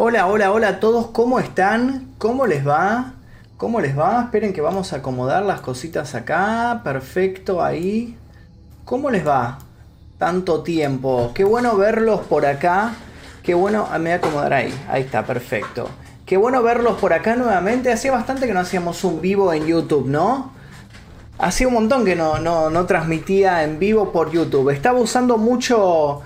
Hola, hola, hola a todos, ¿cómo están? ¿Cómo les va? ¿Cómo les va? Esperen que vamos a acomodar las cositas acá. Perfecto, ahí. ¿Cómo les va? Tanto tiempo. Qué bueno verlos por acá. Qué bueno, ah, me voy a acomodar ahí. Ahí está, perfecto. Qué bueno verlos por acá nuevamente. Hacía bastante que no hacíamos un vivo en YouTube, ¿no? Hacía un montón que no, no, no transmitía en vivo por YouTube. Estaba usando mucho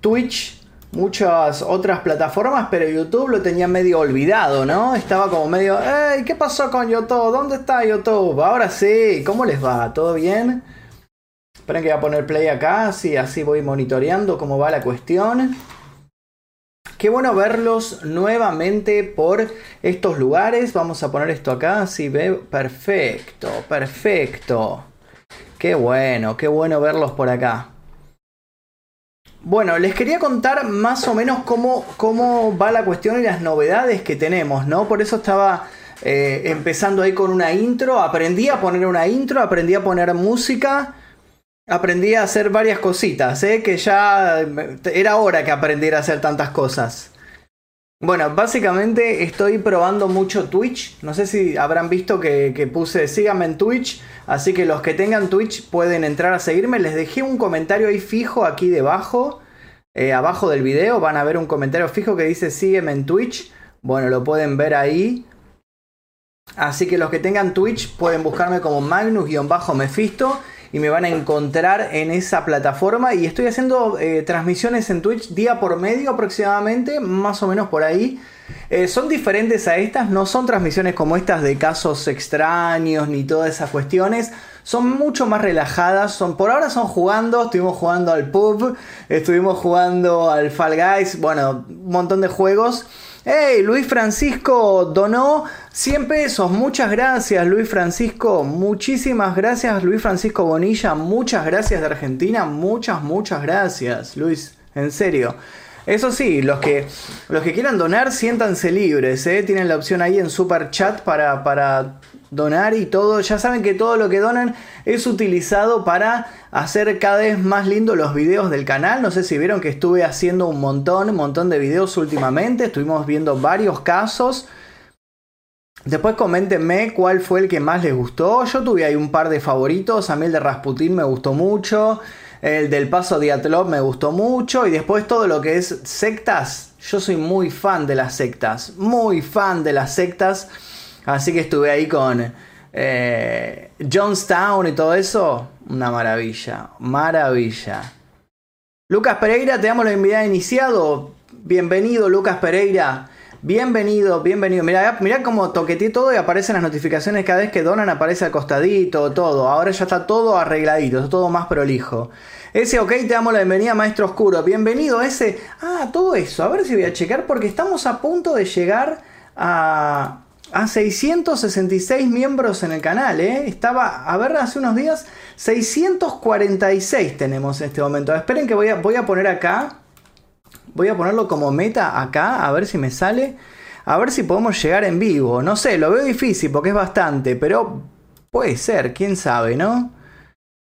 Twitch muchas otras plataformas, pero YouTube lo tenía medio olvidado, ¿no? Estaba como medio, ¡Ey! ¿Qué pasó con YouTube? ¿Dónde está YouTube? Ahora sí, ¿cómo les va? ¿Todo bien? Esperen que voy a poner play acá, sí, así voy monitoreando cómo va la cuestión. Qué bueno verlos nuevamente por estos lugares. Vamos a poner esto acá, así ve. Perfecto, perfecto. Qué bueno, qué bueno verlos por acá. Bueno, les quería contar más o menos cómo, cómo va la cuestión y las novedades que tenemos, ¿no? Por eso estaba eh, empezando ahí con una intro, aprendí a poner una intro, aprendí a poner música, aprendí a hacer varias cositas, ¿eh? Que ya era hora que aprendiera a hacer tantas cosas. Bueno, básicamente estoy probando mucho Twitch. No sé si habrán visto que, puse síganme en Twitch. Así que los que tengan Twitch pueden entrar a seguirme. Les dejé un comentario ahí fijo aquí debajo. Eh, abajo del video van a ver un comentario fijo que dice sígueme en Twitch. Bueno, lo pueden ver ahí. Así que los que tengan Twitch pueden buscarme como Magnus-Mephisto y me van a encontrar en esa plataforma. Y estoy haciendo eh, transmisiones en Twitch día por medio aproximadamente, más o menos por ahí. Eh, son diferentes a estas, no son transmisiones como estas de casos extraños ni todas esas cuestiones. Son mucho más relajadas, son, por ahora son jugando, estuvimos jugando al pub, estuvimos jugando al Fall Guys, bueno, un montón de juegos. Hey, Luis Francisco donó 100 pesos. Muchas gracias, Luis Francisco. Muchísimas gracias, Luis Francisco Bonilla. Muchas gracias de Argentina. Muchas, muchas gracias, Luis. En serio. Eso sí, los que, los que quieran donar, siéntanse libres. ¿eh? Tienen la opción ahí en Super Chat para, para donar y todo. Ya saben que todo lo que donan es utilizado para hacer cada vez más lindo los videos del canal. No sé si vieron que estuve haciendo un montón, un montón de videos últimamente. Estuvimos viendo varios casos. Después coméntenme cuál fue el que más les gustó. Yo tuve ahí un par de favoritos. A mí el de Rasputin me gustó mucho. El del Paso Diatlov me gustó mucho. Y después todo lo que es sectas. Yo soy muy fan de las sectas. Muy fan de las sectas. Así que estuve ahí con eh, Johnstown y todo eso. Una maravilla. Maravilla. Lucas Pereira, te damos la bienvenida iniciado. Bienvenido, Lucas Pereira. Bienvenido, bienvenido. Mira, mira cómo toqueteé todo y aparecen las notificaciones cada vez que donan, aparece al costadito, todo. Ahora ya está todo arregladito, está todo más prolijo. Ese, ok, te damos la bienvenida, Maestro Oscuro. Bienvenido, ese. Ah, todo eso. A ver si voy a checar porque estamos a punto de llegar a, a 666 miembros en el canal. ¿eh? Estaba, a ver, hace unos días, 646 tenemos en este momento. Esperen que voy a, voy a poner acá Voy a ponerlo como meta acá, a ver si me sale. A ver si podemos llegar en vivo. No sé, lo veo difícil porque es bastante, pero puede ser, quién sabe, ¿no?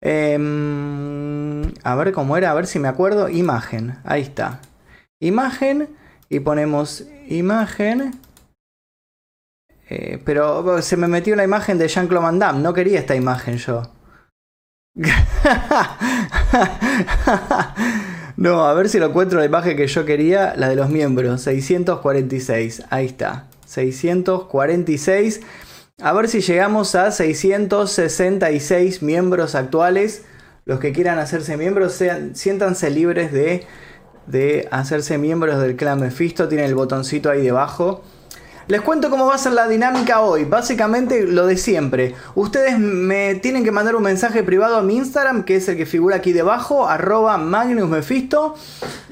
Em, a ver cómo era, a ver si me acuerdo. Imagen, ahí está. Imagen y ponemos imagen. Eh, pero se me metió la imagen de Jean-Claude Van Damme. No quería esta imagen yo. No, a ver si lo encuentro la imagen que yo quería, la de los miembros, 646. Ahí está, 646. A ver si llegamos a 666 miembros actuales. Los que quieran hacerse miembros, sean, siéntanse libres de, de hacerse miembros del clan Mephisto. Tienen el botoncito ahí debajo. Les cuento cómo va a ser la dinámica hoy. Básicamente lo de siempre. Ustedes me tienen que mandar un mensaje privado a mi Instagram, que es el que figura aquí debajo, arroba magnusmefisto.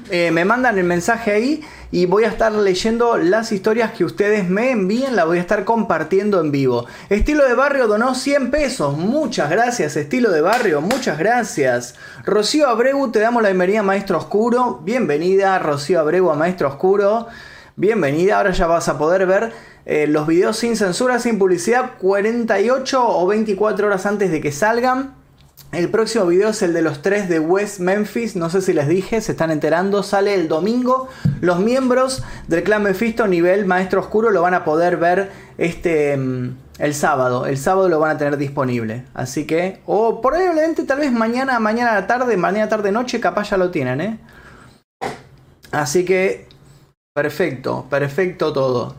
Eh, me mandan el mensaje ahí y voy a estar leyendo las historias que ustedes me envíen, las voy a estar compartiendo en vivo. Estilo de Barrio donó 100 pesos, muchas gracias Estilo de Barrio, muchas gracias. Rocío Abreu, te damos la bienvenida Maestro Oscuro, bienvenida Rocío Abreu a Maestro Oscuro bienvenida. Ahora ya vas a poder ver eh, los videos sin censura, sin publicidad, 48 o 24 horas antes de que salgan. El próximo video es el de los tres de West Memphis. No sé si les dije, se están enterando. Sale el domingo. Los miembros del clan Mephisto nivel Maestro Oscuro lo van a poder ver este mm, el sábado. El sábado lo van a tener disponible. Así que, o probablemente tal vez mañana, mañana tarde, mañana tarde noche, capaz ya lo tienen, ¿eh? Así que Perfecto, perfecto todo.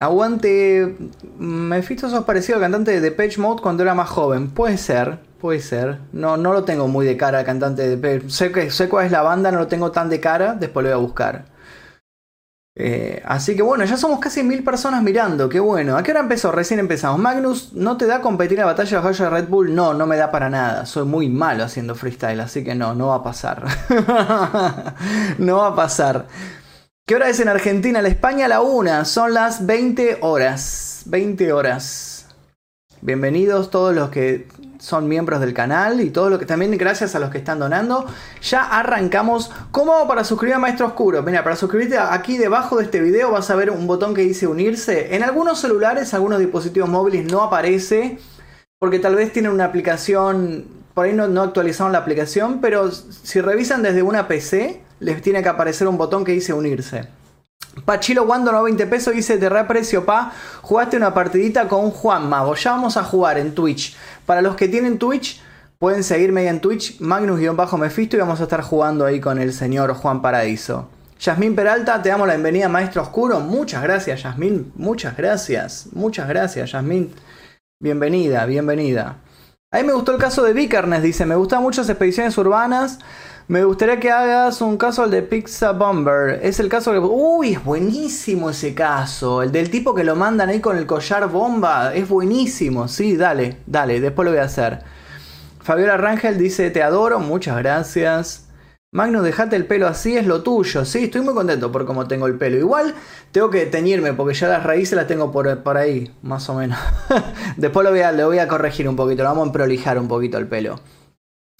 Aguante. Mephisto sos parecido al cantante de Depeche Mode cuando era más joven. Puede ser, puede ser. No, no lo tengo muy de cara al cantante de Depeche. Sé, que, sé cuál es la banda, no lo tengo tan de cara. Después lo voy a buscar. Eh, así que bueno, ya somos casi mil personas mirando, qué bueno. ¿A qué hora empezó? Recién empezamos. Magnus, ¿no te da competir la batalla de de Red Bull? No, no me da para nada. Soy muy malo haciendo freestyle, así que no, no va a pasar. no va a pasar. ¿Qué hora es en Argentina? La España la una. Son las 20 horas. 20 horas. Bienvenidos todos los que son miembros del canal y todo lo que también gracias a los que están donando. Ya arrancamos. ¿Cómo para suscribir a Maestro Oscuro? Mira, para suscribirte aquí debajo de este video vas a ver un botón que dice unirse. En algunos celulares, algunos dispositivos móviles no aparece porque tal vez tienen una aplicación, por ahí no, no actualizaron la aplicación, pero si revisan desde una PC les tiene que aparecer un botón que dice unirse. Pachilo Wando no 20 pesos dice te reaprecio pa, jugaste una partidita con Juan Mago, ya vamos a jugar en Twitch. Para los que tienen Twitch, pueden seguirme en Twitch, Magnus-Mefisto y vamos a estar jugando ahí con el señor Juan Paradiso. Yasmín Peralta, te damos la bienvenida Maestro Oscuro, muchas gracias Yasmín, muchas gracias, muchas gracias Yasmín, bienvenida, bienvenida. A mí me gustó el caso de Vikernes, dice, me gustan muchas expediciones urbanas, me gustaría que hagas un caso al de Pizza Bomber. Es el caso que. Uy, es buenísimo ese caso. El del tipo que lo mandan ahí con el collar bomba. Es buenísimo. Sí, dale, dale, después lo voy a hacer. Fabiola Rangel dice: Te adoro, muchas gracias. Magnus, dejate el pelo así, es lo tuyo. Sí, estoy muy contento por cómo tengo el pelo. Igual tengo que teñirme porque ya las raíces las tengo por, por ahí, más o menos. después lo voy, a, lo voy a corregir un poquito, lo vamos a prolijar un poquito el pelo.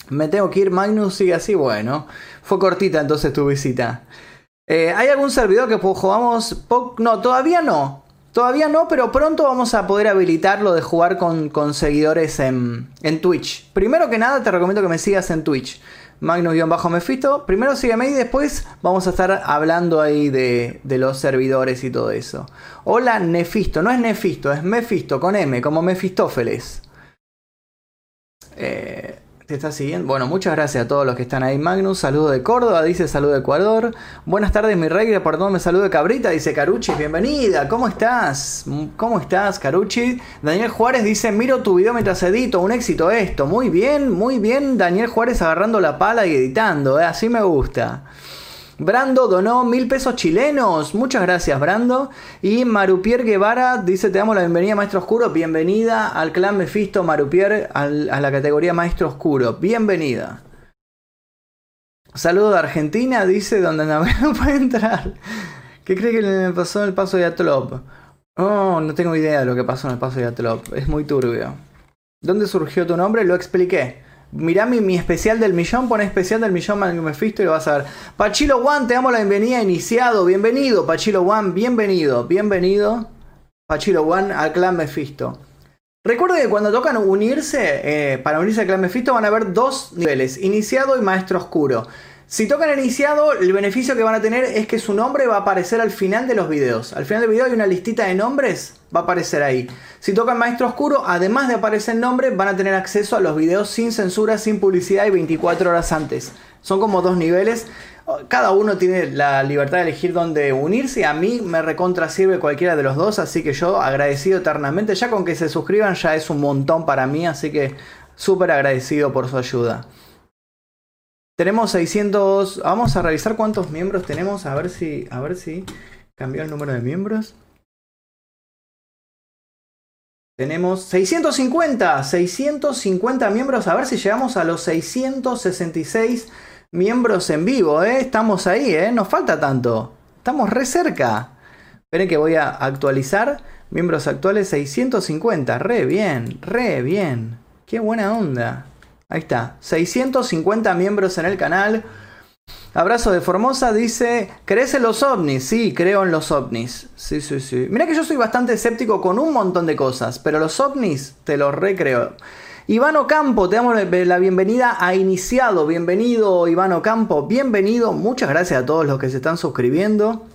Me tengo que ir, Magnus sigue así, bueno. Fue cortita entonces tu visita. Eh, ¿Hay algún servidor que jugamos? No, todavía no. Todavía no, pero pronto vamos a poder habilitarlo de jugar con, seguidores en, en, Twitch. Primero que nada, te recomiendo que me sigas en Twitch. Magnus-Mephisto. Primero sígueme y después vamos a estar hablando ahí de, de, los servidores y todo eso. Hola Nefisto, no es Nefisto, es Mephisto con M, como Mefistófeles. Eh, ¿Te está siguiendo? Bueno, muchas gracias a todos los que están ahí. Magnus, saludo de Córdoba, dice saludo de Ecuador. Buenas tardes, mi rey, todo me saludo de Cabrita, dice Caruchi, bienvenida. ¿Cómo estás? ¿Cómo estás, Caruchi? Daniel Juárez dice, miro tu video mientras edito, un éxito esto. Muy bien, muy bien, Daniel Juárez agarrando la pala y editando, ¿eh? así me gusta. Brando donó mil pesos chilenos. Muchas gracias, Brando. Y Marupier Guevara dice: Te damos la bienvenida, Maestro Oscuro. Bienvenida al clan Mephisto Marupier, a la categoría Maestro Oscuro. Bienvenida. Saludo de Argentina, dice: Donde no puede entrar. ¿Qué cree que le pasó en el paso de Atlop? Oh, no tengo idea de lo que pasó en el paso de Atlop. Es muy turbio. ¿Dónde surgió tu nombre? Lo expliqué. Mirá mi, especial del millón, pon especial del millón Mephisto y lo vas a ver. Pachilo One, te damos la bienvenida iniciado. Bienvenido, Pachilo One, bienvenido, bienvenido. Pachilo One al clan Mephisto. Recuerde que cuando tocan unirse, eh, para unirse al clan Mephisto van a haber dos niveles, iniciado y maestro oscuro. Si tocan iniciado, el beneficio que van a tener es que su nombre va a aparecer al final de los videos. Al final del video hay una listita de nombres, va a aparecer ahí. Si tocan Maestro Oscuro, además de aparecer el nombre, van a tener acceso a los videos sin censura, sin publicidad y 24 horas antes. Son como dos niveles. Cada uno tiene la libertad de elegir dónde unirse. A mí me recontra sirve cualquiera de los dos, así que yo agradecido eternamente. Ya con que se suscriban ya es un montón para mí, así que súper agradecido por su ayuda. Tenemos 600. Vamos a revisar cuántos miembros tenemos. A ver si. A ver si cambió el número de miembros. Tenemos 650. 650 miembros. A ver si llegamos a los 666 miembros en vivo. ¿eh? Estamos ahí, ¿eh? Nos falta tanto. Estamos re cerca. Esperen que voy a actualizar. Miembros actuales 650. Re bien. Re bien. Qué buena onda. Ahí está. 650 miembros en el canal. Abrazo de Formosa dice, ¿crees en los ovnis? Sí, creo en los ovnis. Sí, sí, sí. Mira que yo soy bastante escéptico con un montón de cosas, pero los ovnis te los recreo. Iván Ocampo, te damos la bienvenida a Iniciado. Bienvenido, Iván Ocampo. Bienvenido. Muchas gracias a todos los que se están suscribiendo.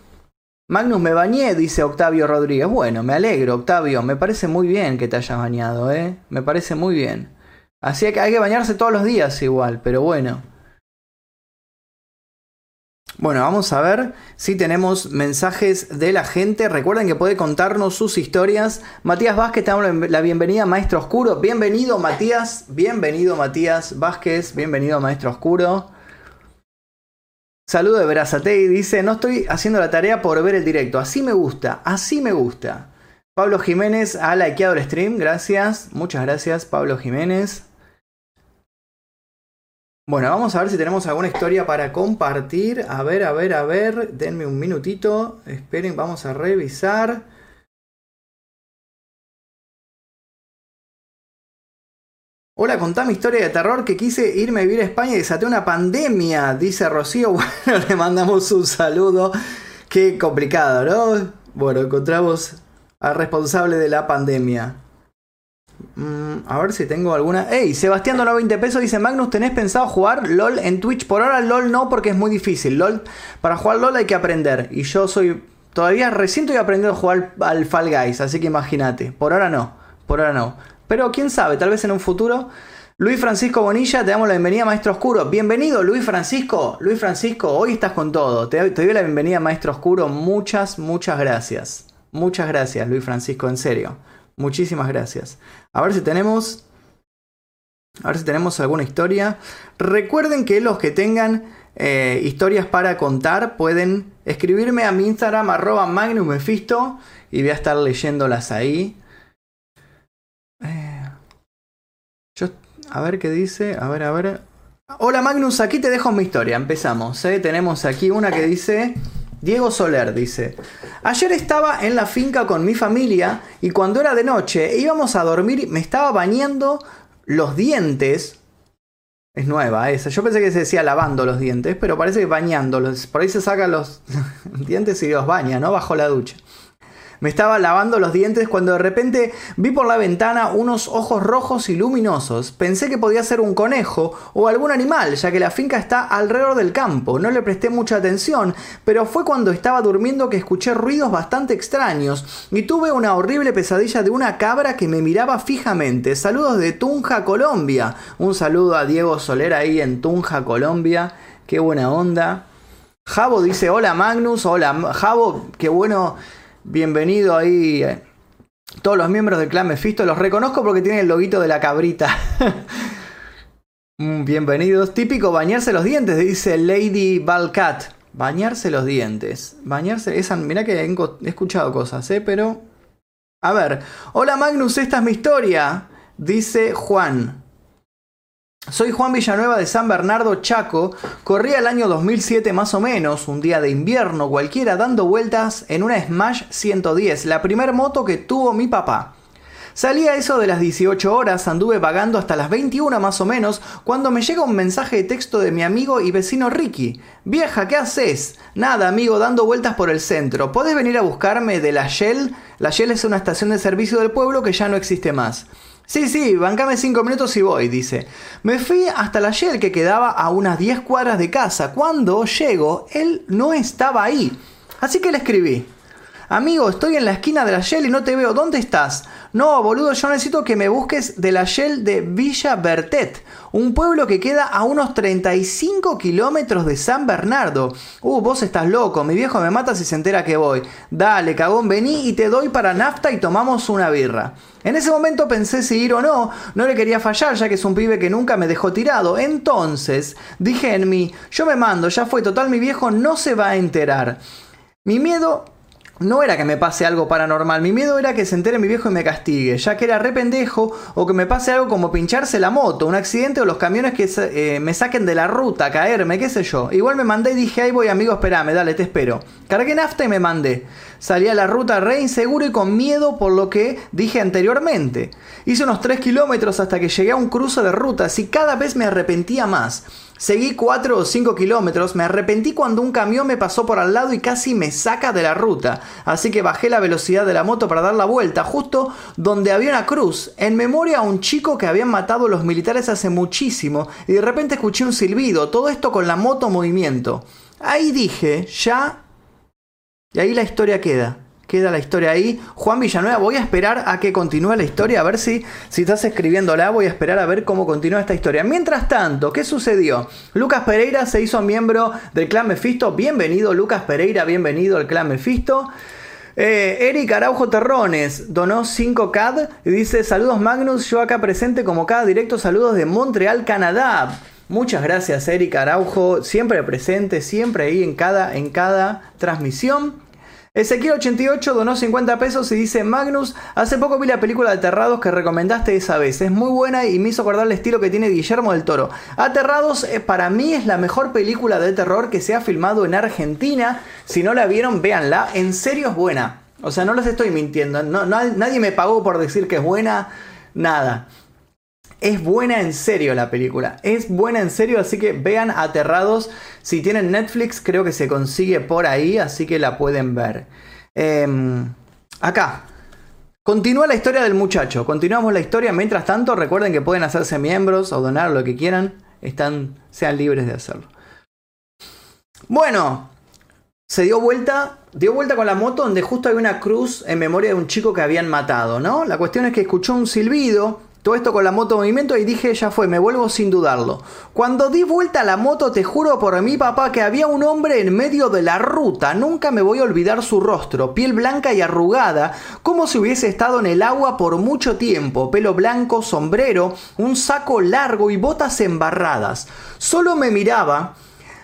Magnus, me bañé, dice Octavio Rodríguez. Bueno, me alegro, Octavio. Me parece muy bien que te hayas bañado, ¿eh? Me parece muy bien. Así que hay que bañarse todos los días igual, pero bueno. Bueno, vamos a ver si tenemos mensajes de la gente. Recuerden que puede contarnos sus historias. Matías Vázquez, te damos la bienvenida, Maestro Oscuro. Bienvenido, Matías. Bienvenido, Matías Vázquez. Bienvenido, Maestro Oscuro. Saludo de Verazatei. Dice, no estoy haciendo la tarea por ver el directo. Así me gusta, así me gusta. Pablo Jiménez ha likeado stream. Gracias. Muchas gracias, Pablo Jiménez. Bueno, vamos a ver si tenemos alguna historia para compartir. A ver, a ver, a ver. Denme un minutito. Esperen, vamos a revisar. Hola, contame historia de terror que quise irme a vivir a España y desaté una pandemia, dice Rocío. Bueno, le mandamos un saludo. Qué complicado, ¿no? Bueno, encontramos al responsable de la pandemia. Mm, a ver si tengo alguna. ¡Ey! Sebastián donó 20 pesos. Dice: Magnus, ¿tenés pensado jugar LOL en Twitch? Por ahora LOL no, porque es muy difícil. LOL, para jugar LOL hay que aprender. Y yo soy. Todavía recién estoy aprendiendo a jugar al Fall Guys, así que imagínate. Por ahora no. Por ahora no. Pero quién sabe, tal vez en un futuro. Luis Francisco Bonilla, te damos la bienvenida, Maestro Oscuro. Bienvenido, Luis Francisco. Luis Francisco, hoy estás con todo. Te, te doy la bienvenida, Maestro Oscuro. Muchas, muchas gracias. Muchas gracias, Luis Francisco, en serio. Muchísimas gracias. A ver si tenemos. A ver si tenemos alguna historia. Recuerden que los que tengan eh, historias para contar pueden escribirme a mi Instagram arroba y voy a estar leyéndolas ahí. Eh, yo, a ver qué dice. A ver, a ver. Hola Magnus, aquí te dejo mi historia. Empezamos. ¿eh? Tenemos aquí una que dice... Diego Soler dice, ayer estaba en la finca con mi familia y cuando era de noche íbamos a dormir me estaba bañando los dientes Es nueva esa. Yo pensé que se decía lavando los dientes, pero parece que bañándolos. Por ahí se sacan los dientes y los baña, ¿no? Bajo la ducha. Me estaba lavando los dientes cuando de repente vi por la ventana unos ojos rojos y luminosos. Pensé que podía ser un conejo o algún animal, ya que la finca está alrededor del campo. No le presté mucha atención, pero fue cuando estaba durmiendo que escuché ruidos bastante extraños y tuve una horrible pesadilla de una cabra que me miraba fijamente. Saludos de Tunja, Colombia. Un saludo a Diego Soler ahí en Tunja, Colombia. Qué buena onda. Javo dice, hola Magnus, hola Javo, qué bueno Bienvenido ahí. Eh, todos los miembros del clan Mephisto los reconozco porque tienen el loguito de la cabrita. Mm, bienvenidos. Típico bañarse los dientes, dice Lady Balcat. Bañarse los dientes. Bañarse. Esa, mirá que he escuchado cosas, ¿eh? Pero. A ver. Hola Magnus, esta es mi historia. Dice Juan. Soy Juan Villanueva de San Bernardo Chaco. Corría el año 2007 más o menos, un día de invierno cualquiera, dando vueltas en una Smash 110, la primer moto que tuvo mi papá. Salía eso de las 18 horas, anduve vagando hasta las 21 más o menos, cuando me llega un mensaje de texto de mi amigo y vecino Ricky. Vieja, ¿qué haces? Nada, amigo, dando vueltas por el centro. ¿Podés venir a buscarme de la Shell? La Shell es una estación de servicio del pueblo que ya no existe más. Sí, sí, bancame cinco minutos y voy, dice. Me fui hasta la Shell que quedaba a unas 10 cuadras de casa. Cuando llego, él no estaba ahí. Así que le escribí. Amigo, estoy en la esquina de la Shell y no te veo. ¿Dónde estás? No, boludo, yo necesito que me busques de la Shell de Villa Bertet, un pueblo que queda a unos 35 kilómetros de San Bernardo. Uh, vos estás loco, mi viejo me mata si se entera que voy. Dale, cagón, vení y te doy para nafta y tomamos una birra. En ese momento pensé si ir o no, no le quería fallar ya que es un pibe que nunca me dejó tirado. Entonces dije en mí, yo me mando, ya fue total, mi viejo no se va a enterar. Mi miedo no era que me pase algo paranormal, mi miedo era que se entere mi viejo y me castigue, ya que era re pendejo o que me pase algo como pincharse la moto, un accidente o los camiones que eh, me saquen de la ruta, caerme, qué sé yo. Igual me mandé y dije, ahí voy amigo, espérame, dale, te espero. Cargué nafta y me mandé. Salí a la ruta re inseguro y con miedo por lo que dije anteriormente. Hice unos 3 kilómetros hasta que llegué a un cruce de rutas y cada vez me arrepentía más. Seguí 4 o 5 kilómetros, me arrepentí cuando un camión me pasó por al lado y casi me saca de la ruta, así que bajé la velocidad de la moto para dar la vuelta, justo donde había una cruz, en memoria a un chico que habían matado los militares hace muchísimo, y de repente escuché un silbido, todo esto con la moto en movimiento. Ahí dije, ya... Y ahí la historia queda queda la historia ahí. Juan Villanueva, voy a esperar a que continúe la historia, a ver si, si estás escribiéndola, voy a esperar a ver cómo continúa esta historia. Mientras tanto, ¿qué sucedió? Lucas Pereira se hizo miembro del clan Mefisto. Bienvenido, Lucas Pereira, bienvenido al clan Mefisto. Eh, Eric Araujo Terrones donó 5 CAD y dice: Saludos Magnus, yo acá presente como cada directo, saludos de Montreal, Canadá. Muchas gracias, Eric Araujo, siempre presente, siempre ahí en cada, en cada transmisión. Ezequiel88 donó 50 pesos y dice, Magnus, hace poco vi la película Aterrados que recomendaste esa vez. Es muy buena y me hizo acordar el estilo que tiene Guillermo del Toro. Aterrados eh, para mí es la mejor película de terror que se ha filmado en Argentina. Si no la vieron, véanla. En serio es buena. O sea, no les estoy mintiendo. nadie me pagó por decir que es buena. Nada. Es buena en serio la película. Es buena en serio, así que vean Aterrados. Si tienen Netflix, creo que se consigue por ahí, así que la pueden ver. Em, acá. Continúa la historia del muchacho. Continuamos la historia. Mientras tanto, recuerden que pueden hacerse miembros o donar lo que quieran. Están, sean libres de hacerlo. Bueno, se dio vuelta, dio vuelta con la moto donde justo hay una cruz en memoria de un chico que habían matado, ¿no? La cuestión es que escuchó un silbido todo esto con la moto movimiento y dije, ya fue, me vuelvo sin dudarlo. Cuando di vuelta a la moto, te juro por mi papá que había un hombre en medio de la ruta. Nunca me voy a olvidar su rostro, piel blanca y arrugada, como si hubiese estado en el agua por mucho tiempo. Pelo blanco, sombrero, un saco largo y botas embarradas. Solo me miraba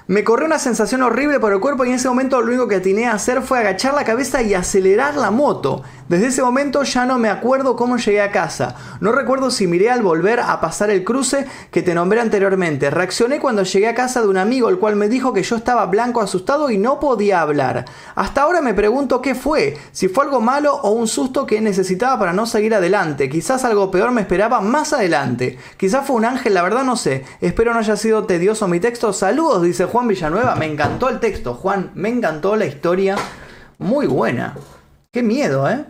Me corrió una sensación horrible por el cuerpo y en ese momento lo único que atiné a hacer fue agachar la cabeza y acelerar la moto. Desde ese momento ya no me acuerdo cómo llegué a casa. No recuerdo si miré al volver a pasar el cruce que te nombré anteriormente. Reaccioné cuando llegué a casa de un amigo el cual me dijo que yo estaba blanco asustado y no podía hablar. Hasta ahora me pregunto qué fue, si fue algo malo o un susto que necesitaba para no seguir adelante. Quizás algo peor me esperaba más adelante. Quizás fue un ángel, la verdad no sé. Espero no haya sido tedioso mi texto. Saludos, dice Juan Villanueva. Me encantó el texto, Juan. Me encantó la historia. Muy buena. Qué miedo, ¿eh?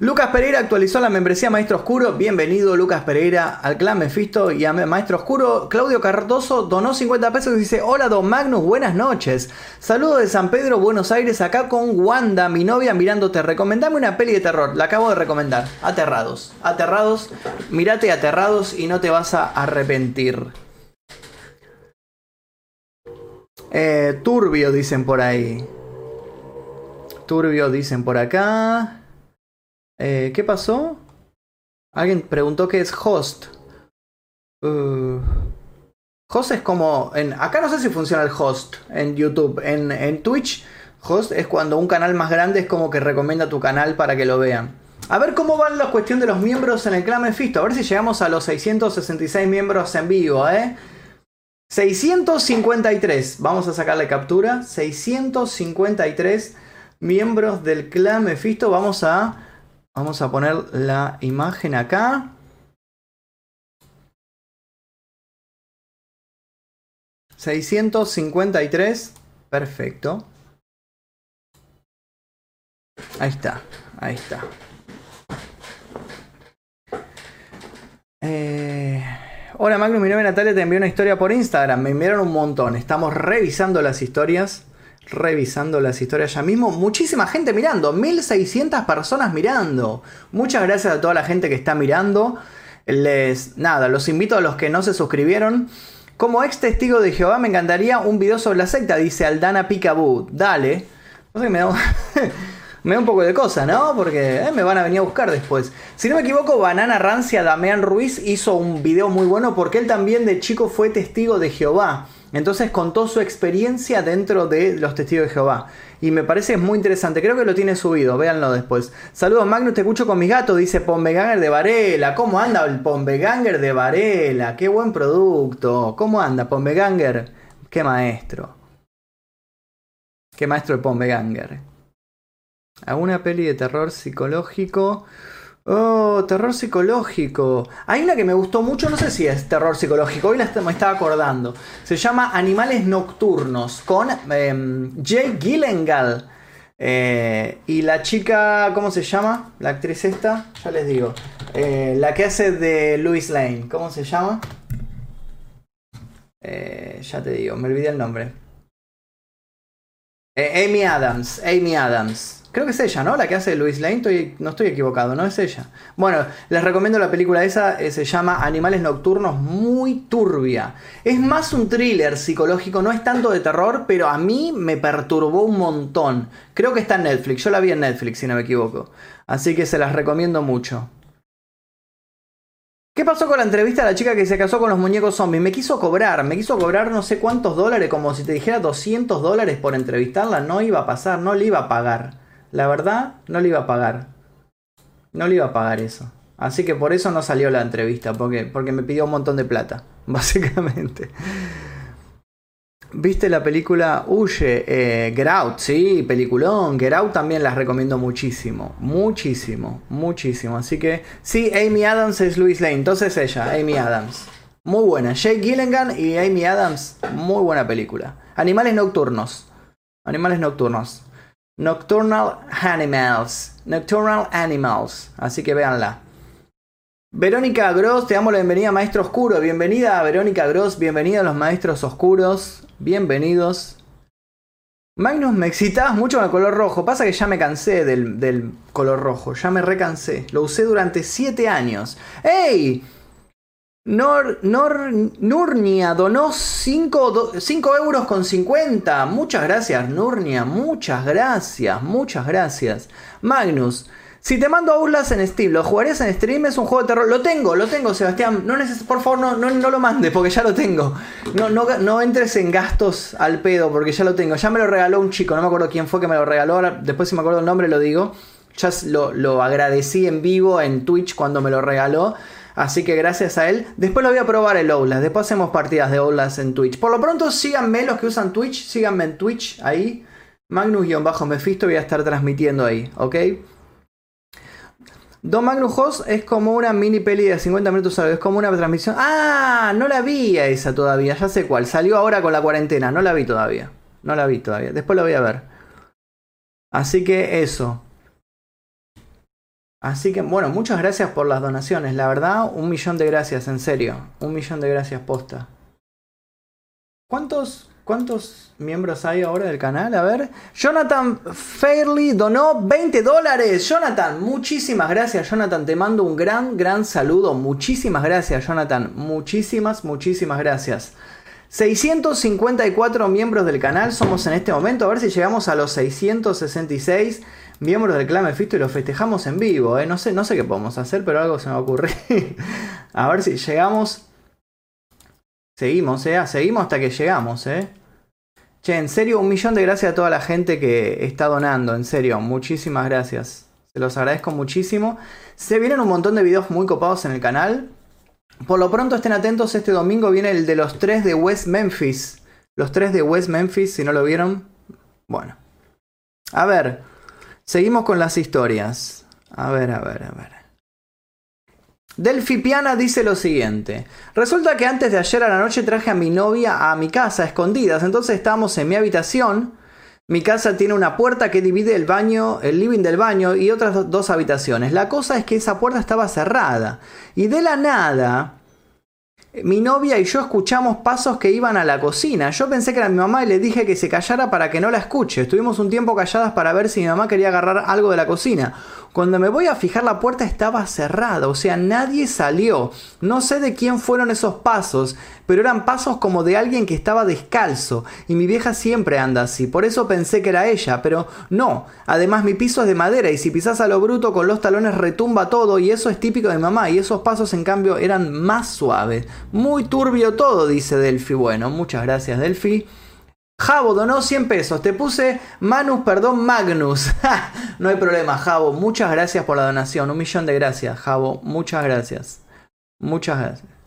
Lucas Pereira actualizó la membresía Maestro Oscuro. Bienvenido, Lucas Pereira, al clan Mefisto y a Maestro Oscuro. Claudio Cardoso donó 50 pesos y dice: Hola, don Magnus, buenas noches. Saludo de San Pedro, Buenos Aires, acá con Wanda, mi novia, mirándote. Recomendame una peli de terror. La acabo de recomendar. Aterrados. Aterrados. Mírate aterrados y no te vas a arrepentir. Eh, turbio, dicen por ahí. Turbio, dicen por acá. Eh, ¿Qué pasó? Alguien preguntó qué es host. Uh, host es como. En, acá no sé si funciona el host en YouTube. En, en Twitch, host es cuando un canal más grande es como que recomienda tu canal para que lo vean. A ver cómo va la cuestión de los miembros en el clan Mephisto. A ver si llegamos a los 666 miembros en vivo, ¿eh? 653. Vamos a sacarle captura. 653 miembros del clan Mephisto. Vamos a Vamos a poner la imagen acá. ¿653? Perfecto. Ahí está, ahí está. Eh... Hola Magnus, mi nombre es Natalia, te envié una historia por Instagram. Me enviaron un montón. Estamos revisando las historias revisando las historias ya mismo. Muchísima gente mirando, 1600 personas mirando. Muchas gracias a toda la gente que está mirando. Les, nada, los invito a los que no se suscribieron. Como ex testigo de Jehová me encantaría un video sobre la secta, dice Aldana Picaboo. Dale. No sé, me da, me da un poco de cosa, ¿no? Porque eh, me van a venir a buscar después. Si no me equivoco, Banana Rancia Damián Ruiz hizo un video muy bueno porque él también de chico fue testigo de Jehová. Entonces contó su experiencia dentro de los testigos de Jehová. Y me parece muy interesante. Creo que lo tiene subido. Véanlo después. Saludos Magnus, te escucho con mis gatos. Dice Pombeganger de Varela. ¿Cómo anda el Pombeganger de Varela? Qué buen producto. ¿Cómo anda Pombeganger? Qué maestro. Qué maestro el Pombeganger. ¿Alguna peli de terror psicológico? Oh, terror psicológico. Hay una que me gustó mucho, no sé si es terror psicológico, hoy la me estaba acordando. Se llama Animales Nocturnos con em, Jay Gillengal. Eh, y la chica, ¿cómo se llama? La actriz esta, ya les digo. Eh, la que hace de Louis Lane, ¿cómo se llama? Eh, ya te digo, me olvidé el nombre. Amy Adams, Amy Adams. Creo que es ella, ¿no? La que hace Luis Lane, no estoy equivocado, ¿no? Es ella. Bueno, les recomiendo la película esa, eh, se llama Animales Nocturnos, muy turbia. Es más un thriller psicológico, no es tanto de terror, pero a mí me perturbó un montón. Creo que está en Netflix, yo la vi en Netflix, si no me equivoco. Así que se las recomiendo mucho. ¿Qué pasó con la entrevista de la chica que se casó con los muñecos zombies? Me quiso cobrar, me quiso cobrar no sé cuántos dólares, como si te dijera 200 dólares por entrevistarla. No iba a pasar, no le iba a pagar. La verdad, no le iba a pagar. No le iba a pagar eso. Así que por eso no salió la entrevista, porque, porque me pidió un montón de plata, básicamente. ¿Viste la película Huye? Eh, Get Out, sí, peliculón. Get también las recomiendo muchísimo. Muchísimo, muchísimo. Así que sí, Amy Adams es Louis Lane. Entonces ella, Amy Adams. Muy buena. Jake Gillengan y Amy Adams, muy buena película. Animales nocturnos. Animales nocturnos. Nocturnal Animals. Nocturnal Animals. Así que véanla. Verónica Gross, te damos la bienvenida Maestro Oscuro. Bienvenida Verónica Gross, bienvenida a los Maestros Oscuros. Bienvenidos. Magnus, me excitabas mucho con el color rojo. Pasa que ya me cansé del, del color rojo. Ya me recansé. Lo usé durante 7 años. ¡Ey! Nor, Nurnia donó 5 euros con 50. Muchas gracias, Nurnia. Muchas gracias, muchas gracias. Magnus, Si te mando Outlast en Steam, ¿lo jugarías en stream? Es un juego de terror. Lo tengo, lo tengo, Sebastián. No por favor, no, no, no, lo mandes porque ya lo tengo. No, no, no entres en gastos al pedo porque ya lo tengo. Ya me lo regaló un chico, no me acuerdo quién fue que me lo regaló. después si me acuerdo el nombre lo digo. Ya lo, lo agradecí en vivo en Twitch cuando me lo regaló. Así que gracias a él. Después lo voy a probar el Outlast. Después hacemos partidas de Outlast en Twitch. Por lo pronto síganme los que usan Twitch. Síganme en Twitch ahí. Magnus-Mephisto voy a estar transmitiendo ahí. ¿Ok? Don Magnus Host es como una mini peli de 50 minutos a Es como una transmisión. Ah, no la vi esa todavía. Ya sé cuál. Salió ahora con la cuarentena. No la vi todavía. No la vi todavía. Después la voy a ver. Así que eso. Así que bueno, muchas gracias por las donaciones. La verdad, un millón de gracias, en serio. Un millón de gracias posta. ¿Cuántos ¿Cuántos miembros hay ahora del canal? A ver. Jonathan Fairley donó 20 dólares. Jonathan, muchísimas gracias. Jonathan, te mando un gran, gran saludo. Muchísimas gracias, Jonathan. Muchísimas, muchísimas gracias. 654 miembros del canal somos en este momento. A ver si llegamos a los 666 miembros del clan Mephisto y lo festejamos en vivo. ¿eh? No, sé, no sé qué podemos hacer, pero algo se me ocurre. a ver si llegamos. Seguimos, ¿eh? Seguimos hasta que llegamos, ¿eh? Che, en serio, un millón de gracias a toda la gente que está donando, en serio, muchísimas gracias. Se los agradezco muchísimo. Se vienen un montón de videos muy copados en el canal. Por lo pronto estén atentos, este domingo viene el de los tres de West Memphis. Los tres de West Memphis, si no lo vieron. Bueno. A ver, seguimos con las historias. A ver, a ver, a ver. Delphi Piana dice lo siguiente. Resulta que antes de ayer a la noche traje a mi novia a mi casa, a escondidas. Entonces estábamos en mi habitación. Mi casa tiene una puerta que divide el baño, el living del baño y otras dos habitaciones. La cosa es que esa puerta estaba cerrada. Y de la nada, mi novia y yo escuchamos pasos que iban a la cocina. Yo pensé que era mi mamá y le dije que se callara para que no la escuche. Estuvimos un tiempo calladas para ver si mi mamá quería agarrar algo de la cocina. Cuando me voy a fijar la puerta estaba cerrada, o sea, nadie salió. No sé de quién fueron esos pasos, pero eran pasos como de alguien que estaba descalzo. Y mi vieja siempre anda así, por eso pensé que era ella, pero no. Además mi piso es de madera y si pisas a lo bruto con los talones retumba todo y eso es típico de mamá y esos pasos en cambio eran más suaves. Muy turbio todo, dice Delphi. Bueno, muchas gracias Delphi. Javo donó 100 pesos. Te puse Manus, perdón, Magnus. no hay problema, Javo. Muchas gracias por la donación. Un millón de gracias, Javo. Muchas gracias. Muchas gracias.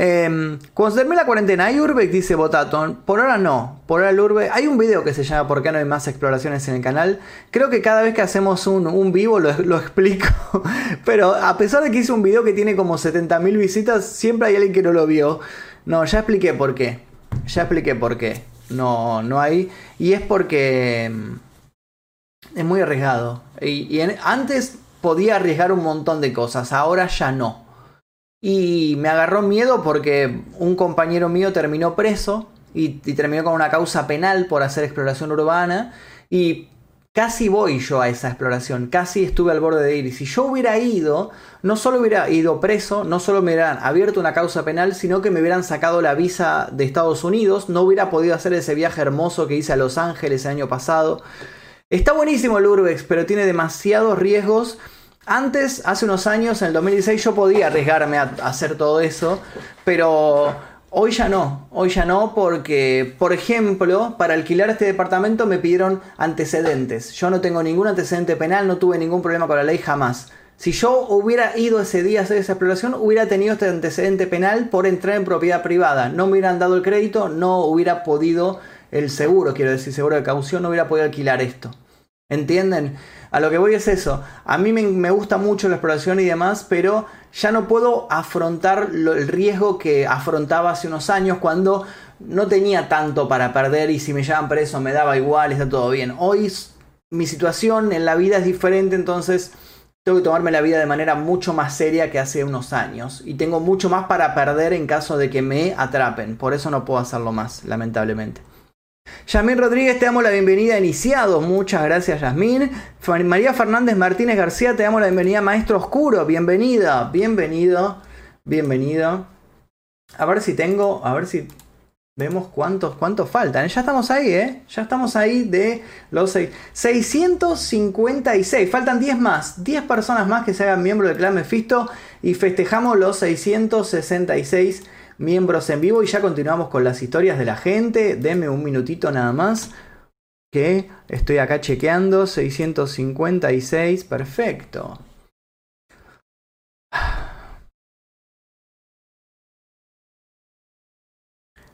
Eh, cuando se termine la cuarentena, ¿hay Urbex? Dice Botaton. Por ahora no. Por ahora el Urbex. Hay un video que se llama ¿Por qué no hay más exploraciones en el canal? Creo que cada vez que hacemos un, vivo lo, explico. Pero a pesar de que hice un video que tiene como 70.000 visitas, siempre hay alguien que no lo vio. No, ya expliqué por qué. Ya expliqué por qué. No, no hay. Y es porque mm, es muy arriesgado. Y, antes podía arriesgar un montón de cosas, ahora ya no. Y me agarró miedo porque un compañero mío terminó preso y, terminó con una causa penal por hacer exploración urbana. Y casi voy yo a esa exploración, casi estuve al borde de ir. Y si yo hubiera ido, no solo hubiera ido preso, no solo me hubieran abierto una causa penal, sino que me hubieran sacado la visa de Estados Unidos, no hubiera podido hacer ese viaje hermoso que hice a Los Ángeles el año pasado. Está buenísimo el Urbex, pero tiene demasiados riesgos. Antes, hace unos años, en el 2016, yo podía arriesgarme a hacer todo eso, pero Hoy ya no, hoy ya no porque, por ejemplo, para alquilar este departamento me pidieron antecedentes. Yo no tengo ningún antecedente penal, no tuve ningún problema con la ley jamás. Si yo hubiera ido ese día a hacer esa exploración, hubiera tenido este antecedente penal por entrar en propiedad privada. No me hubieran dado el crédito, no hubiera podido el seguro, quiero decir, seguro de caución, no hubiera podido alquilar esto. ¿Entienden? A lo que voy es eso. A mí me, gusta mucho la exploración y demás, pero ya no puedo afrontar el riesgo que afrontaba hace unos años cuando no tenía tanto para perder y si me llevan preso me daba igual, está todo bien. Hoy mi situación en la vida es diferente, entonces tengo que tomarme la vida de manera mucho más seria que hace unos años. Y tengo mucho más para perder en caso de que me atrapen. Por eso no puedo hacerlo más, lamentablemente. Yasmín Rodríguez, te damos la bienvenida a Iniciados. Muchas gracias, Yasmín. María Fernández Martínez García, te damos la bienvenida Maestro Oscuro. Bienvenida, bienvenido, bienvenido. A ver si tengo, a ver si Vemos cuántos, cuántos faltan. Ya estamos ahí, ¿eh? Ya estamos ahí de los 656. Faltan 10 más. 10 personas más que se hagan miembros del clan Mephisto. Y festejamos los 666 miembros en vivo. Y ya continuamos con las historias de la gente. Denme un minutito nada más. Que estoy acá chequeando. 656. Perfecto.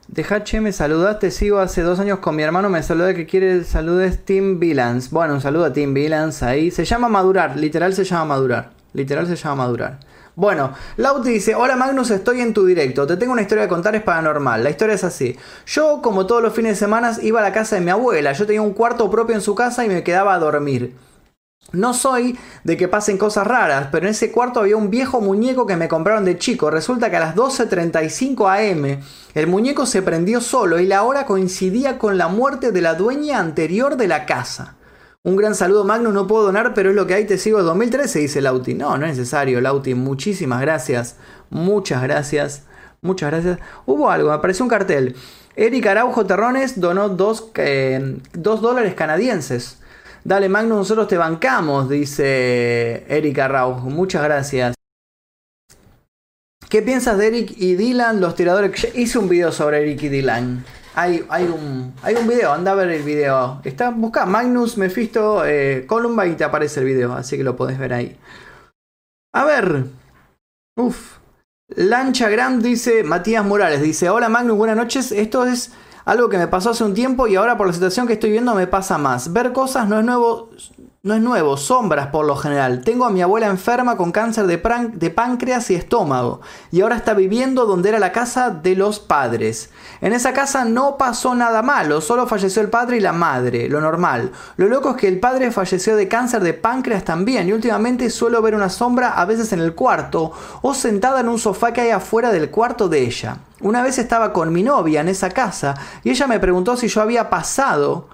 Deja, che, me saludaste, sigo hace dos años con mi hermano, me saluda que quiere saludes Team Vilans. Bueno, un saludo a Team Vilans ahí. Se llama madurar, literal se llama madurar. Literal se llama madurar. Bueno, Lauti dice, hola Magnus, estoy en tu directo, te tengo una historia de contar, es paranormal. La historia es así. Yo, como todos los fines de semana, iba a la casa de mi abuela. Yo tenía un cuarto propio en su casa y me quedaba a dormir. No soy de que pasen cosas raras, pero en ese cuarto había un viejo muñeco que me compraron de chico. Resulta que a las 12.35 am el muñeco se prendió solo y la hora coincidía con la muerte de la dueña anterior de la casa. Un gran saludo Magnus, no puedo donar, pero es lo que hay, te sigo 2013, dice Lauti. No, no es necesario, Lauti, muchísimas gracias. Muchas gracias. Muchas gracias. Hubo algo, apareció un cartel. Eric Araujo Terrones donó 2 eh, dólares canadienses. Dale, Magnus, nosotros te bancamos, dice Eric Araujo. Muchas gracias. ¿Qué piensas de Eric y Dylan, los tiradores? Hice un video sobre Eric y Dylan. Hay, hay, un, hay un video, anda a ver el video. Está, busca Magnus Mephisto eh, Columba y te aparece el video, así que lo podés ver ahí. A ver. Uf. Lancha Gram dice, Matías Morales dice, hola Magnus, buenas noches. Esto es algo que me pasó hace un tiempo y ahora por la situación que estoy viendo me pasa más. Ver cosas no es nuevo, no es nuevo, sombras por lo general. Tengo a mi abuela enferma con cáncer de, de, páncreas y estómago y ahora está viviendo donde era la casa de los padres. En esa casa no pasó nada malo, solo falleció el padre y la madre, lo normal. Lo loco es que el padre falleció de cáncer de páncreas también y últimamente suelo ver una sombra a veces en el cuarto o sentada en un sofá que hay afuera del cuarto de ella. Una vez estaba con mi novia en esa casa y ella me preguntó si yo había pasado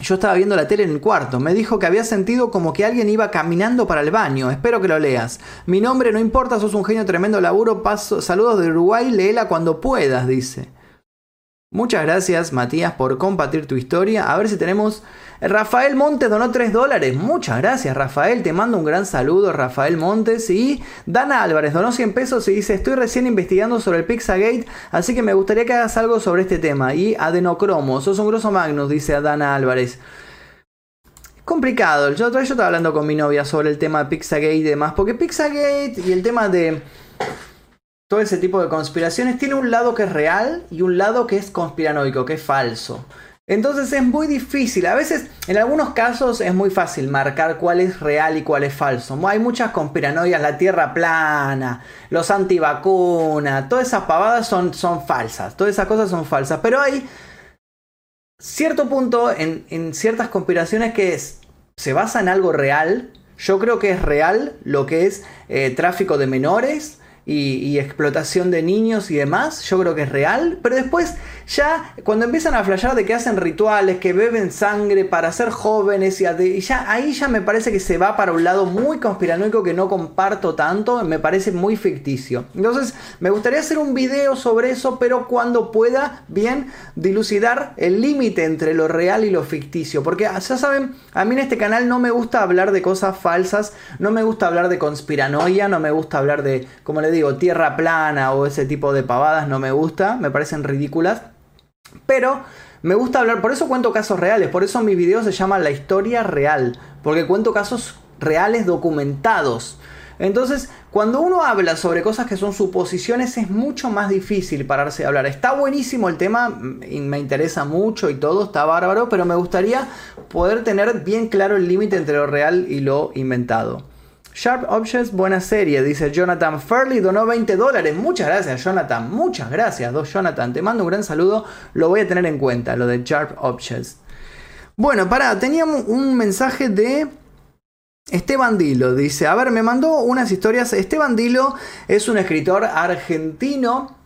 yo estaba viendo la tele en el cuarto. Me dijo que había sentido como que alguien iba caminando para el baño. Espero que lo leas. Mi nombre no importa, sos un genio tremendo laburo. Paso, saludos de Uruguay, léela cuando puedas, dice. Muchas gracias, Matías, por compartir tu historia. A ver si tenemos Rafael Montes donó 3 dólares. Muchas gracias, Rafael. Te mando un gran saludo, Rafael Montes. Y Dana Álvarez donó 100 pesos y dice: Estoy recién investigando sobre el Pixagate, así que me gustaría que hagas algo sobre este tema. Y adenocromo, sos un grosso magnus, dice Dana Álvarez. Complicado. Yo, yo estaba hablando con mi novia sobre el tema de Pixagate y demás, porque Pixagate y el tema de todo ese tipo de conspiraciones tiene un lado que es real y un lado que es conspiranoico, que es falso. Entonces es muy difícil, a veces en algunos casos es muy fácil marcar cuál es real y cuál es falso. Hay muchas conspiranoias, la tierra plana, los antivacunas, todas esas pavadas son, son falsas, todas esas cosas son falsas, pero hay cierto punto en, en ciertas conspiraciones que se basa en algo real. Yo creo que es real lo que es eh, tráfico de menores, y, explotación de niños y demás, yo creo que es real, pero después ya cuando empiezan a flashear de que hacen rituales, que beben sangre para ser jóvenes y, ya ahí ya me parece que se va para un lado muy conspiranoico que no comparto tanto, me parece muy ficticio. Entonces me gustaría hacer un video sobre eso, pero cuando pueda bien dilucidar el límite entre lo real y lo ficticio, porque ya saben, a mí en este canal no me gusta hablar de cosas falsas, no me gusta hablar de conspiranoia, no me gusta hablar de, como le digo, digo, tierra plana o ese tipo de pavadas no me gusta, me parecen ridículas. Pero me gusta hablar, por eso cuento casos reales, por eso mi video se llama La historia real, porque cuento casos reales documentados. Entonces, cuando uno habla sobre cosas que son suposiciones, es mucho más difícil pararse a hablar. Está buenísimo el tema, me interesa mucho y todo, está bárbaro, pero me gustaría poder tener bien claro el límite entre lo real y lo inventado. Sharp Objects, buena serie, dice Jonathan Furley, donó 20 dólares. Muchas gracias, Jonathan. Muchas gracias, dos Jonathan. Te mando un gran saludo. Lo voy a tener en cuenta, lo de Sharp Objects. Bueno, pará, teníamos un mensaje de Esteban Dilo. Dice, a ver, me mandó unas historias. Esteban Dilo es un escritor argentino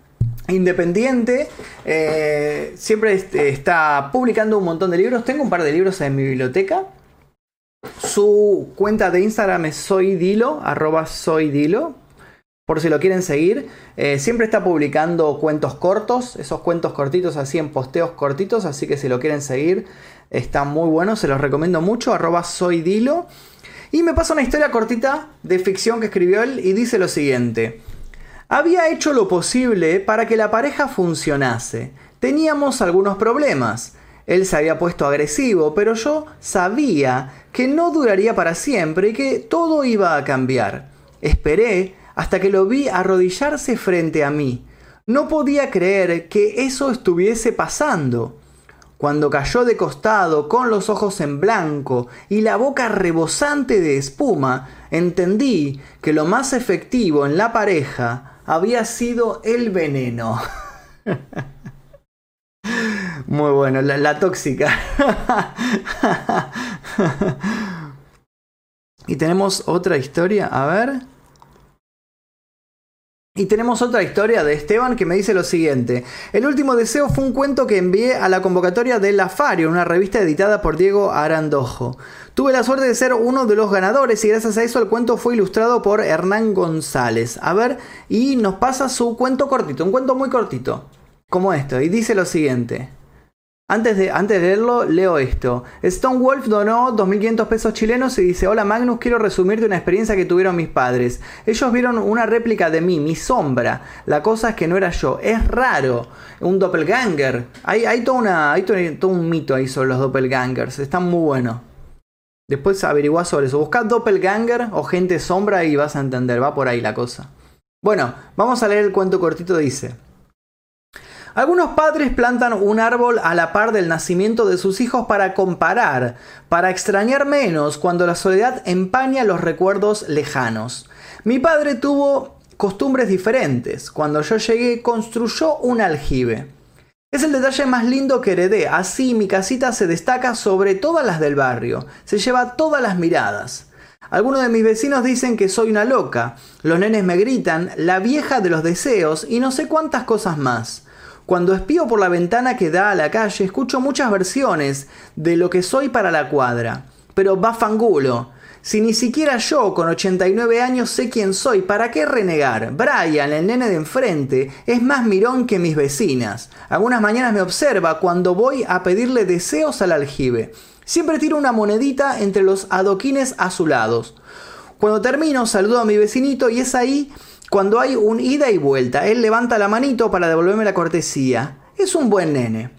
independiente, eh, siempre este, está publicando un montón de libros. Tengo un par de libros en mi biblioteca. Su cuenta de Instagram es soydilo, arroba soydilo. por si lo quieren seguir. Eh, siempre está publicando cuentos cortos, esos cuentos cortitos así en posteos cortitos, así que si lo quieren seguir, está muy bueno, se los recomiendo mucho, arroba soy Dilo. Y me pasa una historia cortita de ficción que escribió él y dice lo siguiente. Había hecho lo posible para que la pareja funcionase. Teníamos algunos problemas. Él se había puesto agresivo, pero yo sabía que no duraría para siempre y que todo iba a cambiar. Esperé hasta que lo vi arrodillarse frente a mí. No podía creer que eso estuviese pasando. Cuando cayó de costado, con los ojos en blanco y la boca rebosante de espuma, entendí que lo más efectivo en la pareja había sido el veneno. Muy bueno, la, tóxica. y tenemos otra historia, a ver. Y tenemos otra historia de Esteban que me dice lo siguiente. El último deseo fue un cuento que envié a la convocatoria de La Fario, una revista editada por Diego Arandojo. Tuve la suerte de ser uno de los ganadores y gracias a eso el cuento fue ilustrado por Hernán González. A ver, y nos pasa su cuento cortito, un cuento muy cortito, como esto, y dice lo siguiente. Antes de, antes de leerlo, leo esto. Stone Wolf donó 2.500 pesos chilenos y dice, hola Magnus, quiero resumirte una experiencia que tuvieron mis padres. Ellos vieron una réplica de mí, mi sombra. La cosa es que no era yo. Es raro. Un doppelganger. Hay, hay, todo, una, hay todo un mito ahí sobre los doppelgangers. Están muy buenos. Después averiguá sobre eso. Buscad doppelganger o gente sombra y vas a entender. Va por ahí la cosa. Bueno, vamos a leer el cuento cortito. Dice... Algunos padres plantan un árbol a la par del nacimiento de sus hijos para comparar, para extrañar menos cuando la soledad empaña los recuerdos lejanos. Mi padre tuvo costumbres diferentes. Cuando yo llegué construyó un aljibe. Es el detalle más lindo que heredé, así mi casita se destaca sobre todas las del barrio, se lleva todas las miradas. Algunos de mis vecinos dicen que soy una loca, los nenes me gritan, la vieja de los deseos y no sé cuántas cosas más. Cuando espío por la ventana que da a la calle, escucho muchas versiones de lo que soy para la cuadra. Pero va fangulo. Si ni siquiera yo, con 89 años, sé quién soy, ¿para qué renegar? Brian, el nene de enfrente, es más mirón que mis vecinas. Algunas mañanas me observa cuando voy a pedirle deseos al aljibe. Siempre tiro una monedita entre los adoquines azulados. Cuando termino, saludo a mi vecinito y es ahí cuando hay un ida y vuelta, él levanta la manito para devolverme la cortesía. Es un buen nene.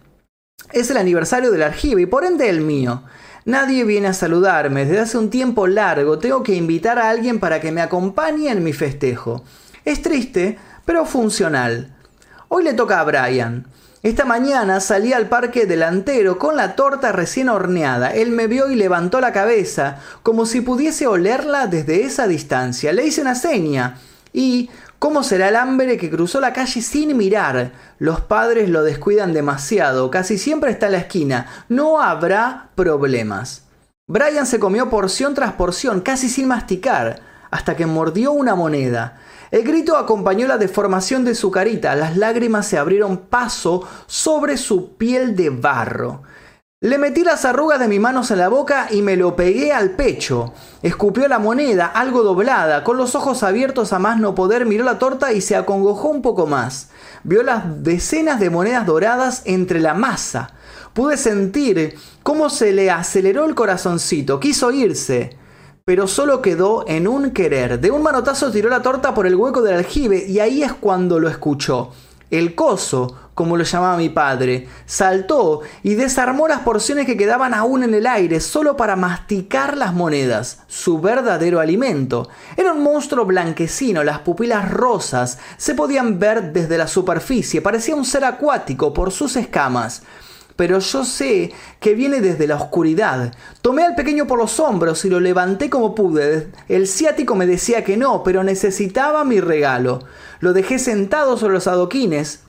Es el aniversario del aljibe y por ende el mío. Nadie viene a saludarme. Desde hace un tiempo largo tengo que invitar a alguien para que me acompañe en mi festejo. Es triste, pero funcional. Hoy le toca a Brian. Esta mañana salí al parque delantero con la torta recién horneada. Él me vio y levantó la cabeza, como si pudiese olerla desde esa distancia. Le hice una seña. ¿Y cómo será el hambre que cruzó la calle sin mirar? Los padres lo descuidan demasiado, casi siempre está en la esquina. No habrá problemas. Brian se comió porción tras porción, casi sin masticar, hasta que mordió una moneda. El grito acompañó la deformación de su carita, las lágrimas se abrieron paso sobre su piel de barro. Le metí las arrugas de mis manos en la boca y me lo pegué al pecho. Escupió la moneda, algo doblada, con los ojos abiertos a más no poder, miró la torta y se acongojó un poco más. Vio las decenas de monedas doradas entre la masa. Pude sentir cómo se le aceleró el corazoncito. Quiso irse, pero solo quedó en un querer. De un manotazo tiró la torta por el hueco del aljibe y ahí es cuando lo escuchó. El coso como lo llamaba mi padre, saltó y desarmó las porciones que quedaban aún en el aire solo para masticar las monedas, su verdadero alimento. Era un monstruo blanquecino, las pupilas rosas se podían ver desde la superficie, parecía un ser acuático por sus escamas. Pero yo sé que viene desde la oscuridad. Tomé al pequeño por los hombros y lo levanté como pude. El ciático me decía que no, pero necesitaba mi regalo. Lo dejé sentado sobre los adoquines,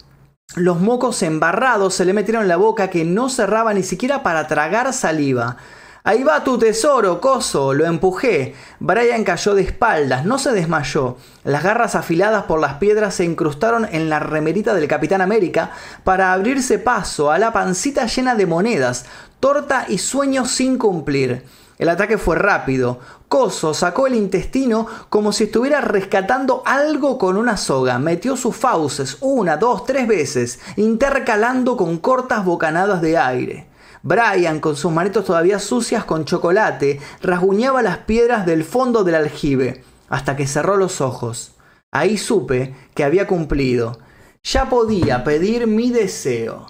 los mocos embarrados se le metieron en la boca que no cerraba ni siquiera para tragar saliva. Ahí va tu tesoro, coso. Lo empujé. Brian cayó de espaldas, no se desmayó. Las garras afiladas por las piedras se incrustaron en la remerita del Capitán América para abrirse paso a la pancita llena de monedas, torta y sueños sin cumplir. El ataque fue rápido. Coso sacó el intestino como si estuviera rescatando algo con una soga. Metió sus fauces una, dos, tres veces, intercalando con cortas bocanadas de aire. Brian, con sus manitos todavía sucias con chocolate, rasguñaba las piedras del fondo del aljibe, hasta que cerró los ojos. Ahí supe que había cumplido. Ya podía pedir mi deseo.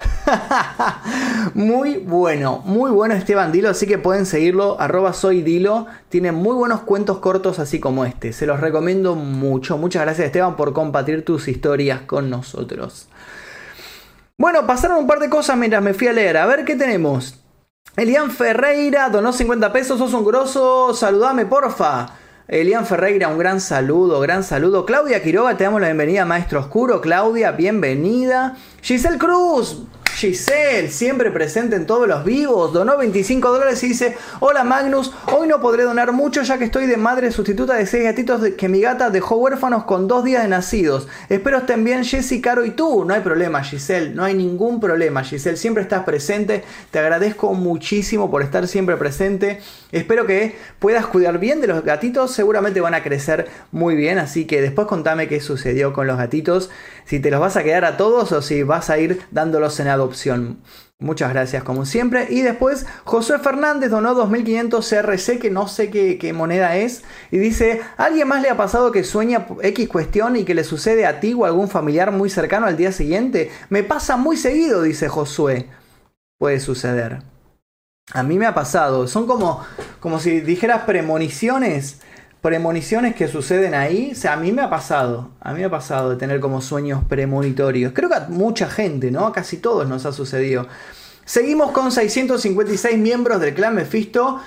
muy bueno, muy bueno Esteban Dilo, así que pueden seguirlo, arroba soy Dilo, tiene muy buenos cuentos cortos así como este, se los recomiendo mucho, muchas gracias Esteban por compartir tus historias con nosotros. Bueno, pasaron un par de cosas mientras me fui a leer. A ver qué tenemos. Elian Ferreira donó 50 pesos, sos un grosso, saludame porfa. Elian Ferreira, un gran saludo, gran saludo. Claudia Quiroga, te damos la bienvenida, Maestro Oscuro. Claudia, bienvenida. Giselle Cruz, Giselle, siempre presente en todos los vivos, donó 25 dólares y dice, hola Magnus, hoy no podré donar mucho ya que estoy de madre sustituta de seis gatitos que mi gata dejó huérfanos con dos días de nacidos. Espero estén bien Jessy, Caro y tú. No hay problema Giselle, no hay ningún problema Giselle, siempre estás presente, te agradezco muchísimo por estar siempre presente. Espero que puedas cuidar bien de los gatitos, seguramente van a crecer muy bien, así que después contame qué sucedió con los gatitos, si te los vas a quedar a todos o si vas a ir dándolos en adopción opción. Muchas gracias como siempre. Y después José Fernández donó 2500 CRC, que no sé qué, moneda es. Y dice, alguien más le ha pasado que sueña X cuestión y que le sucede a ti o a algún familiar muy cercano al día siguiente? Me pasa muy seguido, dice Josué. Puede suceder. A mí me ha pasado. Son como, como si dijeras premoniciones premoniciones que suceden ahí, o sea, a mí me ha pasado, a mí me ha pasado de tener como sueños premonitorios. Creo que a mucha gente, ¿no? A casi todos nos ha sucedido. Seguimos con 656 miembros del clan Mephisto.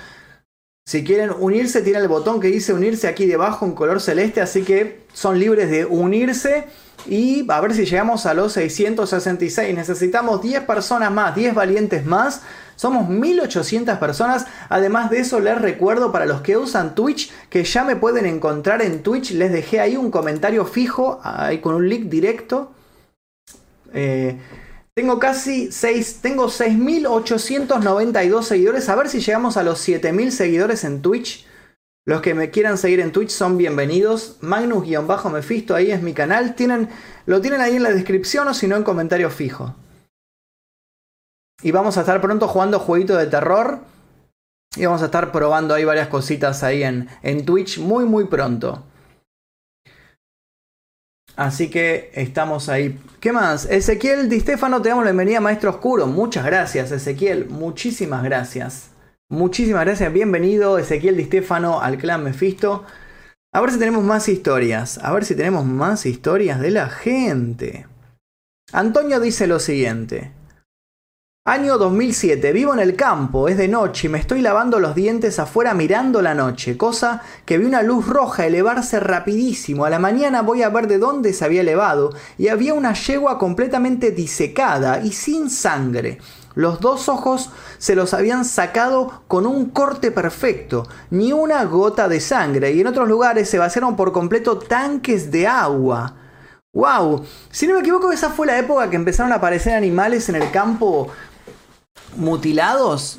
Si quieren unirse, tiene el botón que dice unirse aquí debajo en color celeste, así que son libres de unirse. Y a ver si llegamos a los 666. Necesitamos 10 personas más, 10 valientes más somos 1800 personas. Además de eso, les recuerdo para los que usan Twitch que ya me pueden encontrar en Twitch. Les dejé ahí un comentario fijo, ahí con un link directo. Eh, tengo casi 6, tengo 6.892 seguidores. A ver si llegamos a los 7.000 seguidores en Twitch. Los que me quieran seguir en Twitch son bienvenidos. Magnus-Mefisto, ahí es mi canal. Tienen, lo tienen ahí en la descripción o si no en comentario fijo. Y vamos a estar pronto jugando jueguitos de terror. Y vamos a estar probando ahí varias cositas ahí en, en Twitch muy muy pronto. Así que estamos ahí. ¿Qué más? Ezequiel Di Stefano, te damos la bienvenida, Maestro Oscuro. Muchas gracias, Ezequiel. Muchísimas gracias. Muchísimas gracias. Bienvenido, Ezequiel Di Stefano, al clan Mephisto. A ver si tenemos más historias. A ver si tenemos más historias de la gente. Antonio dice lo siguiente. Año 2007. Vivo en el campo, es de noche y me estoy lavando los dientes afuera mirando la noche, cosa que vi una luz roja elevarse rapidísimo. A la mañana voy a ver de dónde se había elevado y había una yegua completamente disecada y sin sangre. Los dos ojos se los habían sacado con un corte perfecto, ni una gota de sangre, y en otros lugares se vaciaron por completo tanques de agua. ¡Wow! Si no me equivoco, esa fue la época que empezaron a aparecer animales en el campo mutilados.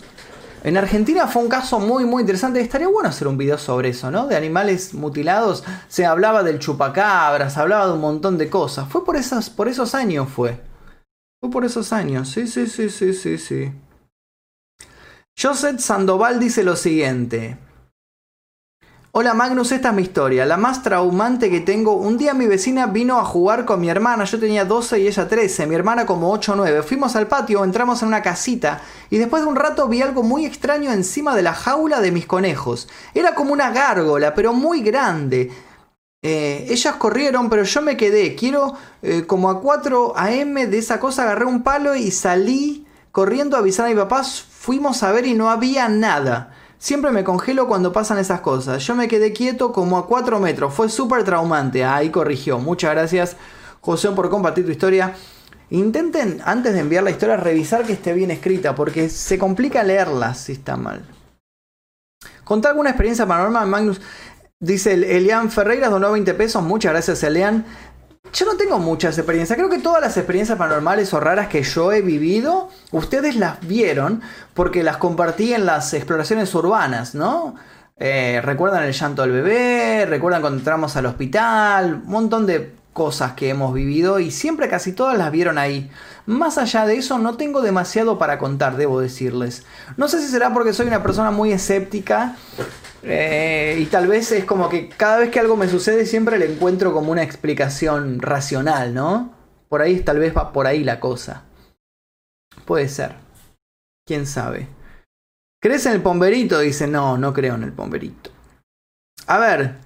En Argentina fue un caso muy muy interesante. Estaría bueno hacer un video sobre eso, ¿no? De animales mutilados. Se hablaba del chupacabras, se hablaba de un montón de cosas. Fue por, esas, por esos años, fue. Fue por esos años. Sí, sí, sí, sí, sí, sí. Joseph Sandoval dice lo siguiente. Hola Magnus, esta es mi historia, la más traumante que tengo. Un día mi vecina vino a jugar con mi hermana, yo tenía 12 y ella 13, mi hermana como 8 o 9. Fuimos al patio, entramos en una casita y después de un rato vi algo muy extraño encima de la jaula de mis conejos. Era como una gárgola, pero muy grande. Eh, ellas corrieron, pero yo me quedé. Quiero, eh, como a 4 a.m. de esa cosa, agarré un palo y salí corriendo a avisar a mi papá. Fuimos a ver y no había nada. Siempre me congelo cuando pasan esas cosas. Yo me quedé quieto como a 4 metros. Fue súper traumante. Ahí corrigió. Muchas gracias, José, por compartir tu historia. intenten antes de enviar la historia revisar que esté bien escrita, porque se complica leerla si está mal. Contar alguna experiencia paranormal, Magnus. Dice Elian Ferreira, donó 20 pesos. Muchas gracias, Elian. Yo no tengo muchas experiencias. Creo que todas las experiencias paranormales o raras que yo he vivido, ustedes las vieron porque las compartí en las exploraciones urbanas, ¿no? Eh, recuerdan el llanto del bebé, recuerdan cuando entramos al hospital, un montón de cosas que hemos vivido y siempre casi todas las vieron ahí. Más allá de eso no tengo demasiado para contar, debo decirles. No sé si será porque soy una persona muy escéptica eh, y tal vez es como que cada vez que algo me sucede siempre le encuentro como una explicación racional, ¿no? Por ahí tal vez va por ahí la cosa. Puede ser. ¿Quién sabe? ¿Crees en el pomberito? Dice, no, no creo en el pomberito. A ver,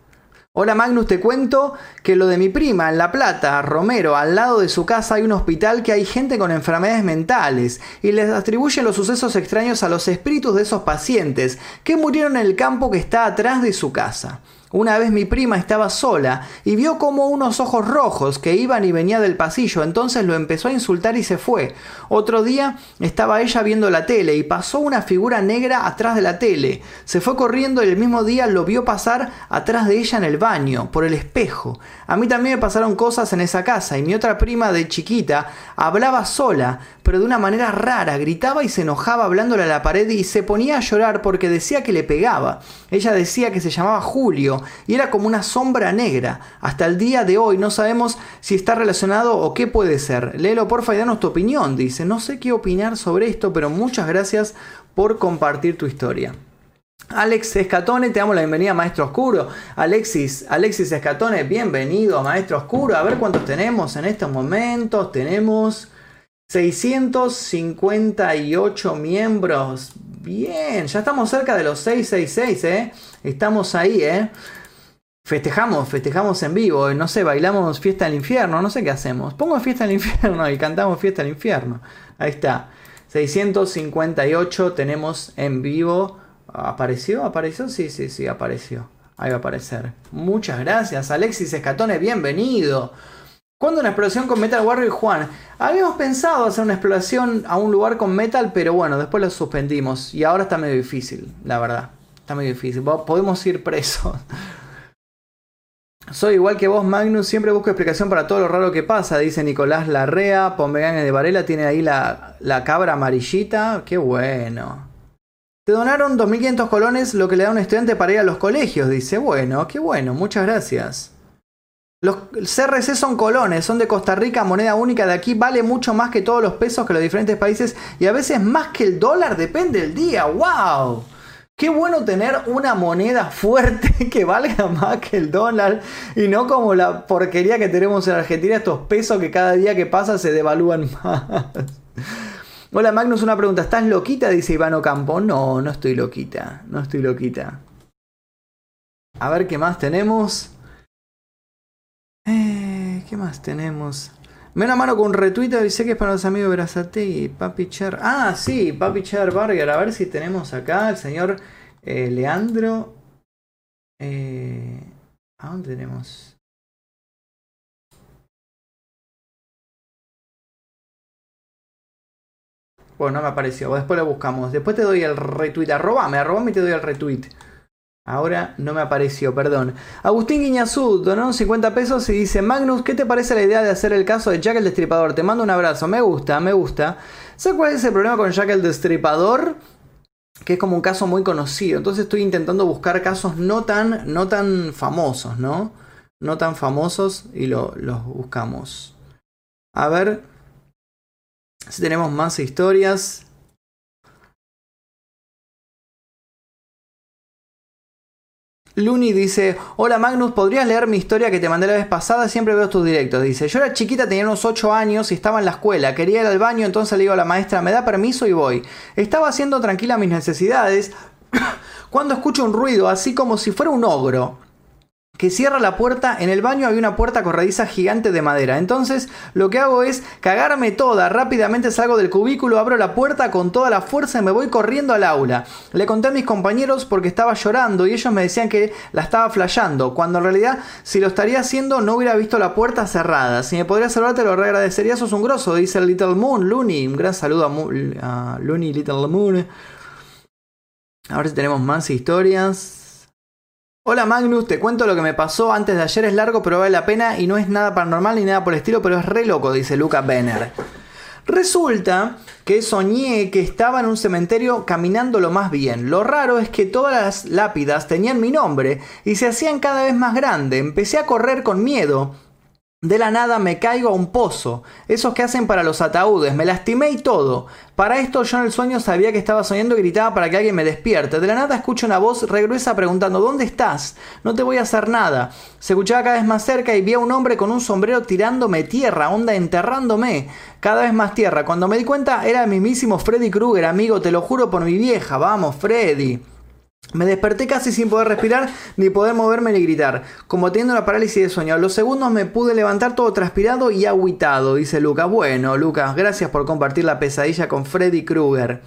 Hola Magnus, te cuento que lo de mi prima en La Plata, Romero, al lado de su casa hay un hospital que hay gente con enfermedades mentales y les atribuyen los sucesos extraños a los espíritus de esos pacientes que murieron en el campo que está atrás de su casa. Una vez mi prima estaba sola y vio como unos ojos rojos que iban y venían del pasillo, entonces lo empezó a insultar y se fue. Otro día estaba ella viendo la tele y pasó una figura negra atrás de la tele. Se fue corriendo y el mismo día lo vio pasar atrás de ella en el baño, por el espejo. A mí también me pasaron cosas en esa casa y mi otra prima de chiquita hablaba sola, pero de una manera rara, gritaba y se enojaba hablándole a la pared y se ponía a llorar porque decía que le pegaba. Ella decía que se llamaba Julio y era como una sombra negra. Hasta el día de hoy no sabemos si está relacionado o qué puede ser. Léelo porfa y danos tu opinión, dice. No sé qué opinar sobre esto, pero muchas gracias por compartir tu historia. Alex Escatone, te damos la bienvenida a Maestro Oscuro. Alexis, Alexis Escatone, bienvenido a Maestro Oscuro. A ver cuántos tenemos en estos momentos. Tenemos 658 miembros. Bien, ya estamos cerca de los 666, ¿eh? Estamos ahí, ¿eh? Festejamos, festejamos en vivo, no sé, bailamos fiesta del infierno, no sé qué hacemos. Pongo fiesta del infierno y cantamos fiesta del infierno. Ahí está. 658 tenemos en vivo. ¿Apareció? ¿Apareció? Sí, sí, sí, apareció. Ahí va a aparecer. Muchas gracias, Alexis Escatone, bienvenido. ¿Cuándo una exploración con Metal Warrior y Juan? Habíamos pensado hacer una exploración a un lugar con Metal, pero bueno, después lo suspendimos. Y ahora está medio difícil, la verdad. Está medio difícil. Podemos ir presos. Soy igual que vos, Magnus, siempre busco explicación para todo lo raro que pasa, dice Nicolás Larrea. Pombeganes de Varela tiene ahí la, la cabra amarillita. Qué bueno. Te donaron 2.500 colones, lo que le da a un estudiante para ir a los colegios, dice. Bueno, qué bueno, muchas gracias. Los CRC son colones, son de Costa Rica, moneda única de aquí, vale mucho más que todos los pesos que los diferentes países y a veces más que el dólar, depende del día. ¡Wow! Qué bueno tener una moneda fuerte que valga más que el dólar y no como la porquería que tenemos en Argentina, estos pesos que cada día que pasa se devalúan más. Hola Magnus, una pregunta. ¿Estás loquita? Dice Ivano Campo. No, no estoy loquita. No estoy loquita. A ver qué más tenemos. Eh, ¿Qué más tenemos? Me una mano con retweet, dice que es para los amigos Brazate y Papi Char. Ah, sí, Papi Char Barger. A ver si tenemos acá el señor eh, Leandro. Eh, ¿A dónde tenemos? Bueno, no me apareció. Después lo buscamos. Después te doy el retweet. Arrobame, arrobame y te doy el retweet. Ahora no me apareció, perdón. Agustín Guiñazú donó 50 pesos y dice, Magnus, ¿qué te parece la idea de hacer el caso de Jack el Destripador? Te mando un abrazo, me gusta, me gusta. ¿Sabes cuál es el problema con Jack el Destripador? Que es como un caso muy conocido. Entonces estoy intentando buscar casos no tan, no tan famosos, ¿no? No tan famosos y los buscamos. A ver si tenemos más historias. Luni dice, hola Magnus, ¿podrías leer mi historia que te mandé la vez pasada? Siempre veo tus directos. Dice, yo era chiquita, tenía unos 8 años y estaba en la escuela. Quería ir al baño, entonces le digo a la maestra, me da permiso y voy. Estaba haciendo tranquila mis necesidades cuando escucho un ruido, así como si fuera un ogro. Que cierra la puerta. En el baño hay una puerta corrediza gigante de madera. Entonces lo que hago es cagarme toda. Rápidamente salgo del cubículo, abro la puerta con toda la fuerza y me voy corriendo al aula. Le conté a mis compañeros porque estaba llorando y ellos me decían que la estaba flayando. Cuando en realidad, si lo estaría haciendo, no hubiera visto la puerta cerrada. Si me podrías salvar, te lo agradecería. Sos un grosso, dice Little Moon. Looney, un gran saludo a, a Looney Little Moon. A ver si tenemos más historias. Hola Magnus, te cuento lo que me pasó antes de ayer, es largo pero vale la pena y no es nada paranormal ni nada por el estilo, pero es re loco, dice Luca Benner. Resulta que soñé que estaba en un cementerio caminando lo más bien. Lo raro es que todas las lápidas tenían mi nombre y se hacían cada vez más grandes. Empecé a correr con miedo de la nada me caigo a un pozo, esos que hacen para los ataúdes, me lastimé y todo. Para esto yo en el sueño sabía que estaba soñando y gritaba para que alguien me despierte. De la nada escucho una voz regruesa preguntando ¿Dónde estás? No te voy a hacer nada. Se escuchaba cada vez más cerca y vi a un hombre con un sombrero tirándome tierra, onda enterrándome. Cada vez más tierra. Cuando me di cuenta era el mismísimo Freddy Krueger, amigo, te lo juro por mi vieja. Vamos, Freddy. Me desperté casi sin poder respirar, ni poder moverme ni gritar, como teniendo una parálisis de sueño. A los segundos me pude levantar todo transpirado y agüitado, dice Lucas. Bueno, Lucas, gracias por compartir la pesadilla con Freddy Krueger.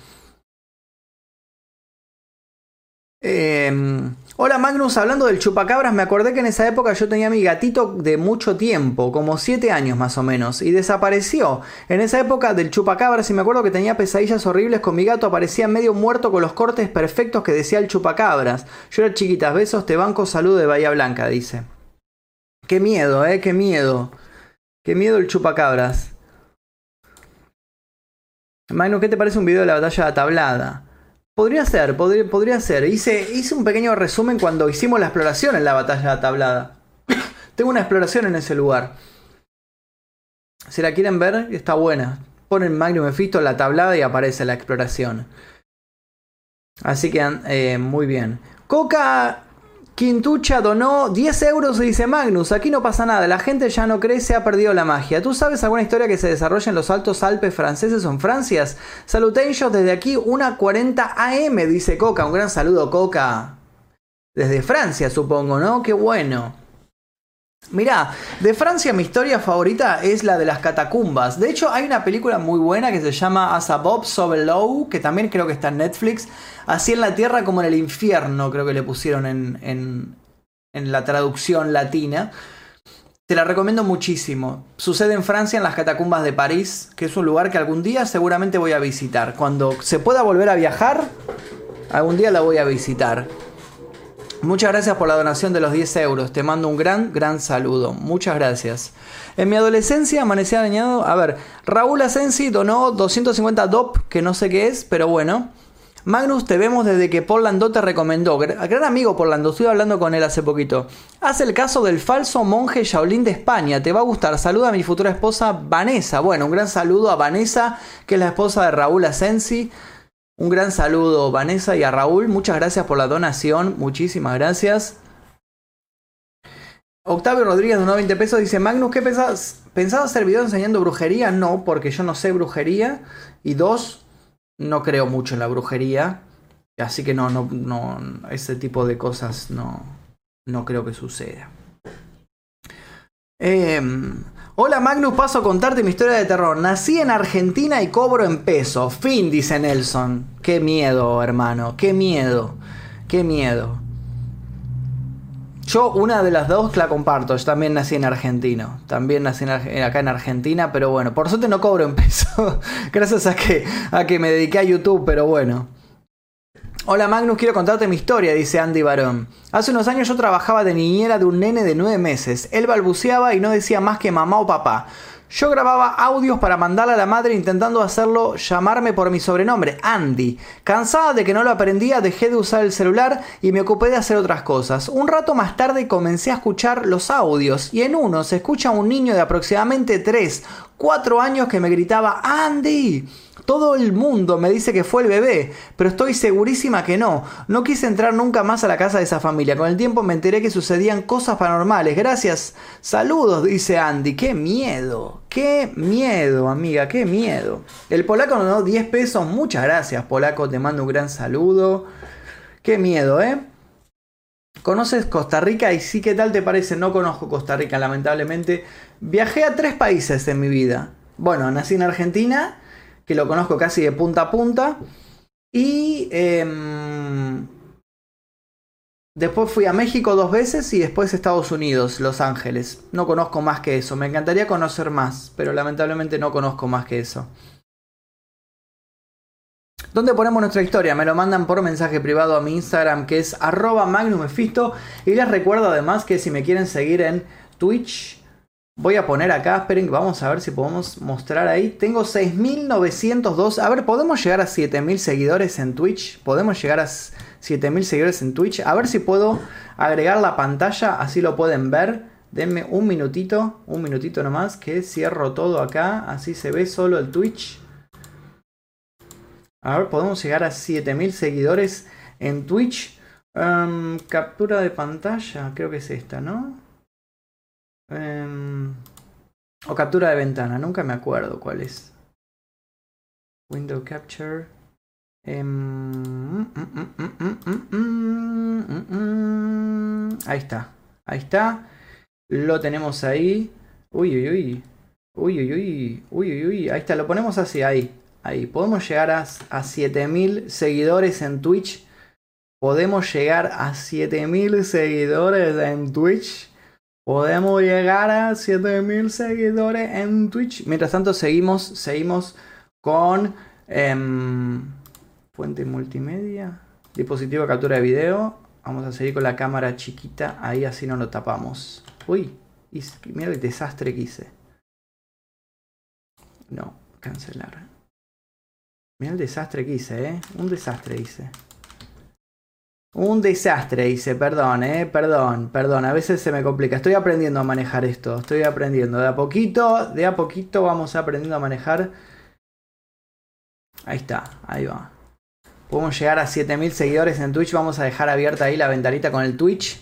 Eh, Hola Magnus, hablando del chupacabras, me acordé que en esa época yo tenía mi gatito de mucho tiempo, como 7 años más o menos, y desapareció. En esa época del chupacabras, y me acuerdo que tenía pesadillas horribles con mi gato, aparecía medio muerto con los cortes perfectos que decía el chupacabras. Yo era chiquitas, besos, te banco, saludo de Bahía Blanca, dice. Qué miedo, eh, qué miedo. Qué miedo el chupacabras. Magnus, ¿qué te parece un video de la batalla de tablada? Podría ser, podría, podría ser. Hice, hice un pequeño resumen cuando hicimos la exploración en la batalla tablada. Tengo una exploración en ese lugar. Si la quieren ver, está buena. Ponen Magnum Mephisto la tablada y aparece la exploración. Así que eh, muy bien. Coca Quintucha donó 10 euros dice Magnus, aquí no pasa nada, la gente ya no cree, se ha perdido la magia. ¿Tú sabes alguna historia que se desarrolla en los altos Alpes franceses o en Francia? Salutations desde aquí, una 40 AM, dice Coca. Un gran saludo, Coca. Desde Francia, supongo, ¿no? Qué bueno. Mirá, de Francia mi historia favorita es la de las catacumbas. De hecho, hay una película muy buena que se llama As So Below, que también creo que está en Netflix. Así en la tierra como en el infierno, creo que le pusieron en, en, en la traducción latina. Te la recomiendo muchísimo. Sucede en Francia, en las catacumbas de París, que es un lugar que algún día seguramente voy a visitar. Cuando se pueda volver a viajar, algún día la voy a visitar. Muchas gracias por la donación de los 10 euros. Te mando un gran, gran saludo. Muchas gracias. En mi adolescencia amanecía dañado. A ver, Raúl Asensi donó 250 DOP, que no sé qué es, pero bueno. Magnus, te vemos desde que Porlando te recomendó. Gran amigo Porlando, estuve hablando con él hace poquito. Haz el caso del falso monje Shaolin de España. Te va a gustar. Saluda a mi futura esposa Vanessa. Bueno, un gran saludo a Vanessa, que es la esposa de Raúl Asensi. Un gran saludo Vanessa y a Raúl. Muchas gracias por la donación. Muchísimas gracias. Octavio Rodríguez de 20 pesos dice, Magnus, ¿qué pensás? ¿Pensás hacer video enseñando brujería? No, porque yo no sé brujería. Y dos, no creo mucho en la brujería. Así que no, no, no, ese tipo de cosas no, no creo que suceda. Eh, Hola Magnus, paso a contarte mi historia de terror. Nací en Argentina y cobro en peso. Fin, dice Nelson. Qué miedo, hermano. Qué miedo. Qué miedo. Yo una de las dos la comparto. Yo también nací en argentino. También nací acá en Argentina, pero bueno, por suerte no cobro en peso. Gracias a que, a que me dediqué a YouTube, pero bueno. Hola Magnus, quiero contarte mi historia, dice Andy Barón. Hace unos años yo trabajaba de niñera de un nene de 9 meses. Él balbuceaba y no decía más que mamá o papá. Yo grababa audios para mandarle a la madre intentando hacerlo llamarme por mi sobrenombre, Andy. Cansada de que no lo aprendía, dejé de usar el celular y me ocupé de hacer otras cosas. Un rato más tarde comencé a escuchar los audios y en uno se escucha a un niño de aproximadamente 3, 4 años que me gritaba Andy. Todo el mundo me dice que fue el bebé, pero estoy segurísima que no. No quise entrar nunca más a la casa de esa familia. Con el tiempo me enteré que sucedían cosas paranormales. Gracias. Saludos, dice Andy. Qué miedo. Qué miedo, amiga. Qué miedo. El polaco nos dio 10 pesos. Muchas gracias, polaco. Te mando un gran saludo. Qué miedo, ¿eh? ¿Conoces Costa Rica? Y sí, ¿qué tal te parece? No conozco Costa Rica, lamentablemente. Viajé a tres países en mi vida. Bueno, nací en Argentina, que lo conozco casi de punta a punta. Y em, después fui a México dos veces y después Estados Unidos, Los Ángeles. No conozco más que eso. Me encantaría conocer más, pero lamentablemente no conozco más que eso. ¿Dónde ponemos nuestra historia? Me lo mandan por mensaje privado a mi Instagram que es arroba magnumefisto. Y les recuerdo además que si me quieren seguir en Twitch, voy a poner acá, esperen, vamos a ver si podemos mostrar ahí. Tengo 6.902. A ver, ¿podemos llegar a 7.000 seguidores en Twitch? ¿Podemos llegar a 7.000 seguidores en Twitch? A ver si puedo agregar la pantalla, así lo pueden ver. Denme un minutito, un minutito nomás, que cierro todo acá, así se ve solo el Twitch. A ver, podemos llegar a 7000 seguidores en Twitch. Em, captura de pantalla, creo que es esta, ¿no? Em, o captura de ventana, nunca me acuerdo cuál es. Window capture. ahí está, ahí está. Lo tenemos ahí. Uy, uy, uy. Uy, uy, uy. Uy, uy, uy. Ahí está, lo ponemos así, ahí. Ahí, podemos llegar a, a 7000 seguidores en Twitch. Podemos llegar a 7000 seguidores en Twitch. Podemos llegar a 7000 seguidores en Twitch. Mientras tanto, seguimos, seguimos con em, fuente multimedia, dispositivo de captura de video. Vamos a seguir con la cámara chiquita. Ahí así no lo tapamos. Uy, mira el desastre que hice. No, cancelar. Mira el desastre que hice, ¿eh? Un desastre hice. Un desastre hice, perdón, ¿eh? Perdón, perdón. A veces se me complica. Estoy aprendiendo a manejar esto. Estoy aprendiendo. De a poquito, de a poquito vamos aprendiendo a manejar. Ahí está, ahí va. Podemos llegar a 7000 seguidores en Twitch. Vamos a dejar abierta ahí la ventanita con el Twitch.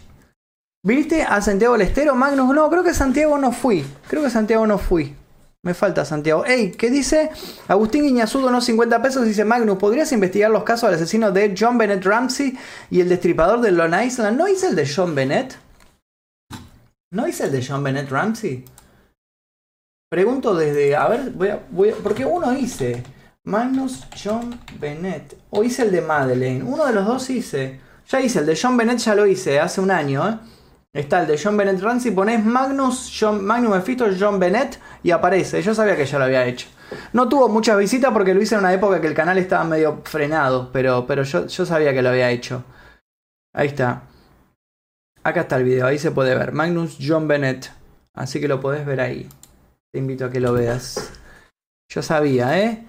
¿Viste a Santiago del Estero? Magnus, no, creo que Santiago no fui. Creo que Santiago no fui. Me falta Santiago. Ey, ¿qué dice? Agustín Iñazudo, unos 50 pesos. Dice Magnus, ¿podrías investigar los casos del asesino de John Bennett Ramsey y el destripador de Long Island? ¿No hice el de John Bennett? ¿No hice el de John Bennett Ramsey? Pregunto desde. A ver, voy a. Voy porque uno hice. Magnus John Bennett. O hice el de Madeleine. Uno de los dos hice. Ya hice el de John Bennett, ya lo hice hace un año, ¿eh? Está el de John Bennett Ramsey, pones Magnus, John, Magnus Mephisto, John Bennett y aparece. Yo sabía que ya lo había hecho. No tuvo muchas visitas porque lo hice en una época que el canal estaba medio frenado, pero, pero yo, yo sabía que lo había hecho. Ahí está. Acá está el video, ahí se puede ver. Magnus John Bennett. Así que lo podés ver ahí. Te invito a que lo veas. Yo sabía, ¿eh?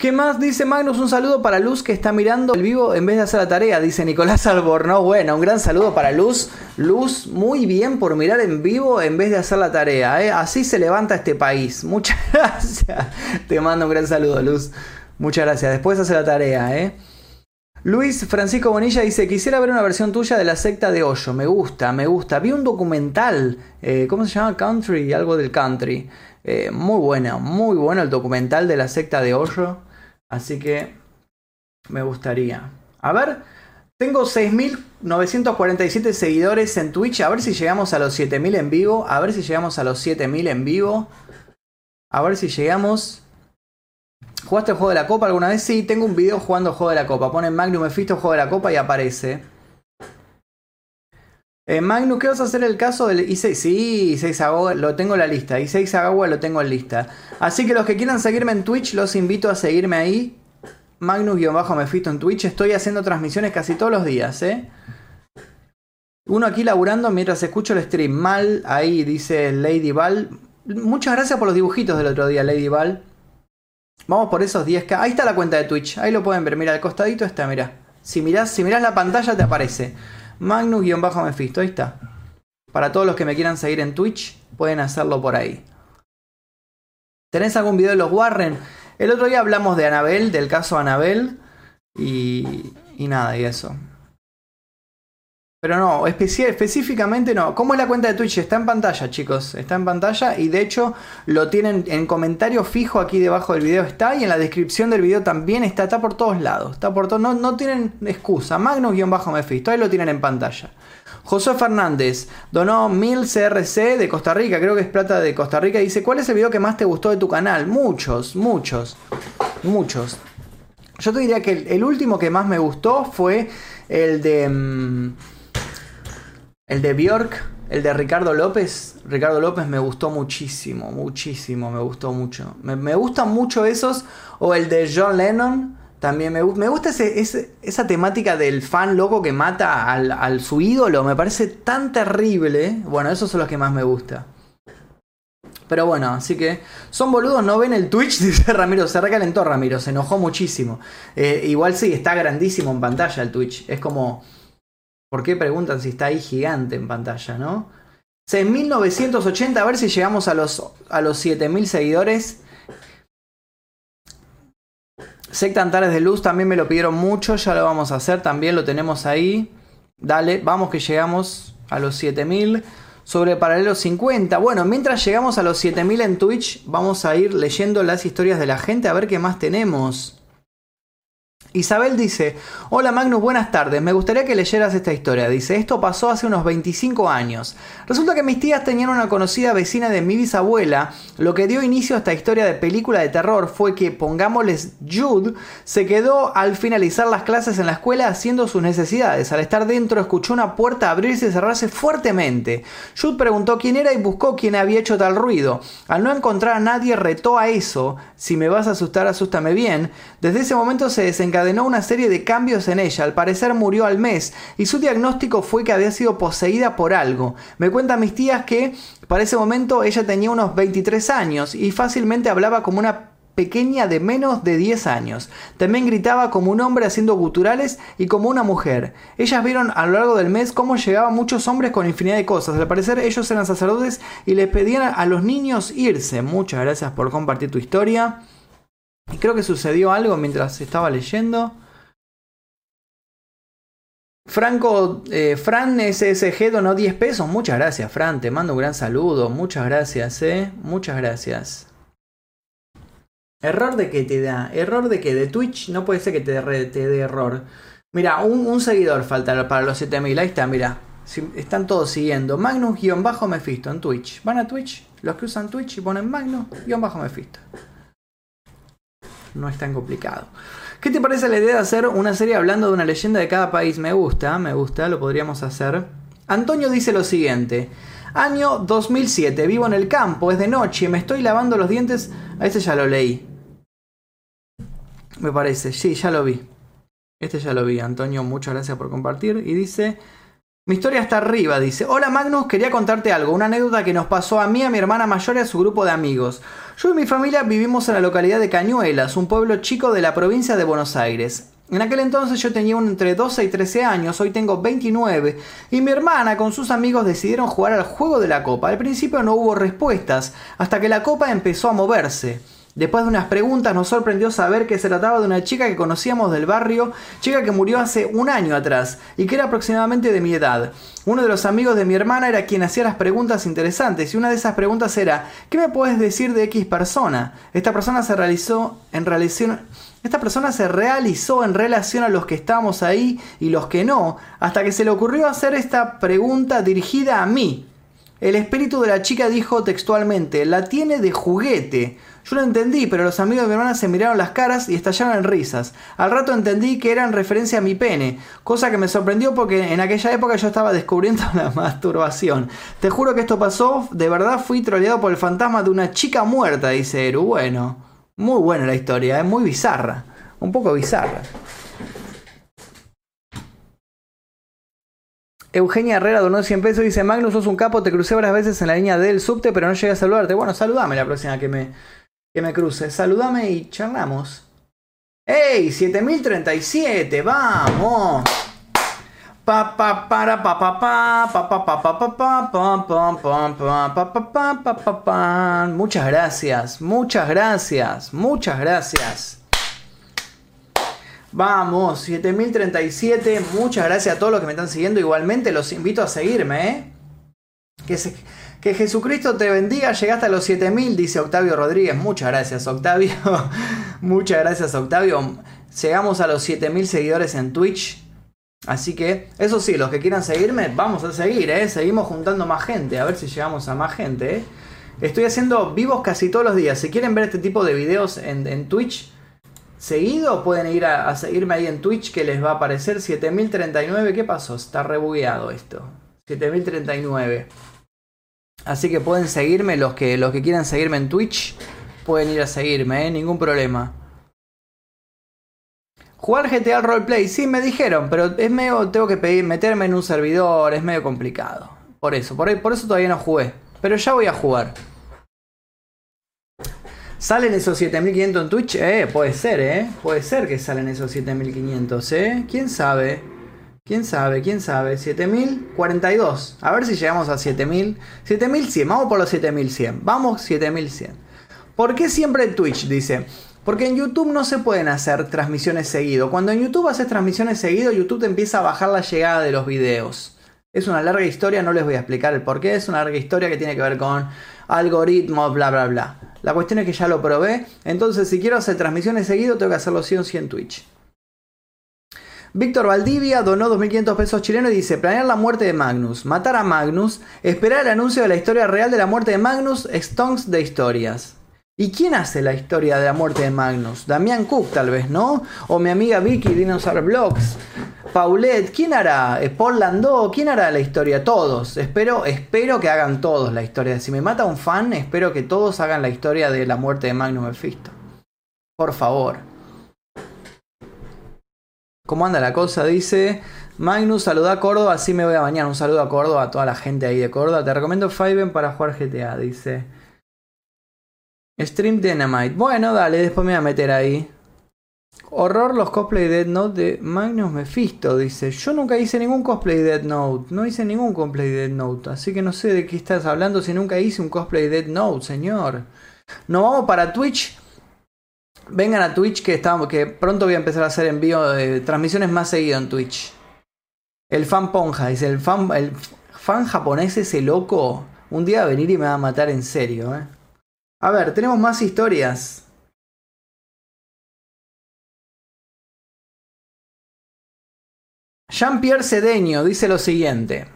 ¿Qué más dice Magnus? Un saludo para Luz que está mirando el vivo en vez de hacer la tarea, dice Nicolás Albornoz. Bueno, un gran saludo para Luz. Luz, muy bien por mirar en vivo en vez de hacer la tarea. ¿eh? Así se levanta este país. Muchas gracias. Te mando un gran saludo, Luz. Muchas gracias. Después hace la tarea, ¿eh? Luis Francisco Bonilla dice, quisiera ver una versión tuya de la secta de Hoyo. Me gusta, me gusta. Vi un documental, eh, ¿cómo se llama? Country, algo del country. Eh, muy bueno, muy bueno el documental de la secta de Hoyo. Así que me gustaría. A ver, tengo 6.947 seguidores en Twitch. A ver si llegamos a los 7.000 en vivo. A ver si llegamos a los 7.000 en vivo. A ver si llegamos. ¿Jugaste el juego de la copa alguna vez? Sí, tengo un video jugando juego de la copa. Ponen Magnum Mephisto juego de la copa y aparece. Eh, Magnus, ¿qué vas a hacer el caso del I6? Sí, I6 lo tengo en la lista. I6 Agawa lo tengo en lista. Así que los que quieran seguirme en Twitch, los invito a seguirme ahí. Magnus-Mephisto en Twitch. Estoy haciendo transmisiones casi todos los días, ¿eh? Uno aquí laburando mientras escucho el stream. Mal, ahí dice Lady Val. Muchas gracias por los dibujitos del otro día, Lady Val. Vamos por esos 10k. Ahí está la cuenta de Twitch. Ahí lo pueden ver. Mira, al costadito está, mira. Si miras, si miras la pantalla te aparece. Magnus-Mephisto, ahí está. Para todos los que me quieran seguir en Twitch, pueden hacerlo por ahí. ¿Tenés algún video de los Warren? El otro día hablamos de Anabel, del caso Anabel. Y, y nada, y eso. Pero no, específicamente no. ¿Cómo es la cuenta de Twitch? Está en pantalla, chicos. Está en pantalla y de hecho lo tienen en comentario fijo aquí debajo del video. Está y en la descripción del video también está. Está por todos lados. Está por todo, no, no tienen excusa. Magnus-Mephisto. Ahí lo tienen en pantalla. José Fernández donó 1000 CRC de Costa Rica. Creo que es plata de Costa Rica. dice: ¿Cuál es el video que más te gustó de tu canal? Muchos, muchos, muchos. Yo te diría que el, último que más me gustó fue el de. Mm, el de Bjork, el de Ricardo López. Ricardo López me gustó muchísimo, muchísimo, me gustó mucho. Me, gustan mucho esos. O el de John Lennon. También me, me gusta esa temática del fan loco que mata al, su ídolo. Me parece tan terrible. Bueno, esos son los que más me gusta. Pero bueno, así que son boludos, no ven el Twitch, dice Ramiro. Se recalentó Ramiro, se enojó muchísimo. Eh, igual sí, está grandísimo en pantalla el Twitch. Es como ¿Por qué preguntan si está ahí gigante en pantalla, no? 6.980, a ver si llegamos a los, a los 7.000 seguidores. Secta Antares de Luz también me lo pidieron mucho, ya lo vamos a hacer, también lo tenemos ahí. Dale, vamos que llegamos a los 7000 sobre paralelo 50. Bueno, mientras llegamos a los 7000 en Twitch, vamos a ir leyendo las historias de la gente a ver qué más tenemos. Isabel dice, hola Magnus, buenas tardes, me gustaría que leyeras esta historia. Dice, esto pasó hace unos 25 años. Resulta que mis tías tenían una conocida vecina de mi bisabuela. Lo que dio inicio a esta historia de película de terror fue que, pongámosles, Jude se quedó al finalizar las clases en la escuela haciendo sus necesidades. Al estar dentro escuchó una puerta abrirse y cerrarse fuertemente. Jude preguntó quién era y buscó quién había hecho tal ruido. Al no encontrar a nadie retó a eso, si me vas a asustar, asústame bien. Desde ese momento se desencadenó encadenó una serie de cambios en ella. Al parecer murió al mes y su diagnóstico fue que había sido poseída por algo. Me cuentan mis tías que para ese momento ella tenía unos 23 años y fácilmente hablaba como una pequeña de menos de 10 años. También gritaba como un hombre haciendo guturales y como una mujer. Ellas vieron a lo largo del mes cómo llegaban muchos hombres con infinidad de cosas. Al parecer ellos eran sacerdotes y les pedían a los niños irse. Muchas gracias por compartir tu historia. Y creo que sucedió algo mientras estaba leyendo. Franco, eh, Fran SSG donó 10 pesos. Muchas gracias, Fran. Te mando un gran saludo. Muchas gracias, eh. Muchas gracias. ¿Error de qué te da? ¿Error de qué? De Twitch no puede ser que te, dé error. Mira, un, seguidor falta para los 7000. Ahí está, mira. están todos siguiendo. Magnus-Mephisto en Twitch. Van a Twitch, los que usan Twitch y ponen Magnus-Mephisto no es tan complicado. ¿Qué te parece la idea de hacer una serie hablando de una leyenda de cada país? Me gusta, me gusta, lo podríamos hacer. Antonio dice lo siguiente. Año 2007, vivo en el campo, es de noche, me estoy lavando los dientes. A este ya lo leí. Me parece, sí, ya lo vi. Este ya lo vi, Antonio, muchas gracias por compartir. Y dice, mi historia está arriba, dice. Hola Magnus, quería contarte algo, una anécdota que nos pasó a mí, a mi hermana mayor y a su grupo de amigos. Yo y mi familia vivimos en la localidad de Cañuelas, un pueblo chico de la provincia de Buenos Aires. En aquel entonces yo tenía entre 12 y 13 años, hoy tengo 29, y mi hermana con sus amigos decidieron jugar al juego de la copa. Al principio no hubo respuestas, hasta que la copa empezó a moverse. Después de unas preguntas nos sorprendió saber que se trataba de una chica que conocíamos del barrio, chica que murió hace un año atrás y que era aproximadamente de mi edad. Uno de los amigos de mi hermana era quien hacía las preguntas interesantes y una de esas preguntas era ¿qué me puedes decir de X persona? Esta persona se realizó en relación esta persona se realizó en relación a los que estábamos ahí y los que no, hasta que se le ocurrió hacer esta pregunta dirigida a mí. El espíritu de la chica dijo textualmente, la tiene de juguete. Yo lo entendí, pero los amigos de mi hermana se miraron las caras y estallaron en risas. Al rato entendí que era en referencia a mi pene, cosa que me sorprendió porque en aquella época yo estaba descubriendo la masturbación. Te juro que esto pasó, de verdad fui troleado por el fantasma de una chica muerta, dice Eru. Bueno, muy buena la historia, es muy bizarra, un poco bizarra. Eugenia Herrera donó 100 pesos y dice, Magnus, sos un capo, te crucé varias veces en la línea del subte, pero no llegué a saludarte. Bueno, saludame la próxima que me, que me cruce. Saludame y charlamos. ¡Ey! 7037, vamos. Pa pa para pa pa pa pa pa pa pa pa pa pa pa pa pa Muchas gracias, muchas gracias, muchas gracias. Vamos, 7037. Muchas gracias a todos los que me están siguiendo. Igualmente los invito a seguirme, ¿eh? Que, que Jesucristo te bendiga. Llegaste a los 7000, dice Octavio Rodríguez. Muchas gracias, Octavio. Muchas gracias, Octavio. Llegamos a los 7000 seguidores en Twitch. Así que, eso sí, los que quieran seguirme, vamos a seguir, ¿eh? Seguimos juntando más gente. A ver si llegamos a más gente, ¿eh? Estoy haciendo vivos casi todos los días. Si quieren ver este tipo de videos en, Twitch seguido, pueden ir a, seguirme ahí en Twitch que les va a aparecer 7039. ¿Qué pasó? Está rebugueado esto. 7039. Así que pueden seguirme, los que, los que quieran seguirme en Twitch, pueden ir a seguirme, ¿eh? ningún problema. Jugar GTA Roleplay, sí me dijeron, pero es medio, tengo que pedir, meterme en un servidor, es medio complicado. Por eso, por, por eso todavía no jugué. Pero ya voy a jugar. ¿Salen esos 7500 en Twitch? Eh, puede ser, eh. Puede ser que salen esos 7500, eh. ¿Quién sabe? ¿Quién sabe? ¿Quién sabe? 7042. A ver si llegamos a 7000. 7100. Vamos por los 7100. Vamos 7100. ¿Por qué siempre Twitch? Dice. Porque en YouTube no se pueden hacer transmisiones seguido. Cuando en YouTube haces transmisiones seguido, YouTube te empieza a bajar la llegada de los videos. Es una larga historia, no les voy a explicar el por qué. Es una larga historia que tiene que ver con algoritmos, bla, bla, bla. La cuestión es que ya lo probé. Entonces, si quiero hacer transmisiones seguido, tengo que hacerlo sí o sí en Twitch. Víctor Valdivia donó 2.500 pesos chilenos y dice, planear la muerte de Magnus, matar a Magnus, esperar el anuncio de la historia real de la muerte de Magnus, Stonks de historias. ¿Y quién hace la historia de la muerte de Magnus? Damián Cook tal vez, ¿no? O mi amiga Vicky Dinosaur Blogs. Paulette, ¿quién hará? Eh, Paul Landó, ¿quién hará la historia? Todos. Espero, espero que hagan todos la historia. Si me mata un fan, espero que todos hagan la historia de la muerte de Magnus Mephisto. Por favor. ¿Cómo anda la cosa? Dice Magnus, saluda a Córdoba, así me voy a bañar. Un saludo a Córdoba, a toda la gente ahí de Córdoba. Te recomiendo Fiven para jugar GTA, dice. Stream Dynamite. Bueno, dale, después me voy a meter ahí. Horror los cosplay Dead Note de Magnus Mephisto, dice. Yo nunca hice ningún cosplay Dead Note. No hice ningún cosplay Dead Note. Así que no sé de qué estás hablando si nunca hice un cosplay Dead Note, señor. Nos vamos para Twitch. Vengan a Twitch que, estamos, que pronto voy a empezar a hacer envío de transmisiones más seguido en Twitch. El fan Ponja, dice. El fan, el fan japonés ese loco. Un día va a venir y me va a matar en serio, eh. A ver, tenemos más historias. Jean-Pierre Cedeño dice lo siguiente.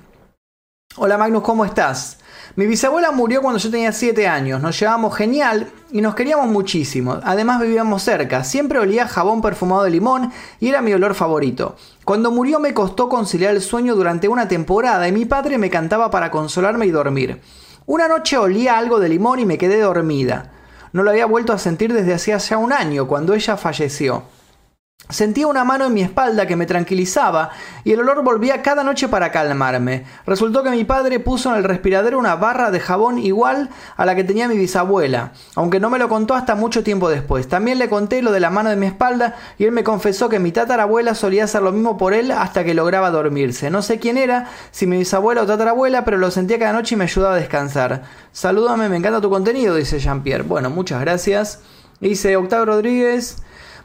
Hola Magnus, ¿cómo estás? Mi bisabuela murió cuando yo tenía 7 años, nos llevábamos genial y nos queríamos muchísimo. Además vivíamos cerca, siempre olía jabón perfumado de limón y era mi olor favorito. Cuando murió me costó conciliar el sueño durante una temporada y mi padre me cantaba para consolarme y dormir. Una noche olía algo de limón y me quedé dormida. No lo había vuelto a sentir desde hacía ya un año, cuando ella falleció. Sentía una mano en mi espalda que me tranquilizaba y el olor volvía cada noche para calmarme. Resultó que mi padre puso en el respiradero una barra de jabón igual a la que tenía mi bisabuela, aunque no me lo contó hasta mucho tiempo después. También le conté lo de la mano de mi espalda y él me confesó que mi tatarabuela solía hacer lo mismo por él hasta que lograba dormirse. No sé quién era, si mi bisabuela o tatarabuela, pero lo sentía cada noche y me ayudaba a descansar. Salúdame, me encanta tu contenido, dice Jean-Pierre. Bueno, muchas gracias. Dice Octavio Rodríguez.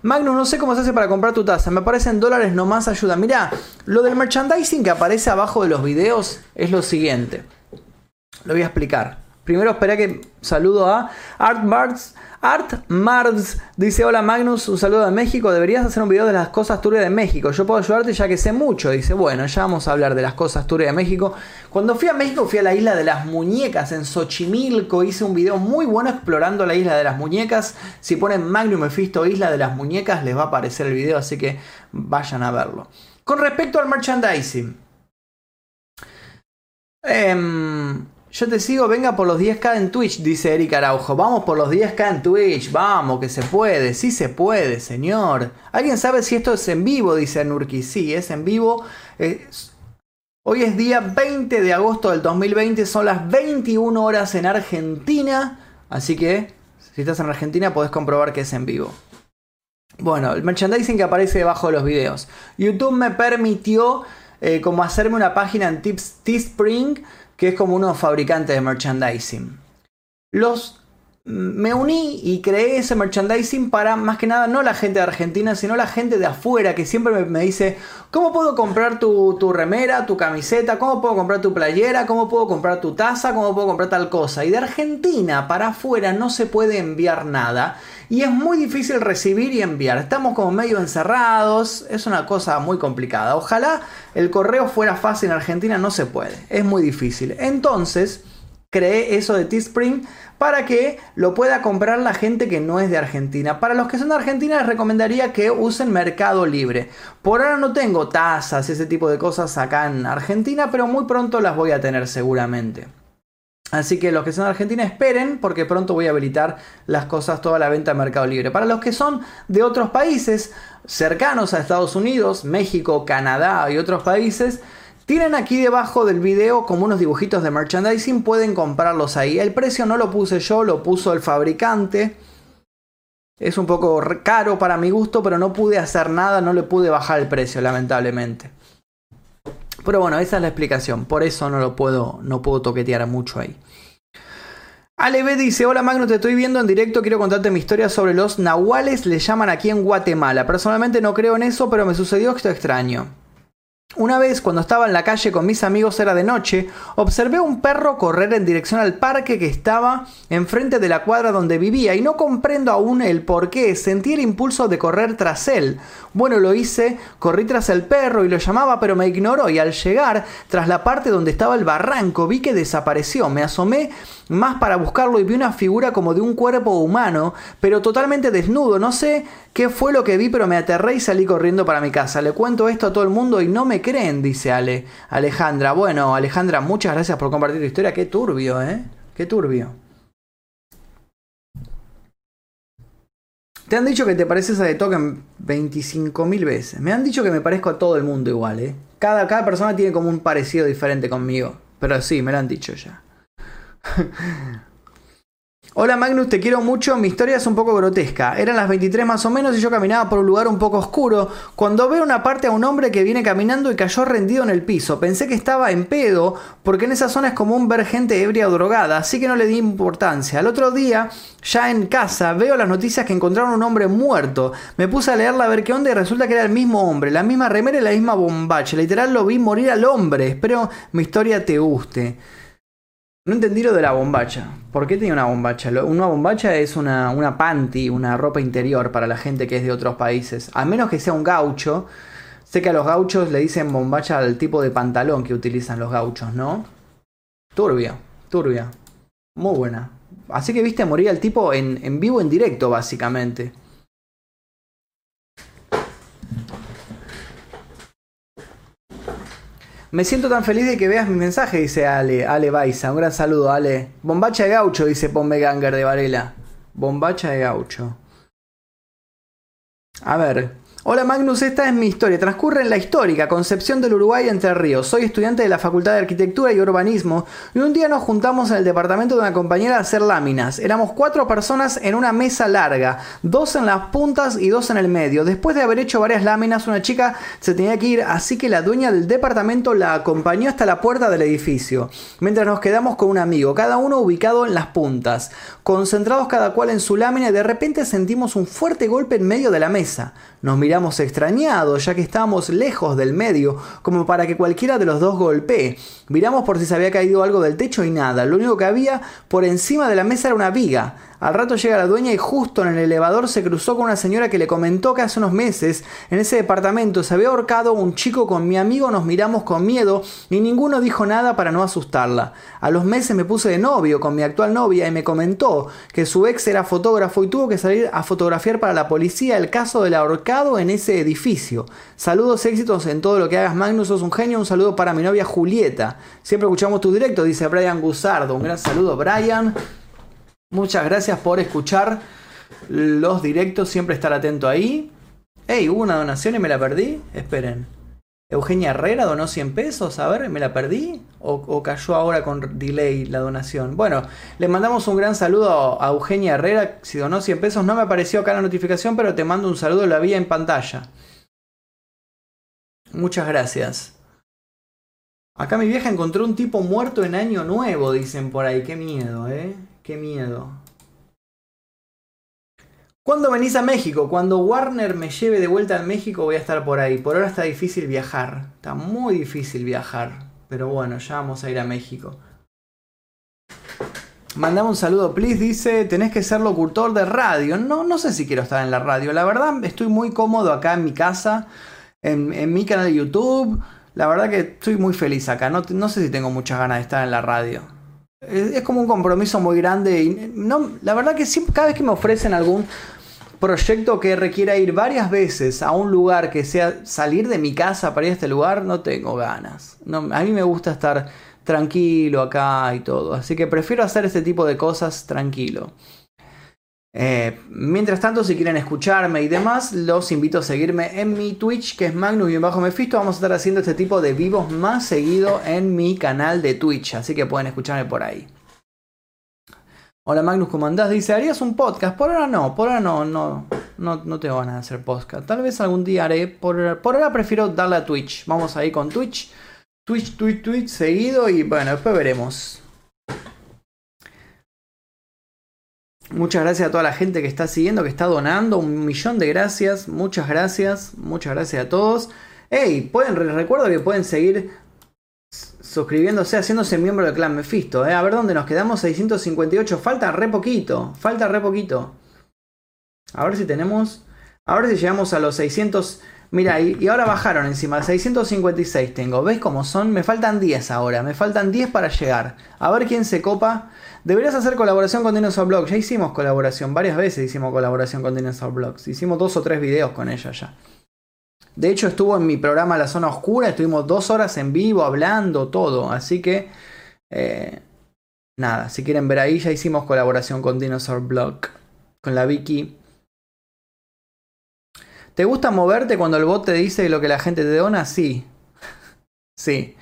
Magnus, no sé cómo se hace para comprar tu taza. Me aparecen dólares nomás ayuda. Mira, lo del merchandising que aparece abajo de los videos es lo siguiente. Lo voy a explicar. Primero espera que saludo a Art Bards Art Mars dice: Hola Magnus, un saludo de México. Deberías hacer un video de las cosas turbias de México. Yo puedo ayudarte ya que sé mucho. Dice: Bueno, ya vamos a hablar de las cosas turbias de México. Cuando fui a México, fui a la isla de las muñecas en Xochimilco. Hice un video muy bueno explorando la isla de las muñecas. Si ponen Magnum Mephisto Isla de las Muñecas, les va a aparecer el video, así que vayan a verlo. Con respecto al merchandising. Eh, yo te sigo, venga por los 10k en Twitch, dice Eric Araujo. Vamos por los 10k en Twitch, vamos, que se puede, sí se puede, señor. ¿Alguien sabe si esto es en vivo? Dice Nurki. Sí, es en vivo. Hoy es día 20 de agosto del 2020, son las 21 horas en Argentina. Así que, si estás en Argentina, podés comprobar que es en vivo. Bueno, el merchandising que aparece debajo de los videos. YouTube me permitió eh, como hacerme una página en Teespring que es como unos fabricantes de merchandising. Los me uní y creé ese merchandising para más que nada no la gente de Argentina, sino la gente de afuera que siempre me, dice, ¿cómo puedo comprar tu, tu, remera, tu camiseta? ¿Cómo puedo comprar tu playera? ¿Cómo puedo comprar tu taza? ¿Cómo puedo comprar tal cosa? Y de Argentina para afuera no se puede enviar nada. Y es muy difícil recibir y enviar. Estamos como medio encerrados. Es una cosa muy complicada. Ojalá el correo fuera fácil en Argentina. No se puede. Es muy difícil. Entonces creé eso de Teespring para que lo pueda comprar la gente que no es de Argentina. Para los que son de Argentina les recomendaría que usen Mercado Libre. Por ahora no tengo tasas, ese tipo de cosas acá en Argentina, pero muy pronto las voy a tener seguramente. Así que los que son de Argentina esperen porque pronto voy a habilitar las cosas, toda la venta en Mercado Libre. Para los que son de otros países cercanos a Estados Unidos, México, Canadá y otros países, tienen aquí debajo del video como unos dibujitos de merchandising, pueden comprarlos ahí. El precio no lo puse yo, lo puso el fabricante. Es un poco caro para mi gusto, pero no pude hacer nada, no le pude bajar el precio, lamentablemente. Pero bueno, esa es la explicación, por eso no lo puedo, no puedo toquetear mucho ahí. Ale dice, hola Magno, te estoy viendo en directo, quiero contarte mi historia sobre los nahuales, le llaman aquí en Guatemala. Personalmente no creo en eso, pero me sucedió esto extraño. Una vez, cuando estaba en la calle con mis amigos, era de noche, observé un perro correr en dirección al parque que estaba enfrente de la cuadra donde vivía y no comprendo aún el por qué. Sentí el impulso de correr tras él. Bueno, lo hice, corrí tras el perro y lo llamaba, pero me ignoró y al llegar, tras la parte donde estaba el barranco, vi que desapareció. Me asomé más para buscarlo y vi una figura como de un cuerpo humano, pero totalmente desnudo. No sé qué fue lo que vi, pero me aterré y salí corriendo para mi casa. Le cuento esto a todo el mundo y no me creen, dice Ale. Alejandra. Bueno, Alejandra, muchas gracias por compartir tu historia. Qué turbio, ¿eh? Qué turbio. Te han dicho que te pareces a The Token 25.000 veces. Me han dicho que me parezco a todo el mundo igual, ¿eh? Cada, cada persona tiene como un parecido diferente conmigo. Pero sí, me lo han dicho ya. Hola Magnus, te quiero mucho. Mi historia es un poco grotesca. Eran las 23 más o menos y yo caminaba por un lugar un poco oscuro cuando veo una parte a un hombre que viene caminando y cayó rendido en el piso. Pensé que estaba en pedo porque en esa zona es común ver gente ebria o drogada, así que no le di importancia. Al otro día, ya en casa, veo las noticias que encontraron un hombre muerto. Me puse a leerla a ver qué onda y resulta que era el mismo hombre, la misma remera y la misma bombacha. Literal lo vi morir al hombre. Espero mi historia te guste. No entendí lo de la bombacha. ¿Por qué tenía una bombacha? Una bombacha es una, una panty, una ropa interior para la gente que es de otros países. A menos que sea un gaucho. Sé que a los gauchos le dicen bombacha al tipo de pantalón que utilizan los gauchos, ¿no? Turbia, turbia. Muy buena. Así que viste morir al tipo en, en vivo, en directo, básicamente. Me siento tan feliz de que veas mi mensaje, dice Ale, Ale Baiza. Un gran saludo, Ale. Bombacha de gaucho, dice Pombe Ganger de Varela. Bombacha de gaucho. A ver, Hola Magnus, esta es mi historia. Transcurre en la histórica Concepción del Uruguay Entre Ríos. Soy estudiante de la Facultad de Arquitectura y Urbanismo y un día nos juntamos en el departamento de una compañera a hacer láminas. Éramos cuatro personas en una mesa larga, dos en las puntas y dos en el medio. Después de haber hecho varias láminas, una chica se tenía que ir, así que la dueña del departamento la acompañó hasta la puerta del edificio, mientras nos quedamos con un amigo, cada uno ubicado en las puntas, concentrados cada cual en su lámina de repente sentimos un fuerte golpe en medio de la mesa. Nos miramos extrañados, ya que estábamos lejos del medio, como para que cualquiera de los dos golpee. Miramos por si se había caído algo del techo y nada. Lo único que había por encima de la mesa era una viga. Al rato llega la dueña y justo en el elevador se cruzó con una señora que le comentó que hace unos meses en ese departamento se había ahorcado un chico con mi amigo, nos miramos con miedo y ninguno dijo nada para no asustarla. A los meses me puse de novio con mi actual novia y me comentó que su ex era fotógrafo y tuvo que salir a fotografiar para la policía el caso del ahorcado en ese edificio. Saludos, éxitos en todo lo que hagas Magnus, sos un genio, un saludo para mi novia Julieta. Siempre escuchamos tu directo, dice Brian Guzardo. Un gran saludo Brian. Muchas gracias por escuchar los directos, siempre estar atento ahí. Hey, hubo una donación y me la perdí. Esperen. Eugenia Herrera donó 100 pesos, a ver, ¿me la perdí? ¿O, cayó ahora con delay la donación? Bueno, le mandamos un gran saludo a Eugenia Herrera, si donó 100 pesos, no me apareció acá la notificación, pero te mando un saludo, la vi en pantalla. Muchas gracias. Acá mi vieja encontró un tipo muerto en año nuevo, dicen por ahí, qué miedo, ¿eh? Qué miedo. ¿Cuándo venís a México? Cuando Warner me lleve de vuelta a México voy a estar por ahí. Por ahora está difícil viajar. Está muy difícil viajar. Pero bueno, ya vamos a ir a México. Mandame un saludo, please. Dice, tenés que ser locutor de radio. No, no sé si quiero estar en la radio. La verdad, estoy muy cómodo acá en mi casa, en, mi canal de YouTube. La verdad que estoy muy feliz acá. No, no sé si tengo muchas ganas de estar en la radio. Es, como un compromiso muy grande. Y no, la verdad que siempre, cada vez que me ofrecen algún proyecto que requiera ir varias veces a un lugar que sea salir de mi casa para ir a este lugar, no tengo ganas. No, a mí me gusta estar tranquilo acá y todo. Así que prefiero hacer este tipo de cosas tranquilo. Eh, mientras tanto, si quieren escucharme y demás, los invito a seguirme en mi Twitch, que es Magnus y bajo. Vamos a estar haciendo este tipo de vivos más seguido en mi canal de Twitch, así que pueden escucharme por ahí. Hola Magnus, ¿cómo andás? Dice, ¿harías un podcast? Por ahora no, por ahora no, no, no, no tengo ganas de hacer podcast. Tal vez algún día haré, por, por ahora prefiero darle a Twitch. Vamos ahí con Twitch. Twitch, Twitch, Twitch seguido y bueno, después veremos. Muchas gracias a toda la gente que está siguiendo, que está donando. Un millón de gracias. Muchas gracias. Muchas gracias a todos. Hey, pueden, recuerdo que pueden seguir suscribiéndose, haciéndose miembro del clan Mephisto. ¿eh? A ver dónde nos quedamos. 658. Falta re poquito. Falta re poquito. A ver si tenemos. A ver si llegamos a los 600. Mira, y, ahora bajaron encima. 656 tengo. ¿Ves cómo son? Me faltan 10 ahora. Me faltan 10 para llegar. A ver quién se copa. Deberías hacer colaboración con Dinosaur Blogs. Ya hicimos colaboración. Varias veces hicimos colaboración con Dinosaur Blogs. Hicimos dos o tres videos con ella ya. De hecho, estuvo en mi programa La Zona Oscura, estuvimos dos horas en vivo hablando todo. Así que, eh, nada, si quieren ver ahí, ya hicimos colaboración con Dinosaur Blog, con la Vicky. ¿Te gusta moverte cuando el bot te dice lo que la gente te dona? Sí. sí.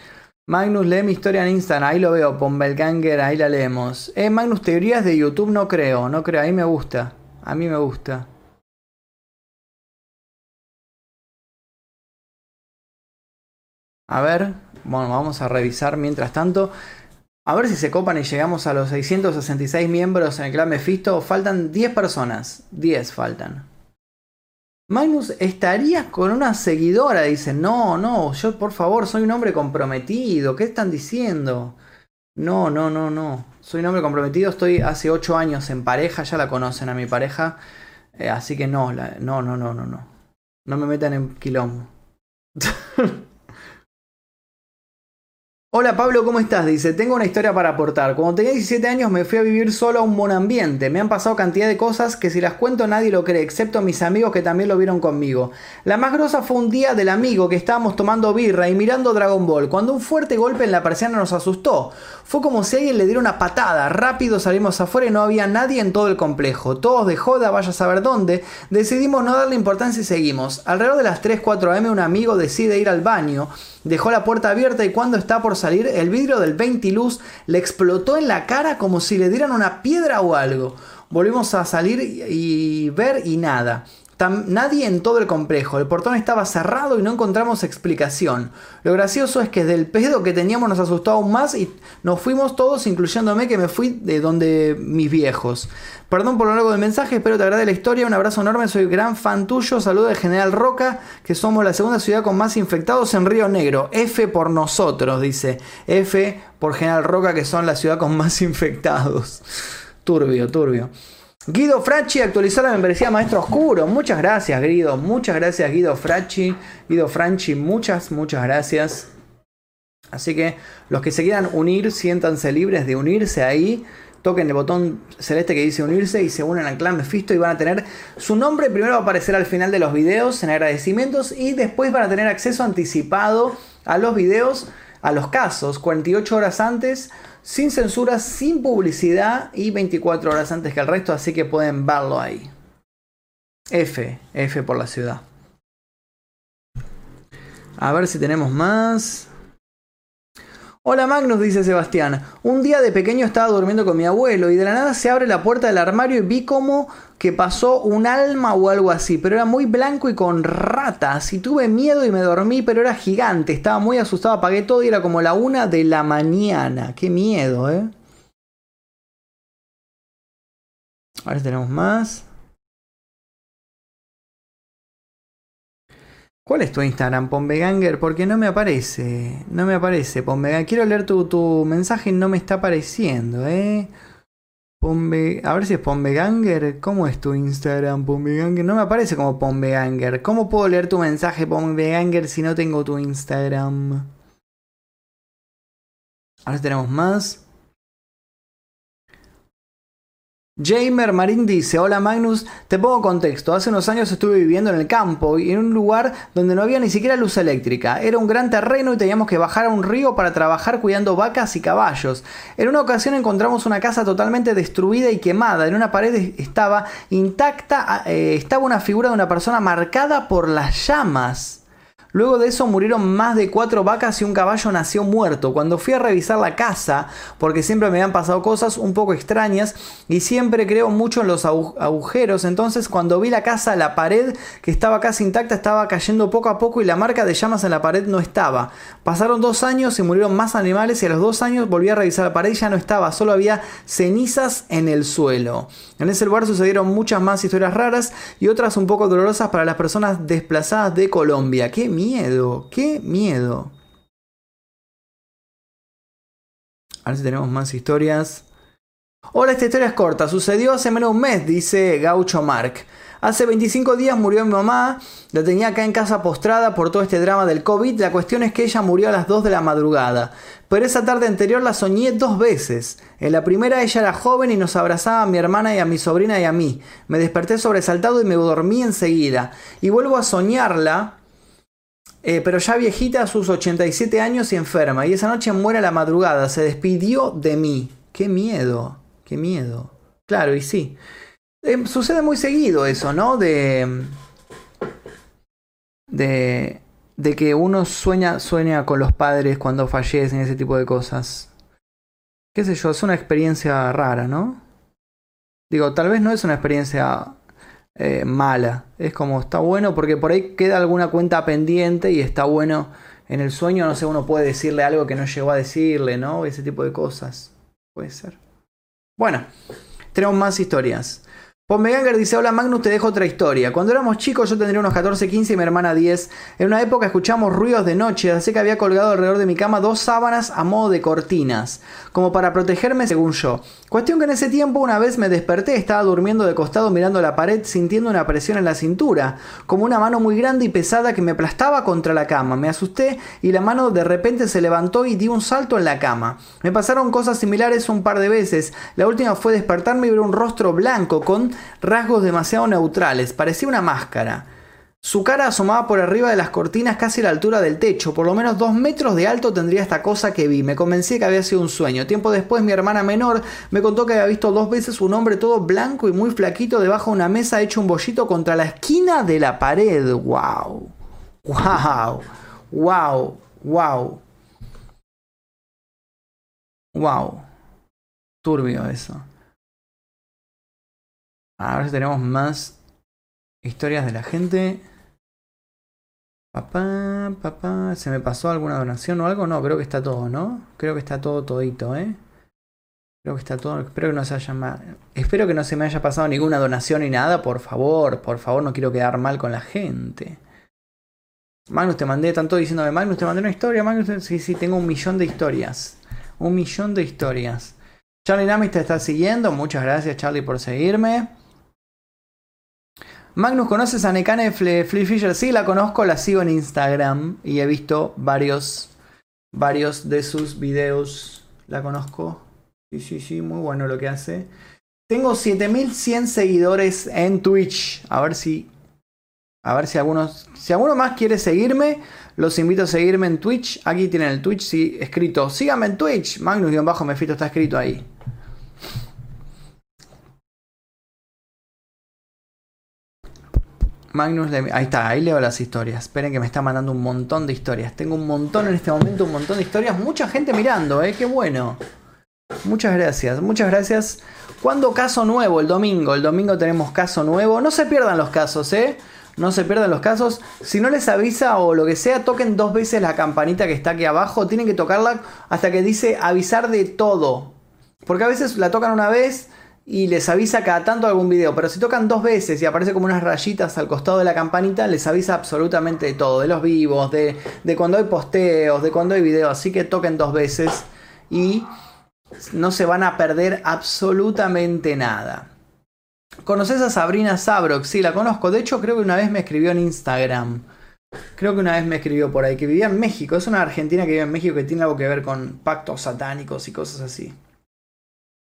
Magnus, lee mi historia en Instagram, ahí lo veo, Pombelganger, ahí la leemos. Eh, Magnus, teorías de YouTube no creo, no creo, ahí me gusta. A mí me gusta. A ver, bueno, vamos a revisar mientras tanto. A ver si se copan y llegamos a los 666 miembros en el clan Mephisto. Faltan 10 personas. 10 faltan. Magnus, ¿estarías con una seguidora? Dice, no, no, yo por favor soy un hombre comprometido. ¿Qué están diciendo? No, no, no, no. Soy un hombre comprometido, estoy hace 8 años en pareja, ya la conocen a mi pareja. Eh, así que no, no, no, no, no, no. No me metan en quilombo. Hola Pablo, ¿cómo estás? Dice, tengo una historia para aportar. Cuando tenía 17 años me fui a vivir solo a un buen ambiente. Me han pasado cantidad de cosas que si las cuento nadie lo cree, excepto mis amigos que también lo vieron conmigo. La más grosa fue un día del amigo que estábamos tomando birra y mirando Dragon Ball, cuando un fuerte golpe en la persiana nos asustó. Fue como si alguien le diera una patada. Rápido salimos afuera y no había nadie en todo el complejo. Todos de joda, vaya a saber dónde. Decidimos no darle importancia y seguimos. Alrededor de las 3-4 am un amigo decide ir al baño. Dejó la puerta abierta y cuando está por salir, el vidrio del ventiluz le explotó en la cara como si le dieran una piedra o algo. Volvimos a salir y ver y nada nadie en todo el complejo. El portón estaba cerrado y no encontramos explicación. Lo gracioso es que del pedo que teníamos nos asustó aún más y nos fuimos todos, incluyéndome que me fui de donde mis viejos. Perdón por lo largo del mensaje, espero te agrade la historia. Un abrazo enorme, soy gran fan tuyo. Saludo de General Roca, que somos la segunda ciudad con más infectados en Río Negro. F por nosotros, dice. F por General Roca, que son la ciudad con más infectados. Turbio, turbio. Guido Fracci actualizó la membresía Maestro Oscuro. Muchas gracias, Guido. Muchas gracias, Guido Fracci. Guido Franchi, muchas, muchas gracias. Así que los que se quieran unir, siéntanse libres de unirse ahí. Toquen el botón celeste que dice unirse y se unen al clan Mephisto y van a tener su nombre. Primero va a aparecer al final de los videos en agradecimientos y después van a tener acceso anticipado a los videos, a los casos, 48 horas antes sin censura, sin publicidad y 24 horas antes que el resto, así que pueden verlo ahí. F, F por la ciudad. A ver si tenemos más. Hola Magnus, dice Sebastián. Un día de pequeño estaba durmiendo con mi abuelo y de la nada se abre la puerta del armario y vi como que pasó un alma o algo así, pero era muy blanco y con ratas. Y tuve miedo y me dormí, pero era gigante. Estaba muy asustado, apagué todo y era como la una de la mañana. Qué miedo, ¿eh? A ver si tenemos más. ¿Cuál es tu Instagram, Pombeganger? Porque no me aparece. No me aparece, Pombeganger. Quiero leer tu, tu mensaje no me está apareciendo, ¿eh? Pombe... A ver si es Pombeganger. ¿Cómo es tu Instagram, Pombeganger? No me aparece como Pombeganger. ¿Cómo puedo leer tu mensaje, Pombeganger, si no tengo tu Instagram? Ahora tenemos más. Jamer Marín dice, hola Magnus, te pongo contexto, hace unos años estuve viviendo en el campo y en un lugar donde no había ni siquiera luz eléctrica, era un gran terreno y teníamos que bajar a un río para trabajar cuidando vacas y caballos. En una ocasión encontramos una casa totalmente destruida y quemada, en una pared estaba intacta, eh, estaba una figura de una persona marcada por las llamas. Luego de eso murieron más de cuatro vacas y un caballo nació muerto. Cuando fui a revisar la casa, porque siempre me habían pasado cosas un poco extrañas y siempre creo mucho en los agujeros, entonces cuando vi la casa, la pared que estaba casi intacta estaba cayendo poco a poco y la marca de llamas en la pared no estaba. Pasaron dos años y murieron más animales y a los dos años volví a revisar la pared y ya no estaba, solo había cenizas en el suelo. En ese lugar sucedieron muchas más historias raras y otras un poco dolorosas para las personas desplazadas de Colombia. ¡Qué miedo! ¡Qué miedo! A ver si tenemos más historias. Hola, esta historia es corta. Sucedió hace menos de un mes, dice Gaucho Mark. Hace 25 días murió mi mamá, la tenía acá en casa postrada por todo este drama del COVID. La cuestión es que ella murió a las 2 de la madrugada. Pero esa tarde anterior la soñé dos veces. En la primera ella era joven y nos abrazaba a mi hermana y a mi sobrina y a mí. Me desperté sobresaltado y me dormí enseguida. Y vuelvo a soñarla eh, pero ya viejita a sus 87 años y enferma, y esa noche muere a la madrugada, se despidió de mí. Qué miedo, qué miedo. Claro, y sí. Em, sucede muy seguido eso, ¿no? De, de, de que uno sueña, sueña con los padres cuando fallecen, ese tipo de cosas. Qué sé yo, es una experiencia rara, ¿no? Digo, tal vez no es una experiencia eh, mala. Es como, está bueno porque por ahí queda alguna cuenta pendiente y está bueno en el sueño, no sé, uno puede decirle algo que no llegó a decirle, ¿no? Ese tipo de cosas. Puede ser. Bueno, tenemos más historias. Pombeganger dice, hola Magnus, te dejo otra historia. Cuando éramos chicos yo tendría unos 14, 15 y mi hermana 10. En una época escuchamos ruidos de noche, así que había colgado alrededor de mi cama dos sábanas a modo de cortinas, como para protegerme según yo. Cuestión que en ese tiempo una vez me desperté, estaba durmiendo de costado mirando la pared sintiendo una presión en la cintura, como una mano muy grande y pesada que me aplastaba contra la cama. Me asusté y la mano de repente se levantó y di un salto en la cama. Me pasaron cosas similares un par de veces. La última fue despertarme y ver un rostro blanco con rasgos demasiado neutrales, parecía una máscara. Su cara asomaba por arriba de las cortinas casi a la altura del techo, por lo menos dos metros de alto tendría esta cosa que vi. Me convencí que había sido un sueño. Tiempo después mi hermana menor me contó que había visto dos veces un hombre todo blanco y muy flaquito debajo de una mesa hecho un bollito contra la esquina de la pared. ¡Wow! ¡Wow! ¡Wow! ¡Wow! ¡Wow! Turbio eso. A ver si tenemos más historias de la gente. Papá, papá, ¿se me pasó alguna donación o algo? No, creo que está todo, ¿no? Creo que está todo todito, ¿eh? Creo que está todo. Espero que no se haya Espero que no se me haya pasado ninguna donación ni nada, por favor, por favor, no quiero quedar mal con la gente. Magnus, te mandé, tanto diciéndome, Magnus, te mandé una historia, Magnus, sí, sí, tengo un millón de historias. Un millón de historias. Charlie Namis te está siguiendo, muchas gracias Charlie por seguirme. Magnus, ¿conoces a Nekane Flea Fisher? Sí, la conozco, la sigo en Instagram y he visto varios, varios de sus videos. La conozco. Sí, sí, sí, muy bueno lo que hace. Tengo 7100 seguidores en Twitch. A ver si. A ver si algunos. Si alguno más quiere seguirme, los invito a seguirme en Twitch. Aquí tienen el Twitch sí, escrito. Síganme en Twitch. Magnus-Mefito está escrito ahí. Magnus Ahí está, ahí leo las historias. Esperen que me está mandando un montón de historias. Tengo un montón en este momento, un montón de historias. Mucha gente mirando, ¿eh? Qué bueno. Muchas gracias, muchas gracias. ¿Cuándo caso nuevo? El domingo. El domingo tenemos caso nuevo. No se pierdan los casos, ¿eh? No se pierdan los casos. Si no les avisa o lo que sea, toquen dos veces la campanita que está aquí abajo. Tienen que tocarla hasta que dice avisar de todo. Porque a veces la tocan una vez y les avisa cada tanto algún video. Pero si tocan dos veces y aparece como unas rayitas al costado de la campanita, les avisa absolutamente de todo, de los vivos, de, de cuando hay posteos, de cuando hay videos. Así que toquen dos veces y no se van a perder absolutamente nada. ¿Conoces a Sabrina Sabrox? Sí, la conozco. De hecho, creo que una vez me escribió en Instagram. Creo que una vez me escribió por ahí, que vivía en México. Es una argentina que vive en México que tiene algo que ver con pactos satánicos y cosas así.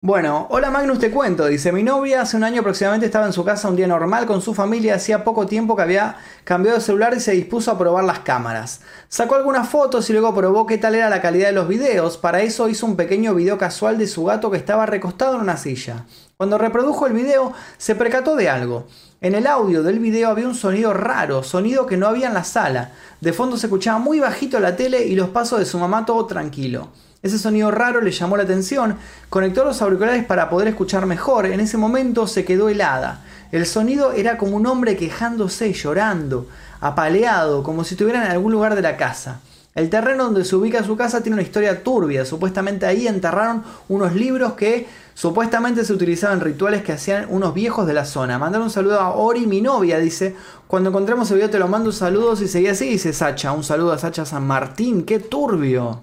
Bueno, hola Magnus, te cuento. Dice, mi novia hace un año aproximadamente estaba en su casa un día normal con su familia. Hacía poco tiempo que había cambiado de celular y se dispuso a probar las cámaras. Sacó algunas fotos y luego probó qué tal era la calidad de los videos. Para eso hizo un pequeño video casual de su gato que estaba recostado en una silla. Cuando reprodujo el video, se percató de algo. En el audio del video había un sonido raro, sonido que no había en la sala. De fondo se escuchaba muy bajito la tele y los pasos de su mamá todo tranquilo. Ese sonido raro le llamó la atención, conectó los auriculares para poder escuchar mejor, en ese momento se quedó helada. El sonido era como un hombre quejándose, llorando, apaleado, como si estuviera en algún lugar de la casa. El terreno donde se ubica su casa tiene una historia turbia, supuestamente ahí enterraron unos libros que supuestamente se utilizaban rituales que hacían unos viejos de la zona. Mandar un saludo a Ori, mi novia, dice, cuando encontremos el video te lo mando un saludo, si seguía así, dice Sacha, un saludo a Sacha San Martín, qué turbio.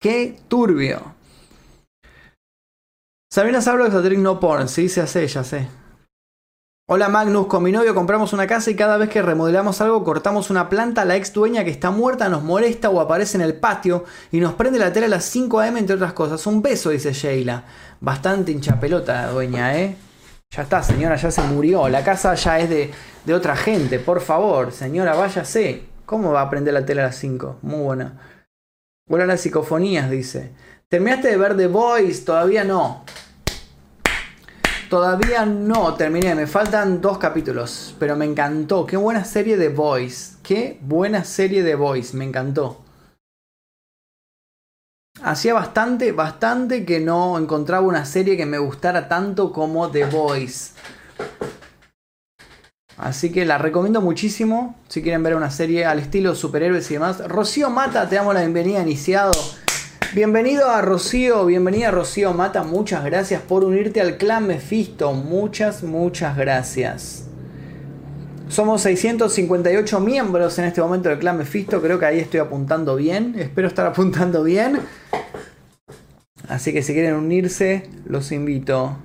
Qué turbio. Sabina Sabro de No Porn. Sí, se hace, ya sé. Hola Magnus, con mi novio compramos una casa y cada vez que remodelamos algo cortamos una planta, la ex dueña que está muerta nos molesta o aparece en el patio y nos prende la tele a las 5 am entre otras cosas. Un beso, dice Sheila. Bastante hinchapelota dueña, ¿eh? Ya está, señora, ya se murió. La casa ya es de, de otra gente. Por favor, señora, váyase. ¿Cómo va a prender la tele a las 5? Muy buena. Bueno, las psicofonías, dice. ¿Terminaste de ver The Voice? Todavía no. Todavía no terminé, me faltan dos capítulos, pero me encantó. Qué buena serie de Voice. Qué buena serie de Voice, me encantó. Hacía bastante, bastante que no encontraba una serie que me gustara tanto como The Voice. Así que la recomiendo muchísimo si quieren ver una serie al estilo superhéroes y demás. Rocío Mata, te damos la bienvenida iniciado. Bienvenido a Rocío, bienvenida a Rocío Mata, muchas gracias por unirte al clan Mephisto, muchas, muchas gracias. Somos 658 miembros en este momento del clan Mephisto, creo que ahí estoy apuntando bien, espero estar apuntando bien. Así que si quieren unirse, los invito.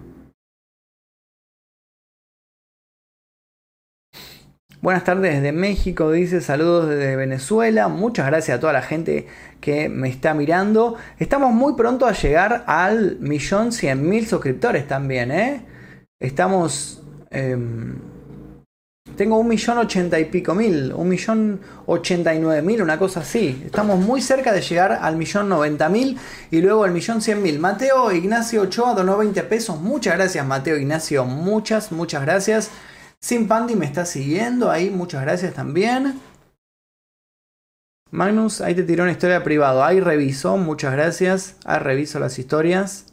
Buenas tardes desde México, dice saludos desde Venezuela. Muchas gracias a toda la gente que me está mirando. Estamos muy pronto a llegar al millón cien mil suscriptores también, ¿eh? Estamos... Em, tengo un millón ochenta y pico mil, un millón ochenta y nueve mil, una cosa así. Estamos muy cerca de llegar al millón noventa mil y luego al millón cien mil. Mateo Ignacio Ochoa donó 20 pesos. Muchas gracias Mateo Ignacio, muchas, muchas gracias. Sin Pandy me está siguiendo ahí, muchas gracias también. Magnus, ahí te tiró una historia privada. Ahí revisó, muchas gracias. Ahí reviso las historias.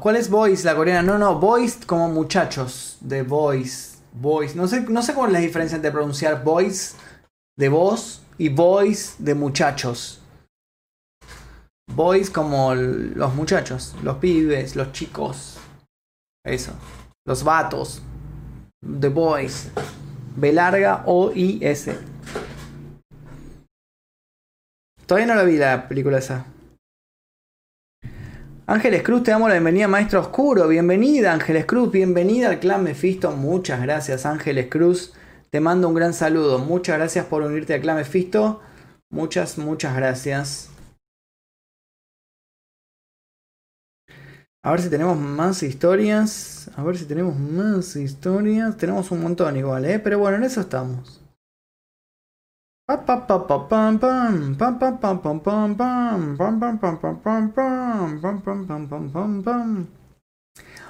¿Cuál es Voice, la coreana? No, no, Voice como muchachos. De Voice. Voice. No sé, no sé cuál es la diferencia entre pronunciar Voice de voz y Voice de muchachos. Boys como los muchachos, los pibes, los chicos. Eso. Los vatos. The Boys. B larga O I S. Todavía no la vi la película esa. Ángeles Cruz, te damos la bienvenida, Maestro Oscuro. Bienvenida, Ángeles Cruz. Bienvenida al clan Mephisto. Muchas gracias, Ángeles Cruz. Te mando un gran saludo. Muchas gracias por unirte al clan Mephisto. Muchas, muchas gracias. A ver si tenemos más historias. A ver si tenemos más historias. Tenemos un montón igual, ¿eh? Pero bueno, en eso estamos.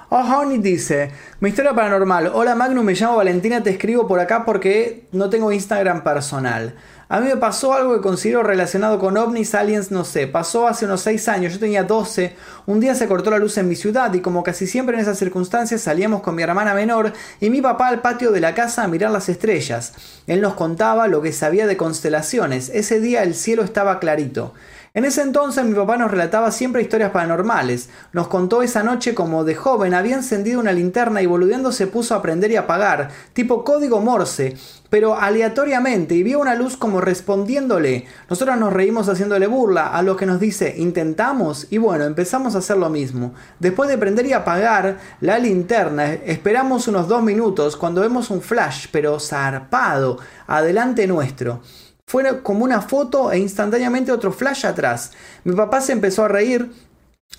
Oh, Honey dice, mi historia paranormal. Hola Magnum, me llamo Valentina, te escribo por acá porque no tengo Instagram personal. A mí me pasó algo que considero relacionado con ovnis, aliens, no sé. Pasó hace unos 6 años, yo tenía 12. Un día se cortó la luz en mi ciudad y como casi siempre en esas circunstancias salíamos con mi hermana menor y mi papá al patio de la casa a mirar las estrellas. Él nos contaba lo que sabía de constelaciones. Ese día el cielo estaba clarito. En ese entonces mi papá nos relataba siempre historias paranormales. Nos contó esa noche como de joven había encendido una linterna y boludeando se puso a aprender y apagar, tipo código Morse, pero aleatoriamente y vio una luz como respondiéndole. Nosotros nos reímos haciéndole burla, a lo que nos dice, intentamos y bueno, empezamos a hacer lo mismo. Después de prender y apagar la linterna, esperamos unos dos minutos cuando vemos un flash, pero zarpado, adelante nuestro. Fue como una foto e instantáneamente otro flash atrás. Mi papá se empezó a reír,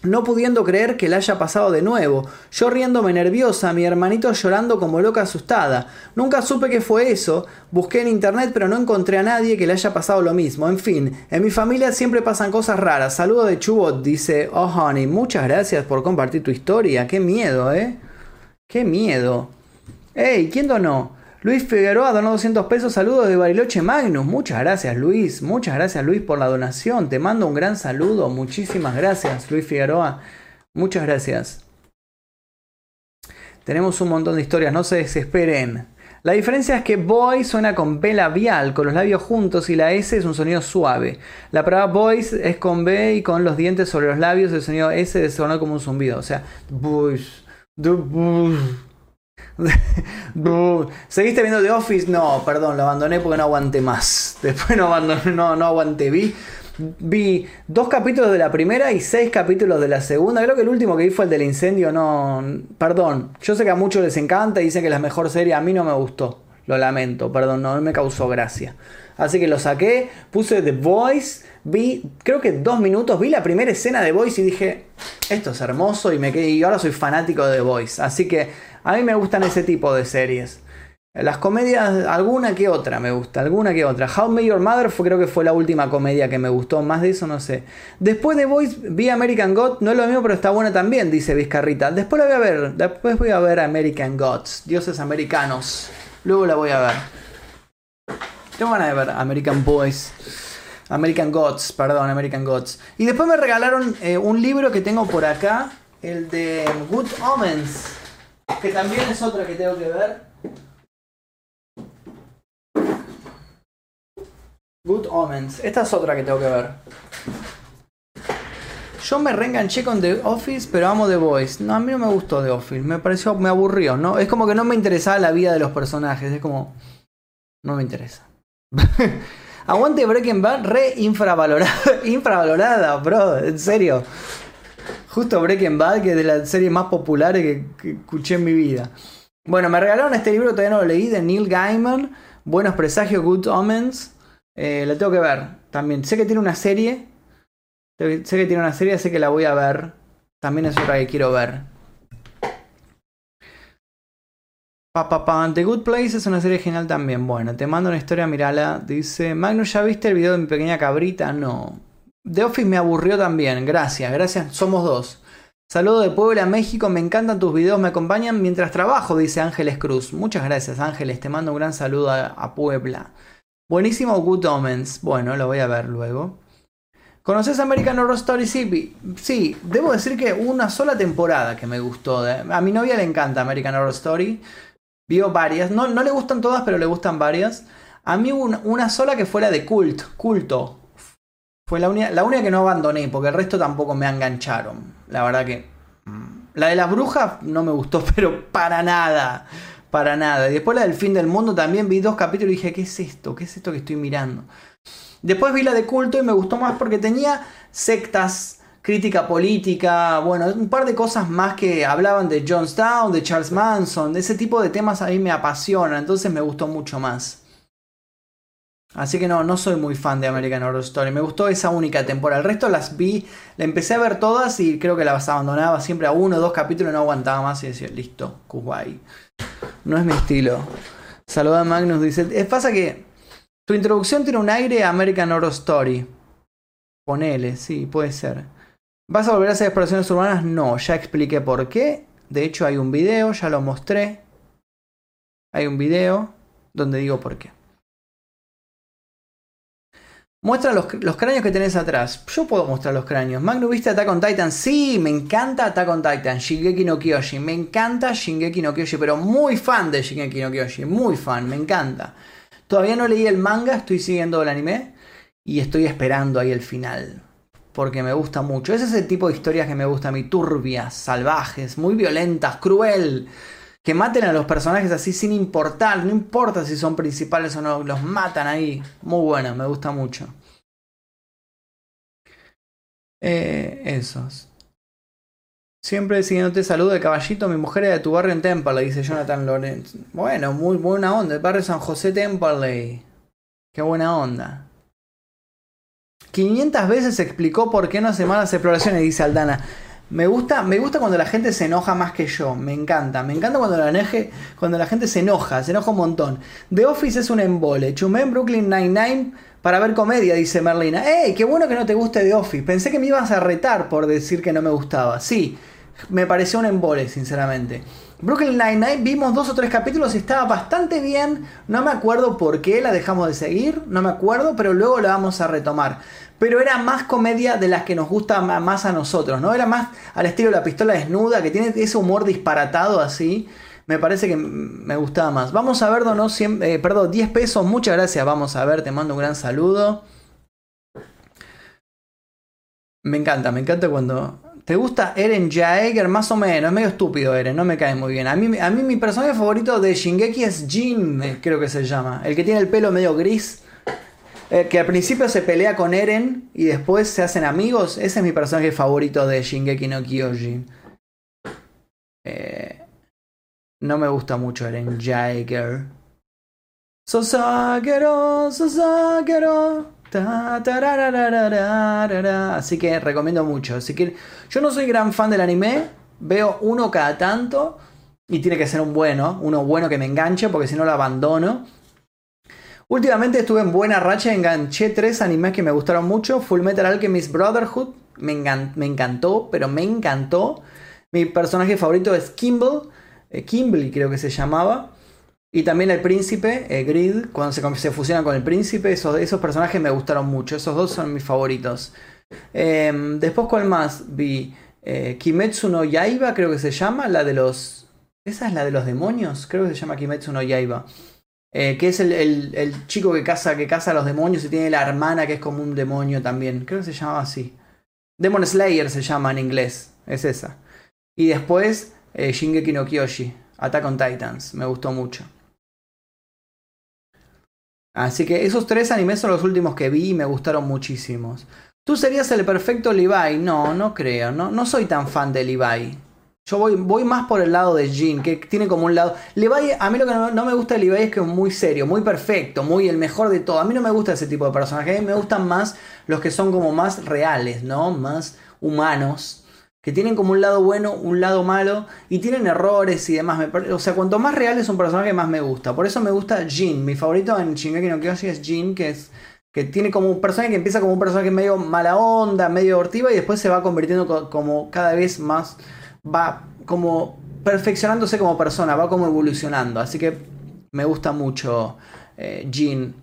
no pudiendo creer que le haya pasado de nuevo, yo riéndome nerviosa, mi hermanito llorando como loca asustada. Nunca supe qué fue eso, busqué en internet pero no encontré a nadie que le haya pasado lo mismo. En fin, en mi familia siempre pasan cosas raras. Saludo de Chubot, dice, oh honey, muchas gracias por compartir tu historia. Qué miedo, ¿eh? Qué miedo. Ey, ¿quién donó? Luis Figueroa donó 200 pesos. Saludos de Bariloche Magnus. Muchas gracias, Luis. Muchas gracias, Luis, por la donación. Te mando un gran saludo. Muchísimas gracias, Luis Figueroa. Muchas gracias. Tenemos un montón de historias, no se desesperen. La diferencia es que boy suena con B labial, con los labios juntos, y la S es un sonido suave. La palabra boys es con B y con los dientes sobre los labios, el sonido S suena como un zumbido. O sea. ¿Seguiste viendo The Office? No, perdón, lo abandoné porque no aguanté más. Después no abandoné, no, no aguanté. Vi, vi dos capítulos de la primera y seis capítulos de la segunda. Creo que el último que vi fue el del incendio. No, perdón. Yo sé que a muchos les encanta y dicen que es la mejor serie. A mí no me gustó. Lo lamento, perdón, no me causó gracia. Así que lo saqué, puse The Voice, vi, creo que dos minutos, vi la primera escena de The Voice y dije, esto es hermoso y me quedé, y ahora soy fanático de The Voice. Así que a mí me gustan ese tipo de series. Las comedias, alguna que otra me gusta, alguna que otra. How May Your Mother fue, creo que fue la última comedia que me gustó, más de eso no sé. Después de Voice vi American Gods, no es lo mismo, pero está buena también, dice Vizcarrita. Después la voy a ver, después voy a ver American Gods, dioses americanos. Luego la voy a ver. Tengo ganas de ver American Boys. American Gods, perdón, American Gods. Y después me regalaron eh, un libro que tengo por acá, el de Good Omens que también es otra que tengo que ver. Good Omens. Esta es otra que tengo que ver. Yo me reenganché con The Office, pero amo The Voice. No, a mí no me gustó The Office. Me pareció, me aburrió, ¿no? Es como que no me interesaba la vida de los personajes. Es como. No me interesa. Aguante Breaking Bad, re infravalorada, infravalorada, bro. En serio. Justo Breaking Bad, que es de las series más populares que, escuché en mi vida. Bueno, me regalaron este libro, todavía no lo leí, de Neil Gaiman. Buenos presagios, Good Omens. Eh, la tengo que ver también. Sé que tiene una serie. Sé que tiene una serie, sé que la voy a ver. También es otra que quiero ver. Pa, pa, pa. The Good Place es una serie genial también. Bueno, te mando una historia, mirala. Dice, Magnus, ¿ya viste el video de mi pequeña cabrita? No. The Office me aburrió también. Gracias, gracias. Somos dos. Saludo de Puebla, México. Me encantan tus videos, me acompañan mientras trabajo, dice Ángeles Cruz. Muchas gracias, Ángeles. Te mando un gran saludo a, Puebla. Buenísimo Good Omens. Bueno, lo voy a ver luego. ¿Conoces American Horror Story? Sí, sí, debo decir que una sola temporada que me gustó. A mi novia le encanta American Horror Story. Vio varias. No, no le gustan todas, pero le gustan varias. A mí una, una sola que fuera de cult, culto. Fue la, única, que no abandoné, porque el resto tampoco me engancharon. La verdad que. Mm, la de las brujas no me gustó, pero para nada. Para nada. Y después la del fin del mundo también vi dos capítulos y dije, ¿qué es esto? ¿Qué es esto que estoy mirando? Después vi la de culto y me gustó más porque tenía sectas, crítica política, bueno, un par de cosas más que hablaban de Johnstown, de Charles Manson, de ese tipo de temas a mí me apasiona, entonces me gustó mucho más. Así que no, no soy muy fan de American Horror Story. Me gustó esa única temporada. El resto las vi, la empecé a ver todas y creo que las abandonaba siempre a uno o dos capítulos, no aguantaba más y decía, listo, Kuwait. No es mi estilo. Saluda a Magnus, dice. Es pasa que tu introducción tiene un aire a American Horror Story. Ponele, sí, puede ser. ¿Vas a volver a hacer exploraciones urbanas? No, ya expliqué por qué. De hecho, hay un video, ya lo mostré. Hay un video donde digo por qué. Muestra los, cráneos que tenés atrás. Yo puedo mostrar los cráneos. Magno, ¿viste Attack on Titan? Sí, me encanta Attack on Titan. Shingeki no Kyoshi. Me encanta Shingeki no Kyoshi, pero muy fan de Shingeki no Kyoshi. Muy fan, me encanta. Todavía no leí el manga, estoy siguiendo el anime y estoy esperando ahí el final. porque me gusta mucho. Ese es el tipo de historias que me gusta a mí, turbias, salvajes, muy violentas, cruel. Que maten a los personajes así sin importar, no importa si son principales o no, los matan ahí. Muy bueno, me gusta mucho. Eh, esos. Siempre siguiéndote saludo de caballito, mi mujer es de tu barrio en Temple, dice Jonathan Lorenz. Bueno, muy buena onda, el barrio San José Temple. Qué buena onda. 500 veces explicó por qué no hace malas exploraciones, dice Aldana. Me gusta, me gusta cuando la gente se enoja más que yo. Me encanta. Me encanta cuando la, cuando la gente se enoja. Se enoja un montón. The Office es un embole. Chumé en Brooklyn Nine-Nine para ver comedia, dice Merlina. ¡Ey! Qué bueno que no te guste The Office. Pensé que me ibas a retar por decir que no me gustaba. Sí, me pareció un embole, sinceramente. Brooklyn Nine-Nine vimos dos o tres capítulos y estaba bastante bien. No me acuerdo por qué la dejamos de seguir, no me acuerdo, pero luego la vamos a retomar. Pero era más comedia de las que nos gusta más a nosotros, ¿no? Era más al estilo de la pistola desnuda, que tiene ese humor disparatado así. Me parece que me gustaba más. Vamos a ver, no, eh, perdón, 10 pesos. Muchas gracias. Vamos a ver, te mando un gran saludo. Me encanta, me encanta cuando ¿Te gusta Eren Jaeger? Más o menos, es medio estúpido Eren, no me cae muy bien. A mí, a mí mi personaje favorito de Shingeki es Jin, eh, creo que se llama. El que tiene el pelo medio gris. Eh, que al principio se pelea con Eren y después se hacen amigos. Ese es mi personaje favorito de Shingeki no Kyojin. Eh, no me gusta mucho Eren Jaeger. Sosagero, Sosagero. Así que recomiendo mucho. Así que yo no soy gran fan del anime. Veo uno cada tanto. Y tiene que ser un bueno. Uno bueno que me enganche. Porque si no lo abandono. Últimamente estuve en buena racha. Enganché tres animes que me gustaron mucho. Full Metal Alchemist Brotherhood. Me, encantó. Pero me encantó. Mi personaje favorito es Kimble. Eh, Kimble creo que se llamaba. Y también el príncipe, eh, Grid, cuando se, fusiona con el príncipe, esos, esos, personajes me gustaron mucho. Esos dos son mis favoritos. Em, después, ¿cuál más? Vi eh, Kimetsu no Yaiba, creo que se llama, la de los... ¿Esa es la de los demonios? Creo que se llama Kimetsu no Yaiba. Eh, que es el, el, chico que caza, que caza a los demonios y tiene la hermana que es como un demonio también. Creo que se llama así. Demon Slayer se llama en inglés. Es esa. Y después Shingeki no Kyoshi. Attack on Titans. Me gustó mucho. Así que esos tres animes son los últimos que vi y me gustaron muchísimos. ¿Tú serías el perfecto Levi? No, no creo. No, no soy tan fan de Levi. Yo voy, voy más por el lado de Jin, que tiene como un lado. Levi, a mí lo que no, me gusta de Levi es que es muy serio, muy perfecto, muy el mejor de todo. A mí no me gusta ese tipo de personajes. A mí me gustan más los que son como más reales, ¿no? Más humanos que tienen como un lado bueno, un lado malo, y tienen errores y demás. o sea, cuanto más real es un personaje, más me gusta. Por eso me gusta Jin. Mi favorito en Shingeki no Kyoshi es Jin, que es que tiene como un personaje que empieza como un personaje medio mala onda, medio abortiva, y después se va convirtiendo como cada vez más, va como perfeccionándose como persona, va como evolucionando. Así que me gusta mucho eh, Jin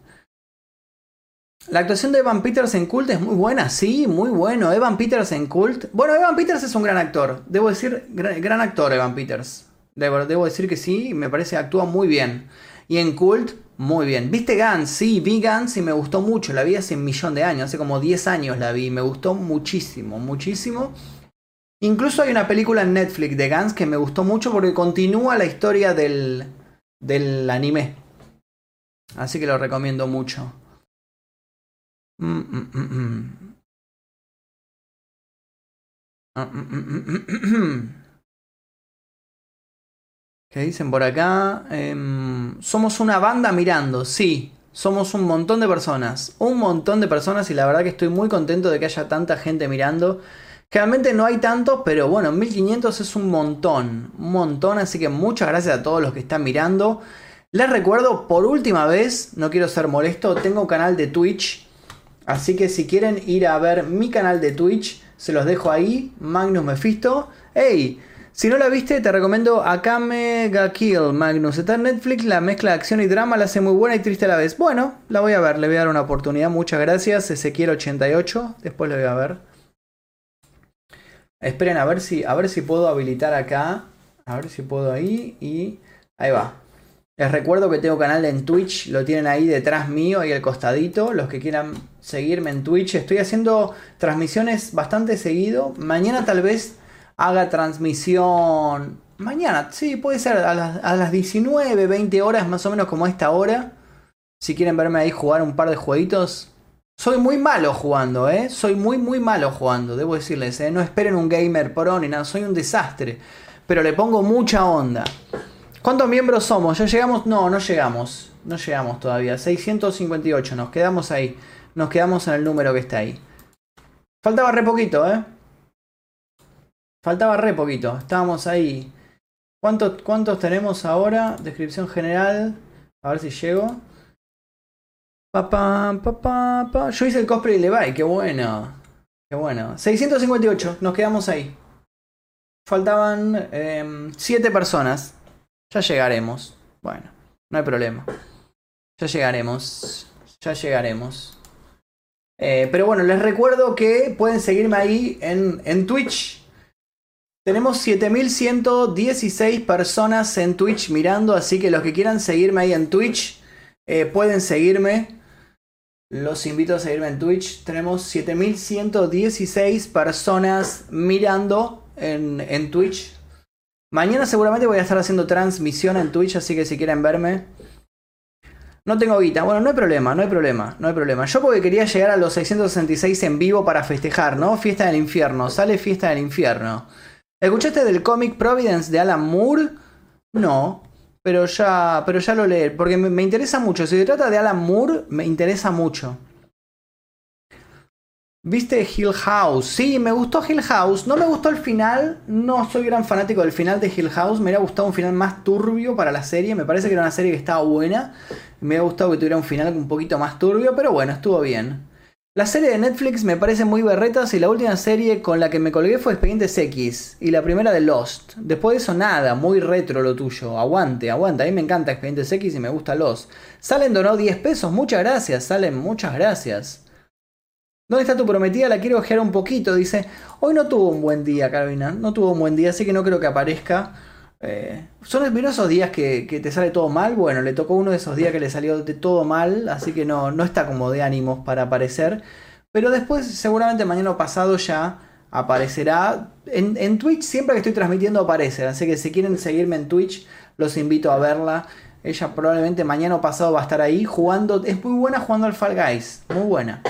la actuación de Evan Peters en Cult es muy buena, sí, muy bueno. Evan Peters en Cult. Bueno, Evan Peters es un gran actor. Debo decir, gran, actor Evan Peters. Debo, decir que sí, me parece actúa muy bien. Y en Cult, muy bien. ¿Viste Guns? Sí, vi Guns y me gustó mucho. La vi hace un millón de años, hace como 10 años la vi. Me gustó muchísimo, muchísimo. Incluso hay una película en Netflix de Guns que me gustó mucho porque continúa la historia del, del anime. Así que lo recomiendo mucho. ¿Qué dicen por acá? Em, somos una banda mirando, sí. Somos un montón de personas. Un montón de personas y la verdad que estoy muy contento de que haya tanta gente mirando. Realmente no hay tantos, pero bueno, 1500 es un montón. Un montón, así que muchas gracias a todos los que están mirando. Les recuerdo por última vez, no quiero ser molesto, tengo canal de Twitch Así que si quieren ir a ver mi canal de Twitch, se los dejo ahí, Magnus Mephisto. ¡Ey! Si no la viste, te recomiendo Akame ga Kill, Magnus. Está en Netflix, la mezcla de acción y drama la hace muy buena y triste a la vez. Bueno, la voy a ver, le voy a dar una oportunidad. Muchas gracias, Ezequiel88. Después la voy a ver. Esperen a ver si, a ver si puedo habilitar acá. A ver si puedo ahí y... Ahí va. Les recuerdo que tengo canal en Twitch, lo tienen ahí detrás mío y al costadito. Los que quieran seguirme en Twitch, estoy haciendo transmisiones bastante seguido. Mañana tal vez haga transmisión. Mañana, sí, puede ser a las, a las 19, 20 horas, más o menos como esta hora. Si quieren verme ahí jugar un par de jueguitos. Soy muy malo jugando, ¿eh? Soy muy, muy malo jugando, debo decirles, ¿eh? No esperen un gamer pro ni nada, soy un desastre. Pero le pongo mucha onda. ¿Cuántos miembros somos? ¿Ya llegamos? No, no llegamos. No llegamos todavía. 658. Nos quedamos ahí. Nos quedamos en el número que está ahí. Faltaba re poquito, ¿eh? Faltaba re poquito. Estábamos ahí. ¿Cuántos, cuántos tenemos ahora? Descripción general. A ver si llego. Papá, papá, papá. Yo hice el cosplay de Levi. Qué bueno. Qué bueno. 658. Nos quedamos ahí. Faltaban 7 personas. Ya llegaremos. Bueno, no hay problema. Ya llegaremos. Ya llegaremos. Eh, pero bueno, les recuerdo que pueden seguirme ahí en, en Twitch. Tenemos 7116 personas en Twitch mirando, así que los que quieran seguirme ahí en Twitch eh, pueden seguirme. Los invito a seguirme en Twitch. Tenemos 7116 personas mirando en, en Twitch. Mañana seguramente voy a estar haciendo transmisión en Twitch, así que si quieren verme. No tengo guita. Bueno, no hay problema, no hay problema, no hay problema. Yo porque quería llegar a los 666 en vivo para festejar, ¿no? Fiesta del infierno, sale fiesta del infierno. ¿Escuchaste del cómic Providence de Alan Moore? No, pero ya, pero ya lo leí, porque me, me interesa mucho. Si se trata de Alan Moore, me interesa mucho. ¿Viste Hill House? Sí, me gustó Hill House. No me gustó el final. No soy gran fanático del final de Hill House. Me hubiera gustado un final más turbio para la serie. Me parece que era una serie que estaba buena. Me hubiera gustado que tuviera un final un poquito más turbio, pero bueno, estuvo bien. La serie de Netflix me parece muy berretas y la última serie con la que me colgué fue Expedientes X y la primera de Lost. Después de eso nada, muy retro lo tuyo. Aguante, aguante. A mí me encanta Expedientes X y me gusta Lost. Salen donó 10 pesos. Muchas gracias, Salen, muchas gracias. ¿Dónde está tu prometida? La quiero ojear un poquito. Dice, hoy no tuvo un buen día, Carolina. No tuvo un buen día, así que no creo que aparezca. Eh, son esos días que, te sale todo mal. Bueno, le tocó uno de esos días que le salió de todo mal, así que no, no está como de ánimos para aparecer. Pero después, seguramente mañana pasado ya aparecerá. En, Twitch, siempre que estoy transmitiendo aparece. Así que si quieren seguirme en Twitch, los invito a verla. Ella probablemente mañana pasado va a estar ahí jugando. Es muy buena jugando al Fall Guys. Muy buena.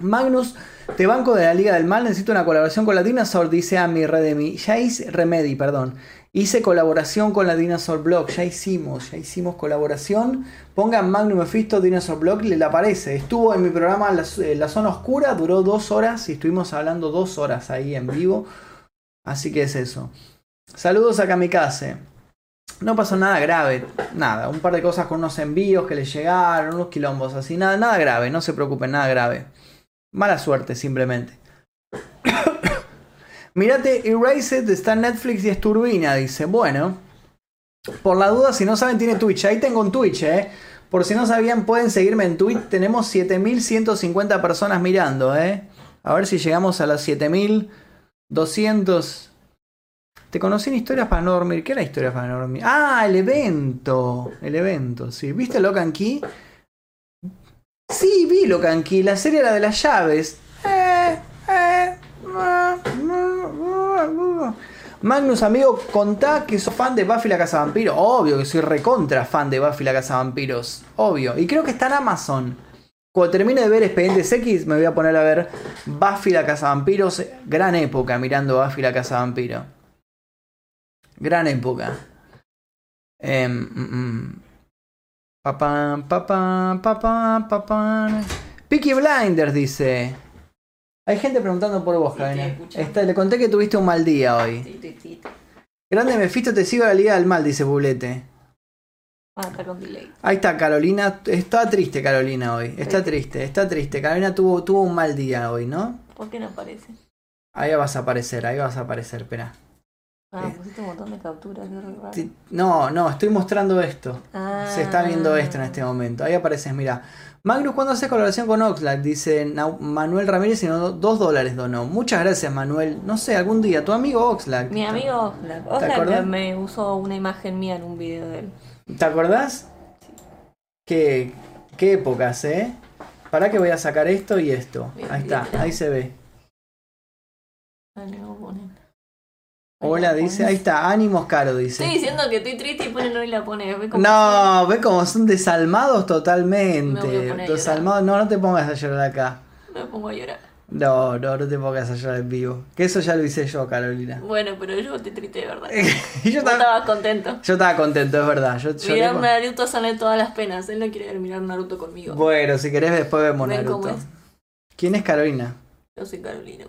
Magnus, te banco de la Liga del Mal, necesito una colaboración con la Dinosaur, dice a mi Redemi. Ya Remedy, perdón. Hice colaboración con la Dinosaur Blog, ya hicimos, ya hicimos colaboración. Pongan Magnus Mephisto Dinosaur Blog le aparece. Estuvo en mi programa la, la, Zona Oscura, duró dos horas y estuvimos hablando dos horas ahí en vivo. Así que es eso. Saludos a Kamikaze. No pasó nada grave, nada, un par de cosas con unos envíos que le llegaron, unos quilombos así, nada, nada grave, no se preocupen, nada grave. Mala suerte, simplemente. Mirate, Erased está en Netflix y es turbina, dice. Bueno, por la duda, si no saben, tiene Twitch. Ahí tengo un Twitch, eh. Por si no sabían, pueden seguirme en Twitch. Tenemos 7150 personas mirando, eh. A ver si llegamos a las 7200. Te conocí en Historias para no dormir. ¿Qué era Historias para no dormir? Ah, el evento. El evento, sí. ¿Viste Locan Key? Sí, vi lo canqui, la serie era de las llaves. Magnus, amigo, contá que sos fan de Buffy la Casa Vampiros. Obvio que soy recontra fan de Buffy la Casa Vampiros. Obvio. Y creo que está en Amazon. Cuando termine de ver Expedientes X, me voy a poner a ver Buffy la Casa Vampiros. Gran época mirando Buffy la Casa Vampiro. Gran época. Papá, papá, papá, papá. Peaky Blinders dice. Hay gente preguntando por vos, Está, le conté que tuviste un mal día hoy. Sí, sí, Grande Mephisto, te sigo a la Liga del Mal, dice Bublete. Ah, está con delay. Ahí está, Carolina. Está triste, Carolina, hoy. Está triste, está triste. Carolina tuvo, tuvo un mal día hoy, ¿no? ¿Por qué no aparece? Ahí vas a aparecer, ahí vas a aparecer, espera. Ah, eh, pusiste un montón de capturas. No, no, estoy mostrando esto. Se está viendo esto en este momento. Ahí apareces, mira. Magnus, ¿cuándo haces colaboración con Oxlack? Dice Manuel Ramírez, sino dos dólares donó. Muchas gracias, Manuel. No sé, algún día. Tu amigo Oxlack. Mi amigo Oxlack. Oxlack me usó una imagen mía en un video de él. ¿Te acordás? Qué, qué épocas, ¿eh? Para que voy a sacar esto y esto. Ahí está, ahí se ve. Hola, dice, ahí está, ánimos caro, dice. Estoy diciendo que estoy triste y ponen no y la pone. ¿Ve cómo No, ve como son desalmados Me voy a totalmente. Desalmados, no, no te pongas a llorar acá. Me pongo a llorar. No, no, no te pongas a llorar en vivo. Que eso ya lo hice yo, Carolina. Bueno, pero yo estoy triste de verdad. y yo estaba, contento. yo estaba contento, es verdad. Yo Mirar Naruto sale todas las penas. Él no quiere ver mirar Naruto conmigo. Bueno, si querés después vemos Ven cómo Naruto. es. ¿Quién es Carolina? Yo soy Carolina.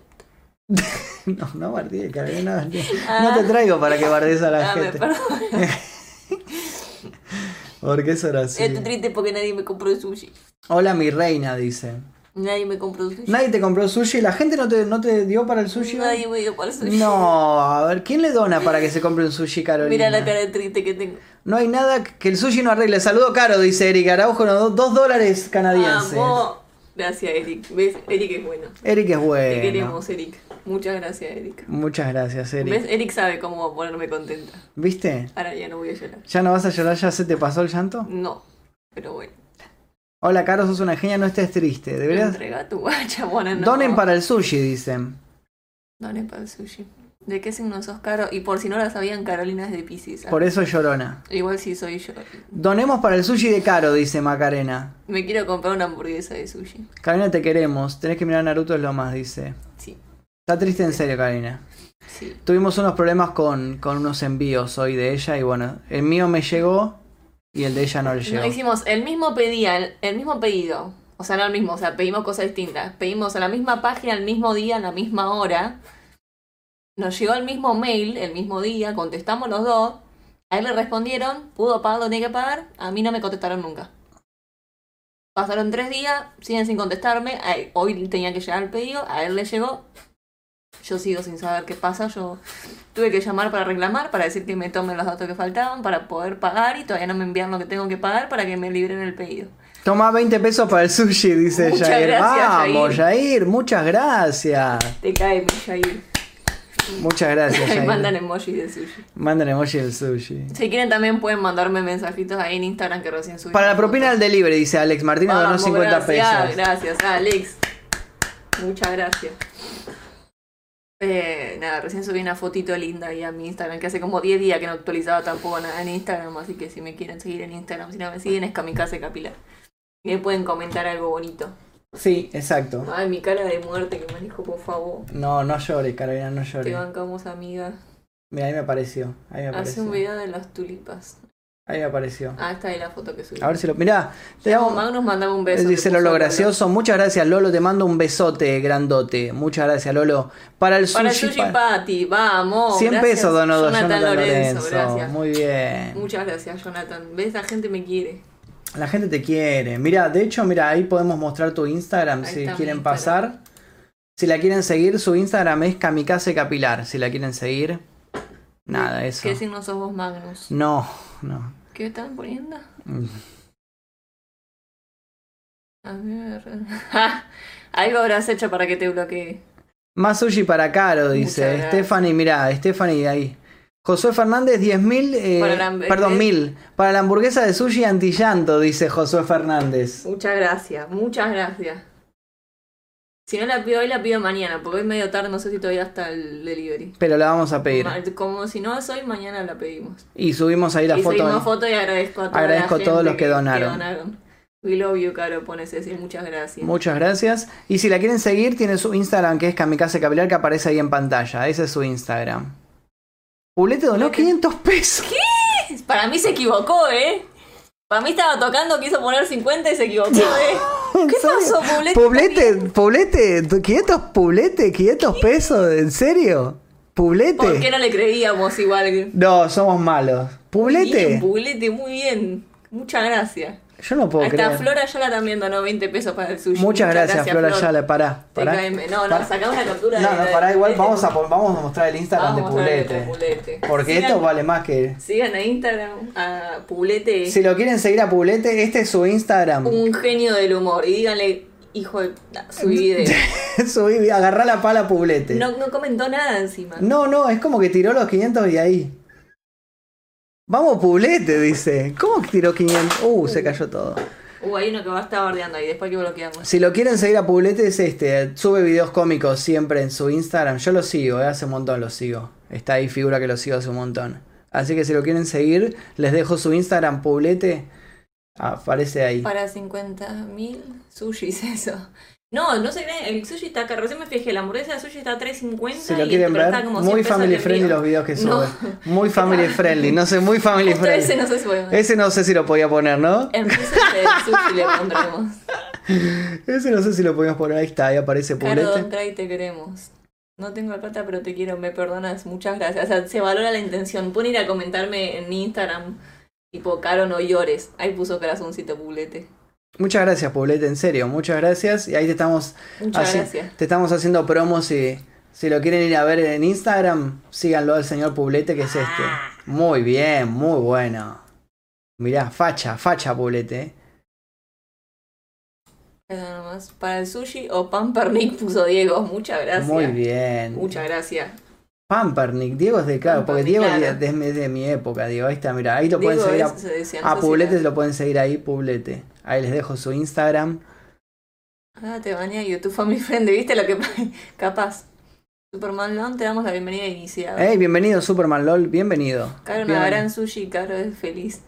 No, no bardee, Carolina. No, Ah. no te traigo para que bardees a la Ah, gente. Porque eso era así. Estoy triste porque nadie me compró sushi. Hola, mi reina, dice. Nadie me compró sushi. Nadie te compró sushi. ¿La gente no te, no te dio para el sushi? Nadie me dio para el sushi. No, a ver, ¿quién le dona para que se compre un sushi, Carolina? Mira la cara triste que tengo. No hay nada que el sushi no arregle. Saludo caro, dice Eric Araujo, no, dos dólares canadienses. Vamos. Gracias, Eric. ¿Ves? Eric es bueno. Eric es Te bueno. queremos, Eric. Muchas gracias, Eric. Muchas gracias, Eric. ¿Ves? Eric sabe cómo ponerme contenta. ¿Viste? Ahora ya no voy a llorar. ¿Ya no vas a llorar? ¿Ya se te pasó el llanto? No, pero bueno. Hola, Caro, sos una genia, no estés triste. Deberías... Entrega tu guacha, bueno, no. Donen para el sushi, dicen. Donen para el sushi. ¿De qué signo sos caro? Y por si no la sabían, Carolina es de Pisces. Por eso llorona. Igual sí soy yo. Donemos para el sushi de Caro, dice Macarena. Me quiero comprar una hamburguesa de sushi. Karina, te queremos. Tenés que mirar Naruto es lo más, dice. Está triste en serio, Karina. sí. Tuvimos unos problemas con, con unos envíos hoy de ella y bueno, el mío me llegó y el de ella no le llegó. No, hicimos el mismo pedía, el, el mismo pedido. O sea, no el mismo, o sea, pedimos cosas distintas. Pedimos a la misma página, el mismo día, a la misma hora. Nos llegó el mismo mail, el mismo día, contestamos los dos. A él le respondieron, pudo pagar lo que tenía que pagar, a mí no me contestaron nunca. Pasaron tres días, siguen sin contestarme. hoy tenía que llegar el pedido, a él le llegó. Yo sigo sin saber qué pasa. Yo tuve que llamar para reclamar, para decir que me tomen los datos que faltaban, para poder pagar y todavía no me envían lo que tengo que pagar para que me libren el pedido. Toma 20 pesos para el sushi, dice Muchas Jair. gracias, Vamos, Jair, muchas gracias. Te cae mi Jair. Muchas gracias, Jair. mandan emojis de sushi. Mandan emoji del sushi. Si quieren también pueden mandarme mensajitos ahí en Instagram que recién subí. Para la propina del delivery, dice Alex Martínez, donó Vamos, 50 gracias, pesos. Gracias, Alex. Muchas gracias. Eh, nada, recién subí una fotito linda ahí a mi Instagram, que hace como 10 días que no actualizaba tampoco nada en Instagram, así que si me quieren seguir en Instagram, si no me siguen es Kamikaze Capilar. Y me pueden comentar algo bonito. Sí, exacto. Ay, mi cara de muerte que me dijo, por favor. No, no llores, Carolina, no Te llores. bancamos, amiga. Mira, ahí me apareció. Ahí me Hace apareció. un video de las tulipas. Ahí apareció. Ah, está ahí la foto que subí. A ver si lo. Mirá, te amo. Magnus, mandame un beso. Dice Lolo gracioso. Muchas gracias, Lolo. Te mando un besote grandote. Muchas gracias, Lolo. Para el Para el sushi. sushi pa- Patty, vamos. 100 gracias, pesos donó Jonathan, Jonathan, Lorenzo, Lorenzo. gracias. Muy bien. Muchas gracias, Jonathan. ¿Ves? La gente me quiere. La gente te quiere. Mira, de hecho, mira, ahí podemos mostrar tu Instagram Ahí si quieren Instagram. pasar. Si la quieren seguir, su Instagram es Kamikaze Capilar. Si la quieren seguir, nada, eso. ¿Qué signo sos vos, Magnus? No, no. ¿Qué están poniendo? Mm. A ver. Algo habrás hecho para que te bloquee. Más sushi para Caro, dice. Stephanie, mirá, Stephanie ahí. Josué Fernández, 10.000. Eh, la perdón, ¿qué? 1000. Para la hamburguesa de sushi antillanto, dice Josué Fernández. Muchas gracias, muchas gracias. Si no la pido hoy, la pido mañana, porque hoy medio tarde, no sé si todavía está el delivery. Pero la vamos a pedir. Ma- Como si no es hoy, mañana la pedimos. Y subimos ahí la y foto. subimos foto y agradezco a toda Agradezco la a todos los que donaron. We love you, Caro, pone Ceci, muchas gracias. Muchas gracias. Y si la quieren seguir, tiene su Instagram que es Kamikaze Capilar que aparece ahí en pantalla. Ese es su Instagram. Pulete donó Lo que- 500 pesos. Para mí se equivocó, ¿eh? Para mí estaba tocando, quiso poner 50 y se equivocó, ¿eh? ¿En ¿Qué pasó, Publete? Publete, Publete, 500 Publete, 500 pesos, ¿en serio? Publete. ¿Por qué no le creíamos igual? No, somos malos. Publete. Bien, Publete, muy bien. Muchas gracias. Yo no puedo está, creer. Flora Yala también donó 20 pesos para el sushi. Muchas gracias, Flora Flor. Yala, pará. pará. No, no, Pará. sacá una captura No, de no, pará, igual de- vamos a, vamos a mostrar el Instagram Vamos de. Publete. Porque Sigan- esto vale más que... Sigan a Instagram, a Publete, Si lo quieren seguir a Publete, este es su Instagram. un genio del humor. Y díganle, hijo de... Subí video. Subí, agarrá la pala a Publete. No, no comentó nada encima. No, no, es como que tiró los 500 y ahí. Vamos, Publete, dice. ¿Cómo que tiró 500? Uh, se cayó todo. Uh, hay uno que va a estar bardeando ahí, después que bloquearlo. Si lo quieren seguir a Publete es este, sube videos cómicos siempre en su Instagram. Yo lo sigo, eh, hace un montón lo sigo. Está ahí, figura que lo sigo hace un montón. Así que si lo quieren seguir, les dejo su Instagram, Publete. Aparece ahí. Para 50.000 sushis eso. No, no se creen, el sushi está acá, recién me fijé, la hamburguesa de sushi está a 3.50 Si lo y quieren ver, está como 100 muy family el friendly los videos que No. sube. Muy family friendly, no sé, muy family Justo ese friendly. no se sube. Ese no sé si lo podía poner, ¿no? En del sushi le pondremos. Ese no sé si lo podíamos poner, ahí está, ahí aparece Don Publete. Tray, te queremos. No tengo la plata, pero te quiero, me perdonas, muchas gracias. O sea, se valora la intención. Pueden ir a comentarme en Instagram, tipo, Caro, no llores. Ahí puso corazoncito Publete. Muchas gracias, Publete, en serio, muchas gracias. Y ahí te estamos, haci- te estamos haciendo promos y si lo quieren ir a ver en Instagram, síganlo al señor Publete, que es este. Ah. Muy bien, muy bueno. Mirá, facha, facha Publete. eh. Nomás. Para el sushi o Pampernick puso Diego. Muchas gracias. Muy bien. Muchas gracias. Pampernick, Diego es de claro, porque Diego claro. es de, es de mi época, Diego. Ahí está, mira, ahí lo pueden seguir a, es- a era- lo pueden seguir ahí, Publete. Ahí les dejo su Instagram. Ah, te baña YouTube Family Friendly, ¿viste lo que capaz? Superman Lon, te damos la bienvenida iniciada. Hey, bienvenido Superman LOL, bienvenido. Caro gran sushi, Caro es feliz.